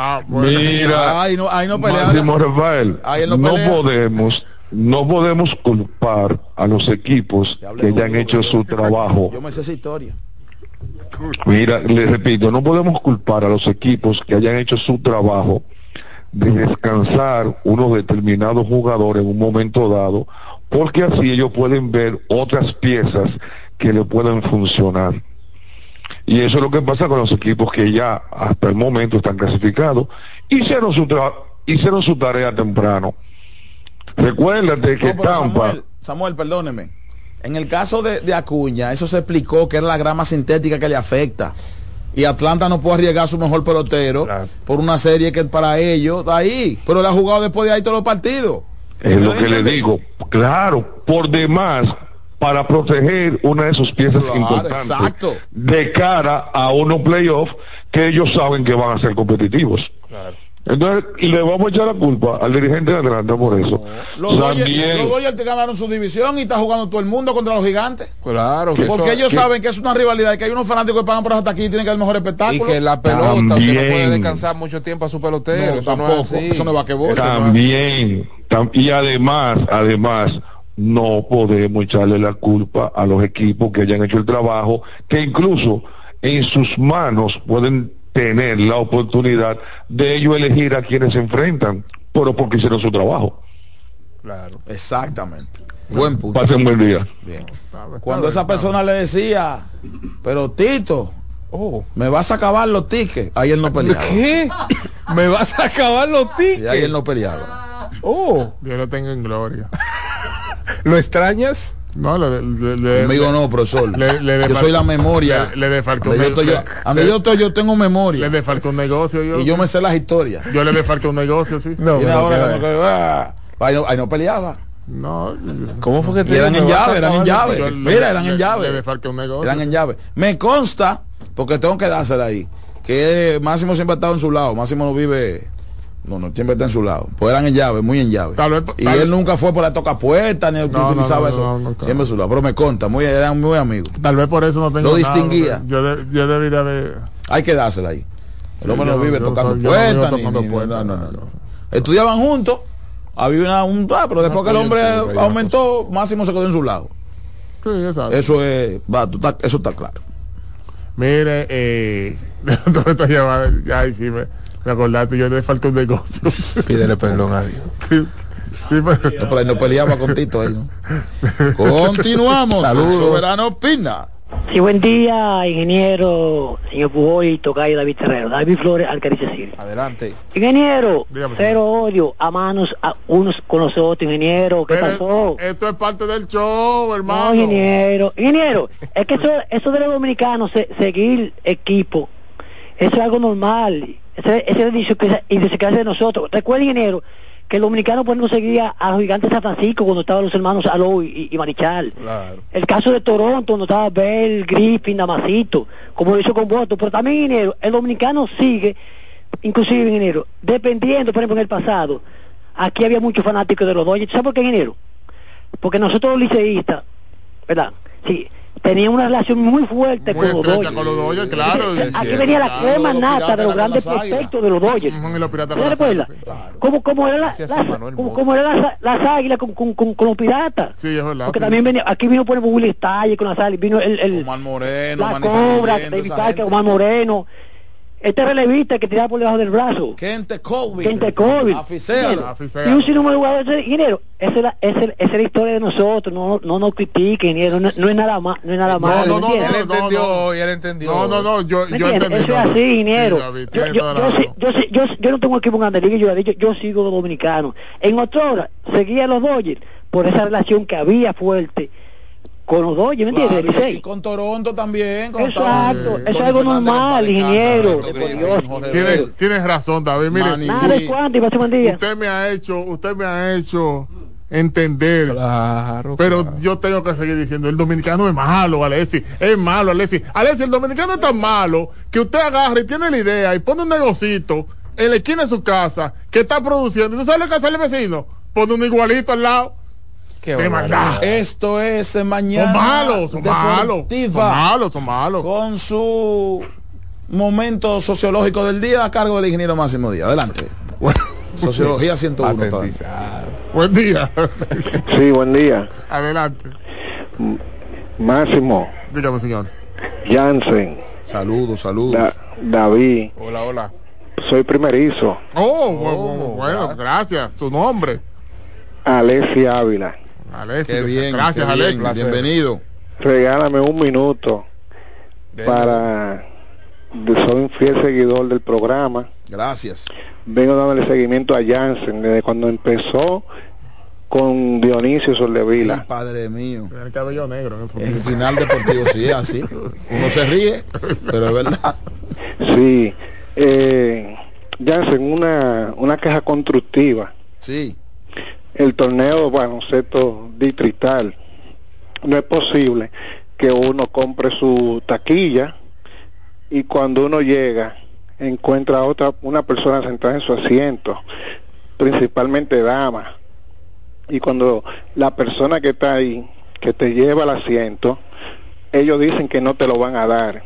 Ah, Mira, Ahí no, ahí no peleaba. Máximo Rafael, Ahí él no no podemos, no podemos culpar a los equipos que ya han hecho su trabajo. Yo me sé esa historia. Mira, le repito, no podemos culpar a los equipos que hayan hecho su trabajo de descansar unos determinados jugadores en un momento dado, porque así ellos pueden ver otras piezas que le pueden funcionar. Y eso es lo que pasa con los equipos que ya hasta el momento están clasificados. Hicieron su, tra- hicieron su tarea temprano. Recuérdate que No, Tampa... Samuel, Samuel, perdóneme. En el caso de, de Acuña, eso se explicó que era la grama sintética que le afecta. Y Atlanta no puede arriesgar su mejor pelotero por una serie que para ellos está ahí. Pero le ha jugado después de ahí todos los partidos. Es lo que le digo. Claro, por demás, para proteger una de sus piezas importantes exacto. de cara a unos playoffs que ellos saben que van a ser competitivos. Entonces, le vamos a echar la culpa al dirigente de Atlanta por eso. También, los Dodgers te ganaron su división y está jugando todo el mundo contra los gigantes. Claro, que Porque eso- ellos que- saben que es una rivalidad y que hay unos fanáticos que pagan por hasta aquí y tienen que dar el mejor Y espectáculo. que la pelota, usted no puede También. descansar mucho tiempo a su pelotero. No, eso no es así. eso no es basquetbol. también, tam- y además, además, no podemos echarle la culpa a los equipos que hayan hecho el trabajo, que incluso en sus manos pueden tener la oportunidad de ellos elegir a quienes se enfrentan, pero porque hicieron su trabajo. Claro. Exactamente. Buen punto. Pasen buen día. Bien. Cuando esa persona le decía, pero Tito, Oh. me vas a acabar los tickets, ahí él no peleaba. ¿Qué? [LAUGHS] ¿Me vas a acabar los Y ahí él tickets? no peleaba. Oh. Yo lo tengo en gloria. [LAUGHS] ¿Lo extrañas? No, le, le, le- Conmigo le- no, profesor. le- le yo soy la memoria. Le, le defalcó A mí un yo, a mí yo, estoy- yo tengo memoria. Le defalcó un negocio yo. y yo me sé las historias. Yo le defalqué un negocio, sí. No, ahora como que, ah, ahí, no, ahí no peleaba. No. ¿Cómo fue que te eran en llave, eran en llave. Mira, eran en llave. Le defalqué un negocio. Eran en llave. Me consta, porque tengo que dársela ahí, que Máximo siempre ha estado en su lado. Máximo no vive. No, no, siempre está en su lado. Pues eran en llave, muy en llave. Tal vez- y tal- él nunca fue por la toca puerta ni no, utilizaba no, eso. no, no, claro. Siempre en su lado. Pero me consta, muy, eran muy amigos. Tal vez por eso no tengo Lo nada, distinguía. porque Yo, de- yo debería de... Hay que dársela ahí. El hombre yo- no vive tocando puertas. puertas, no, no, no. Estudiaban juntos. Había una, un, ah, pero después que el hombre aumentó, Máximo se quedó en su lado. Sí, ya sabes. Eso es, va, eso está claro. Mire, eh... [LAUGHS] ay, sí, me, me acordaste, yo le faltó un negocio. Pídele perdón a Dios. Sí, sí, pero... No, pero ahí no peleaba con Tito ahí, ¿no? Continuamos. Saludos. El soberano opina. Sí, buen día, ingeniero, señor Pujol y Tocayo David Terrero. David Flores, Alcaricia City. Adelante. Ingeniero, Dígame, cero odio, a manos a unos con los otros, ingeniero. ¿Qué Pero pasó? Esto es parte del show, hermano. No, ingeniero. Ingeniero, es que eso, eso de los dominicanos, se- seguir equipo, eso es algo normal. Ese, ese es de nosotros. Recuerda, ingeniero, que el dominicano pues no seguía a los gigantes de San Francisco cuando estaban los hermanos Aló y, y Marichal. Claro. El caso de Toronto, donde estaba Bell, Griffin, Damasito, como lo hizo con Voto, pero también, ingeniero, el dominicano sigue, inclusive, ingeniero, dependiendo, por ejemplo, en el pasado, aquí había muchos fanáticos de los Dodgers. ¿Sabes por qué, ingeniero? Porque nosotros los liceístas, ¿verdad? Sí, teníamos una relación muy fuerte Muy con los Dodgers. con los Dodgers, claro. Entonces, aquí cierto, venía la claro. crema nata de los grandes prospectos de los Dodgers. Como, como era la, Gracias a la- Manuel como, era las, las águilas con, con, con, los piratas. Sí, es verdad. Porque sí. también venía, aquí vino por ejemplo Willy Stalle con las águilas, vino el, el Omar Moreno, la cobra, David Parker. Omar Moreno, este relevista que tiraba por debajo del brazo. Kente Colvin. Kente. Aficero. Aficero. Y un sinnúmero de jugadores, ingeniero, esa es, la, esa, es, esa es la historia de nosotros, no, no nos critiquen, ingeniero, no, no es nada más, no es nada No, malo, no, ¿me no, entiendes? Él no, entendió, no. y él entendió. No, no, no, yo, ¿Me yo entendí. Eso es no. así, ingeniero. Sí, David, yo, no tengo equipo en Grande Liga, yo, yo, yo sigo los dominicanos. En otra hora seguía a los Dodgers por esa relación que había fuerte con los Dodgers, ¿me entiendes? Claro, y con Toronto también. cuando Exacto, eso es algo normal, ingeniero. Tienes, tienes razón, David. Mire, Nada de cuánto y pase buen día. usted me ha hecho, usted me ha hecho entender. Claro. Pero claro. yo tengo que seguir diciendo, el dominicano es malo, Alessi, es malo, Alessi. Alessi, el dominicano es tan malo que usted agarra y tiene la idea y pone un negocito en la esquina de su casa que está produciendo. ¿Y ¿Tú sabes lo que hace el vecino? Pone un igualito al lado. Esto es mañana. Son malos, son malos. Son malos, son malos. Con su momento sociológico del día a cargo del ingeniero Máximo Díaz. Adelante. Sociología 101. padre. Patentizado. Buen día. Sí, buen día. Adelante. Máximo, Dígame, señor. Jansen, Saludos, saludos. Da- David, Hola, hola. soy primerizo, Oh, bu- bu- bueno, gracias. Su nombre. Alessi Ávila. Alessi. Qué bien. Gracias, qué bien, Alexis. Bienvenido. Regálame un minuto para... Soy un fiel seguidor del programa. Gracias. Vengo dándole seguimiento a Jansen desde cuando empezó con Dionisio Ay, Soldevila. padre mío. El cabello negro en. En final deportivo, sí, así. Uno se ríe, pero es verdad. Sí. Eh, Jansen, una, una queja constructiva. Sí. El torneo baloncesto distrital. No es posible que uno compre su taquilla y cuando uno llega encuentra a otra, una persona sentada en su asiento, principalmente dama. Y cuando la persona que está ahí, que te lleva al asiento, ellos dicen que no te lo van a dar.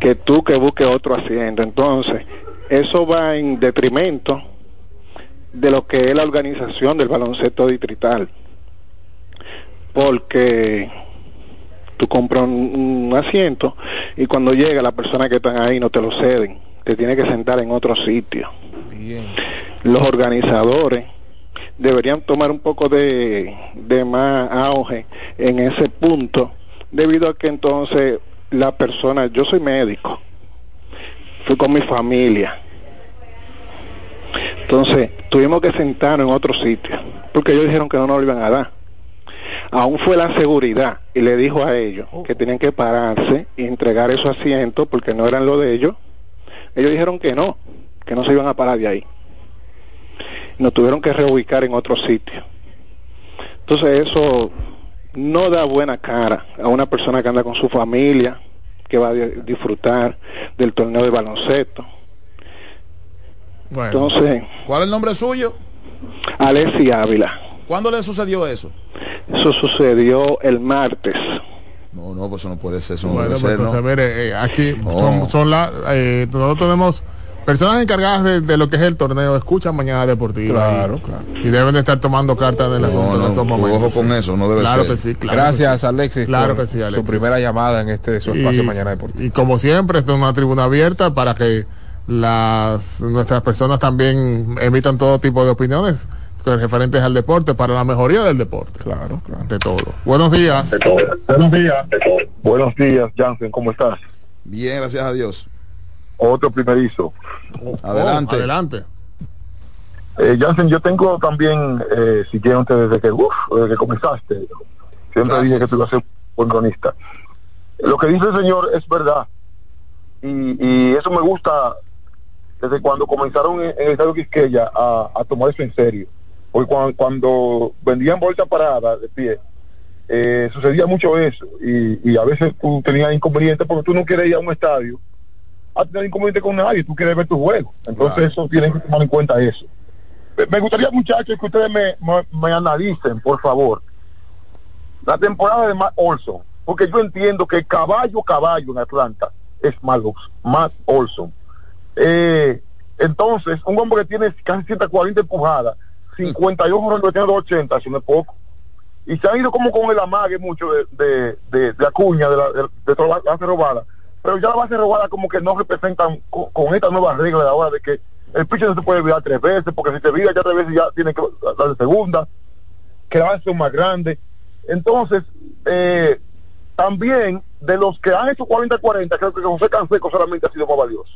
Que tú que busques otro asiento. Entonces, eso va en detrimento de lo que es la organización del baloncesto distrital. Porque tú compras un, un asiento y cuando llega la persona que están ahí no te lo ceden, te tiene que sentar en otro sitio. Los organizadores deberían tomar un poco de, de más auge en ese punto, debido a que entonces la persona, yo soy médico, fui con mi familia, entonces tuvimos que sentarnos en otro sitio, porque ellos dijeron que no nos lo iban a dar. Aún fue la seguridad y le dijo a ellos que tenían que pararse y entregar esos asientos porque no eran lo de ellos. Ellos dijeron que no, que no se iban a parar de ahí. Nos tuvieron que reubicar en otro sitio. Entonces eso no da buena cara a una persona que anda con su familia, que va a di- disfrutar del torneo de baloncesto. Entonces, ¿Cuál es el nombre suyo? Alessi Ávila. ¿Cuándo le sucedió eso? Eso sucedió el martes. No, no, pues eso no puede ser, eso no Bueno, debe pues ser, ¿no? entonces, mire, eh, aquí No. son, son la, eh, nosotros tenemos personas encargadas de, de lo que es el torneo, escuchan Mañana Deportiva. Claro, y, claro. Y deben de estar tomando cartas en el asunto no, en estos ojo momentos. con sí. eso, no debe claro ser. Que sí, claro Gracias, que sí. Alexis. Claro por que sí, Su Alexis. primera llamada en este su espacio Mañana Deportivo. Y como siempre, esta es una tribuna abierta para que las nuestras personas también emitan todo tipo de opiniones referentes al deporte para la mejoría del deporte. Claro, claro. De todo. Buenos días. Buenos días. Buenos días, Jansen, ¿cómo estás? Bien, gracias a Dios. Otro primerizo. Adelante. Oh, adelante. Eh, Jansen, yo tengo también eh, siguiéndote desde que, uf, desde que comenzaste. Siempre dije que tú ibas a ser un buen cronista. Lo que dice el señor es verdad. Y, y eso me gusta desde cuando comenzaron en, en el Estadio Quisqueya a, a tomar eso en serio. Porque cuando, cuando vendían bolsa parada de pie, eh, sucedía mucho eso. Y, y a veces tú tenías inconvenientes porque tú no quieres ir a un estadio a tener inconveniente con nadie, tú quieres ver tu juego. Entonces eso tienen que tomar en cuenta eso. Me- gustaría, muchachos, que ustedes me, me, me analicen, por favor, la temporada de Matt Olson, porque yo entiendo que caballo caballo en Atlanta es Matt Olson. Eh, entonces, un hombre que tiene casi 140 empujadas, 52 horas que tiene 280, eso no es poco. Y se han ido como con el amague mucho de, de, de, de Acuña, de, la, de, de toda la base robada. Pero ya la base robada como que no representan con, con esta nueva regla de ahora de que el pitcher no se puede virar tres veces, porque si te vira ya tres veces ya tiene que dar de segunda, que la base son más grande. Entonces, eh, también de los que han hecho 40-40, creo que José Canseco solamente ha sido más valioso.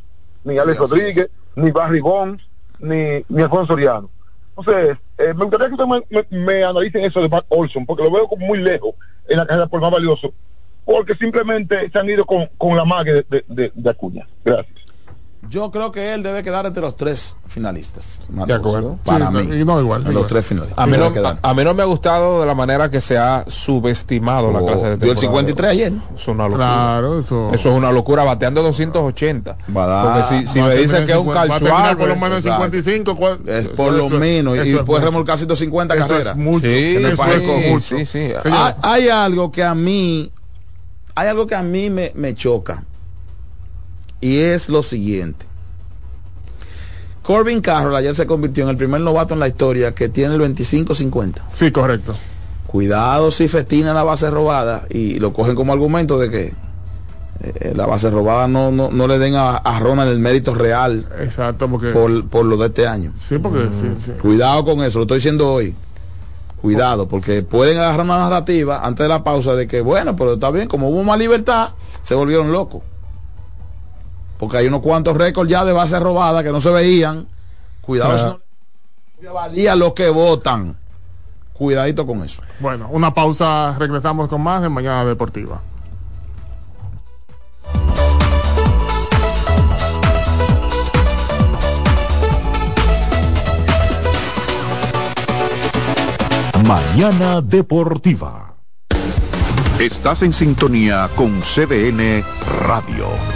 Ni Alex Sí, Rodríguez, ni Barry Bonds, ni, ni Alfonso Soriano. Entonces, eh, me gustaría que ustedes me, me- me analicen eso de Matt Olson, porque lo veo como muy lejos en la carrera por más valioso, porque simplemente se han ido con, con la magia de, de, de- de Acuña. Gracias. Yo creo que él debe quedar entre los tres finalistas. De acuerdo. Para Sí, mí. no, igual, En los tres finalistas. A mí, no, Debe quedar. a, a mí no me ha gustado de la manera que se ha subestimado la Oh, clase de dio el temporada. 53 ayer. Es una locura. Claro, eso. Eso es una locura, bateando 280. Va a dar- Porque si, me dicen que es un 50, va a terminar calchuago. por lo menos en Exacto. 55. ¿cuál? Es por Eso- lo menos. Y puede remolcar 150 Eso es carreras. mucho. Sí, En el Eso país es con- mucho. sí, sí. Señor, Hay, hay algo que a mí, hay algo que a mí me, me choca. Y es lo siguiente. Corbin Carroll ayer se convirtió en el primer novato en la historia que tiene el 25-50. Sí, correcto. Cuidado si festina la base robada y lo cogen como argumento de que eh, la base robada no, no, no le den a, a Ronald el mérito real Exacto, porque. por, por lo de este año. Sí, porque. sí, sí. Cuidado con eso, lo estoy diciendo hoy. Cuidado, porque pueden agarrar una narrativa antes de la pausa de que, bueno, pero está bien, como hubo más libertad, se volvieron locos. Porque hay unos cuantos récords ya de base robada que no se veían. Cuidado, si no valía los que votan. Cuidadito con eso. Bueno, una pausa. Regresamos con más en Mañana Deportiva. Mañana Deportiva. Estás en sintonía con CDN Radio.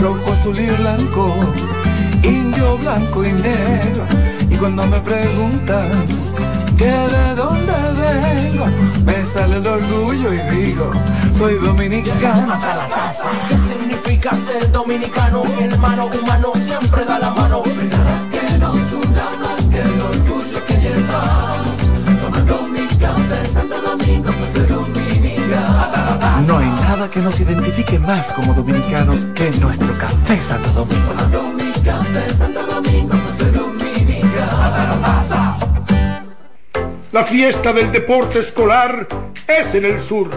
rojo, azul y blanco, indio, blanco y negro. Y cuando me preguntan que de dónde vengo, me sale el orgullo y digo, soy dominicano hasta la casa. ¿Qué significa ser dominicano? Mi hermano humano siempre da la mano. Nada que nos una más que el orgullo que llevamos. Tomando mi café Santo Domingo, pues soy dominicano. No hay nada que nos identifique más como dominicanos que nuestro café Santo Domingo. Tomando mi café Santo Domingo, soy dominicano. La fiesta del deporte escolar es en el sur.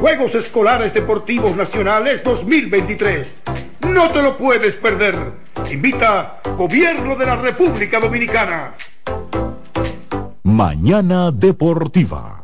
Juegos Escolares Deportivos Nacionales 2023. No te lo puedes perder. Invita Gobierno de la República Dominicana. Mañana Deportiva.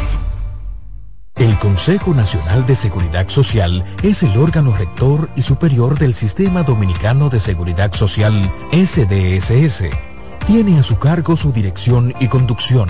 El Consejo Nacional de Seguridad Social es el órgano rector y superior del Sistema Dominicano de Seguridad Social, SDSS. Tiene a su cargo su dirección y conducción,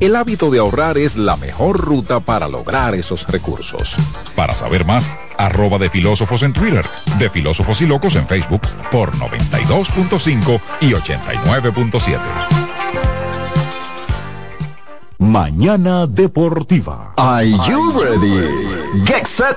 El hábito de ahorrar es la mejor ruta para lograr esos recursos. Para saber más, arroba de filósofos en Twitter, de filósofos y locos en Facebook por 92.5 y 89.7. Mañana Deportiva. Are you ready? Get set.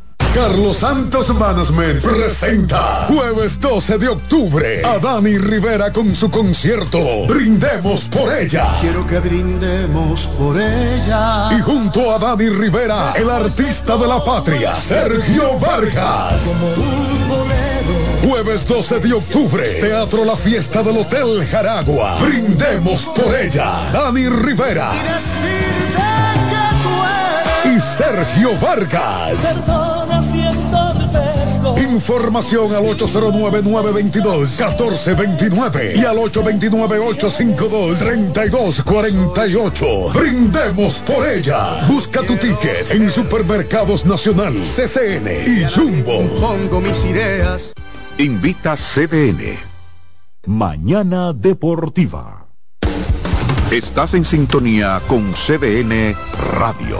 Carlos Santos Management presenta jueves 12 de octubre a Dani Rivera con su concierto Brindemos por ella. Quiero que brindemos por ella. Y junto a Dani Rivera, el artista de la patria, Sergio Vargas. Jueves 12 de octubre, Teatro La Fiesta del Hotel Jaragua. Brindemos por ella. Dani Rivera. Y Sergio Vargas. Información al 809-922-1429 y al 829-852-3248. Brindemos por ella. Busca tu ticket en Supermercados Nacional, CCN y Jumbo. Pongo mis ideas. Invita CDN. Mañana Deportiva. Estás en sintonía con CDN Radio.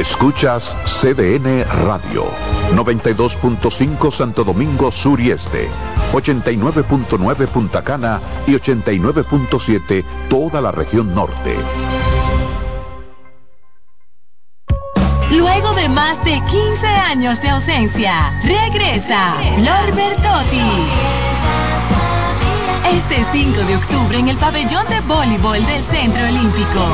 Escuchas CDN Radio, 92.5 Santo Domingo Sur y Este, 89.9 Punta Cana y 89.7 toda la región norte. Luego de más de 15 años de ausencia, regresa Flor Bertotti. Este 5 de octubre en el pabellón de voleibol del Centro Olímpico.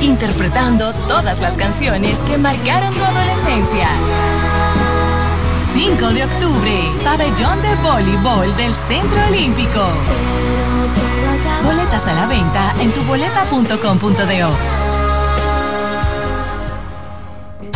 Interpretando todas las canciones que marcaron tu adolescencia. 5 de octubre, pabellón de voleibol del Centro Olímpico. Boletas a la venta en tuboleta.com.do.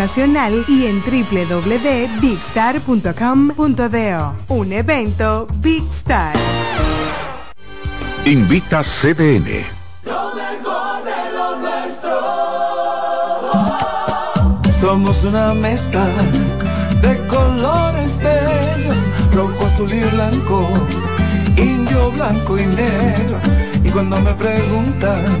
y en www.bigstar.com.do. Un evento Big Star. Invita CDN. Lo mejor de lo nuestro. Somos una mezcla de colores bellos, rojo, azul y blanco, indio, blanco y negro. Y cuando me preguntan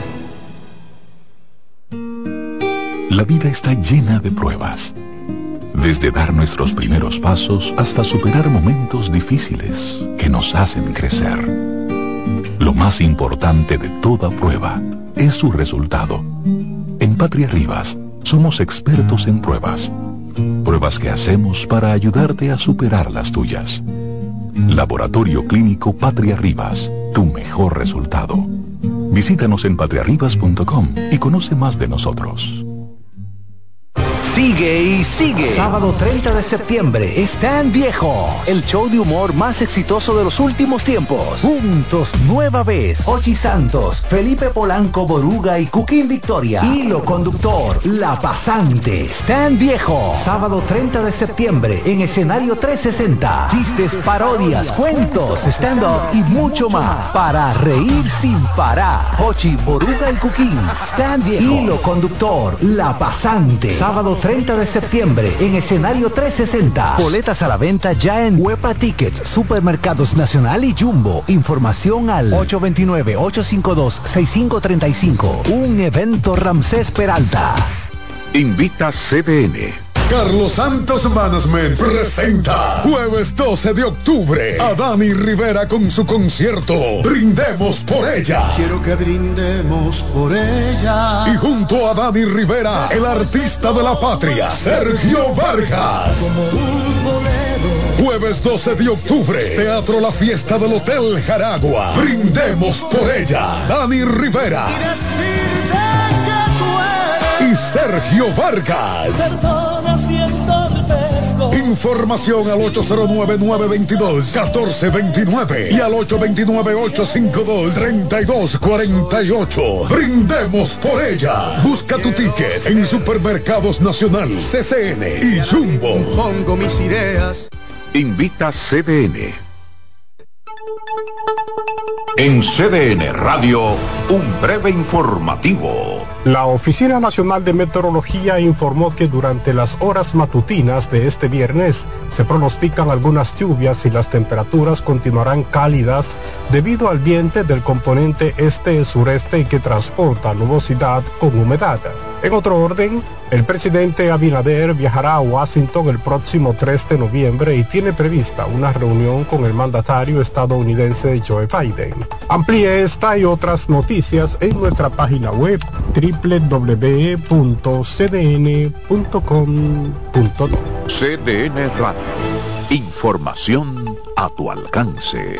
La vida está llena de pruebas. Desde dar nuestros primeros pasos hasta superar momentos difíciles que nos hacen crecer. Lo más importante de toda prueba es su resultado. En Patria Rivas somos expertos en pruebas. Pruebas que hacemos para ayudarte a superar las tuyas. Laboratorio Clínico Patria Rivas, tu mejor resultado. Visítanos en patriarribas.com y conoce más de nosotros. Sigue y sigue. Sábado 30 de septiembre, Están Viejo. El show de humor más exitoso de los últimos tiempos. Juntos, nueva vez. Ochi Santos, Felipe Polanco Boruga y Cuquín Victoria. Hilo conductor, La Pasante. Están Viejo. Sábado 30 de septiembre, en escenario 360. Chistes, parodias, cuentos, stand-up y mucho más. Para reír sin parar. Ochi, Boruga y Cuquín. Están Viejo. Hilo conductor, La Pasante. Sábado 30 de septiembre en escenario 360. Boletas a la venta ya en Huepa Tickets, Supermercados Nacional y Jumbo. Información al 829-852-6535. Un evento Ramsés Peralta. Invita CDN. Carlos Santos Management presenta jueves 12 de octubre a Dani Rivera con su concierto Brindemos por ella. Quiero que brindemos por ella. Y junto a Dani Rivera, el artista de la patria, Sergio Vargas. Jueves 12 de octubre, Teatro La Fiesta del Hotel Jaragua. Brindemos por ella. Dani Rivera. Y Sergio Vargas. Información al 809-922-1429 y al 829-852-3248. Brindemos por ella. Busca tu ticket en Supermercados Nacional, CCN y Jumbo. Pongo mis ideas. Invita CDN. En CDN Radio, un breve informativo. La Oficina Nacional de Meteorología informó que durante las horas matutinas de este viernes se pronostican algunas lluvias y las temperaturas continuarán cálidas debido al viento del componente este-sureste que transporta nubosidad con humedad. En otro orden, el presidente Abinader viajará a Washington el próximo 3 de noviembre y tiene prevista una reunión con el mandatario estadounidense Joe Biden. Amplíe esta y otras noticias en nuestra página web www.cdn.com.do. CDN Radio. Información a tu alcance.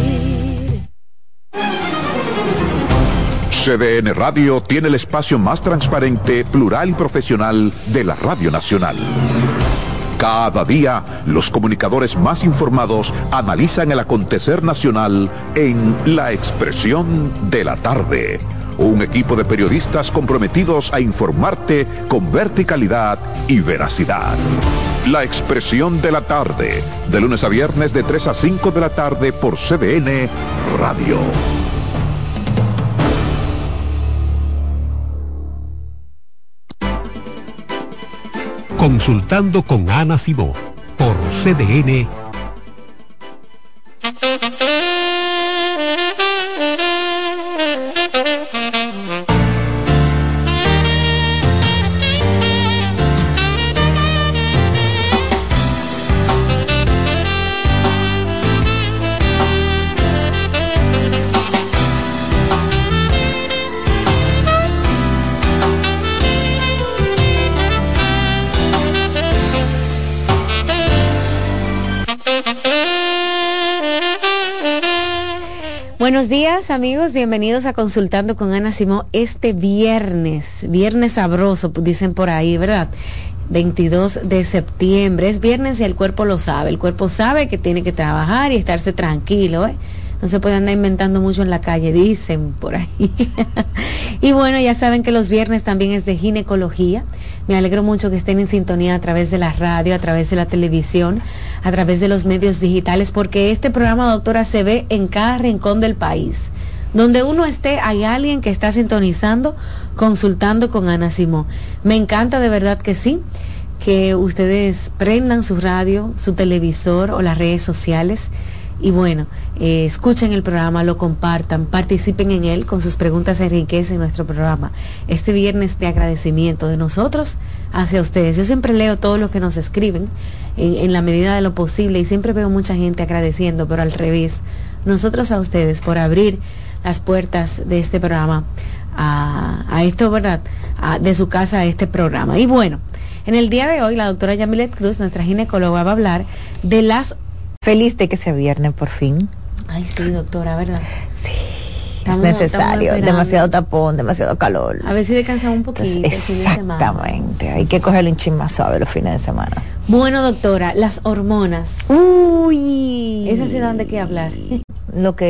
CDN Radio tiene el espacio más transparente, plural y profesional de la Radio Nacional. Cada día, los comunicadores más informados analizan el acontecer nacional en La Expresión de la Tarde. Un equipo de periodistas comprometidos a informarte con verticalidad y veracidad. La expresión de la tarde, de lunes a viernes de 3 a 5 de la tarde por CDN Radio. Consultando con Ana Simó por CDN amigos, bienvenidos a Consultando con Ana Simó este viernes, viernes sabroso, dicen por ahí, ¿verdad? 22 de septiembre, es viernes y el cuerpo lo sabe, el cuerpo sabe que tiene que trabajar y estarse tranquilo, ¿eh? No se puede andar inventando mucho en la calle, dicen por ahí. [LAUGHS] y bueno, ya saben que los viernes también es de ginecología. Me alegro mucho que estén en sintonía a través de la radio, a través de la televisión, a través de los medios digitales, porque este programa, doctora, se ve en cada rincón del país. Donde uno esté, hay alguien que está sintonizando, consultando con Ana Simón. Me encanta de verdad que sí, que ustedes prendan su radio, su televisor o las redes sociales y bueno, eh, escuchen el programa, lo compartan, participen en él, con sus preguntas enriquecen nuestro programa. Este viernes de agradecimiento de nosotros hacia ustedes. Yo siempre leo todo lo que nos escriben en, en la medida de lo posible y siempre veo mucha gente agradeciendo, pero al revés. Nosotros a ustedes por abrir las puertas de este programa a, esto, ¿verdad? De su casa a este programa. Y bueno, en el día de hoy la doctora Yamilet Cruz, nuestra ginecóloga, va a hablar de las Feliz de que sea viernes por fin. Ay, sí, doctora, ¿verdad? Sí. Estamos- es necesario, demasiado tapón, demasiado calor. A ver si descansamos un poquito el fin de semana. Exactamente, hay que cogerle un chin más suave los fines de semana. Bueno, doctora, las hormonas. Uy. Esas sí dan de qué hablar. Lo que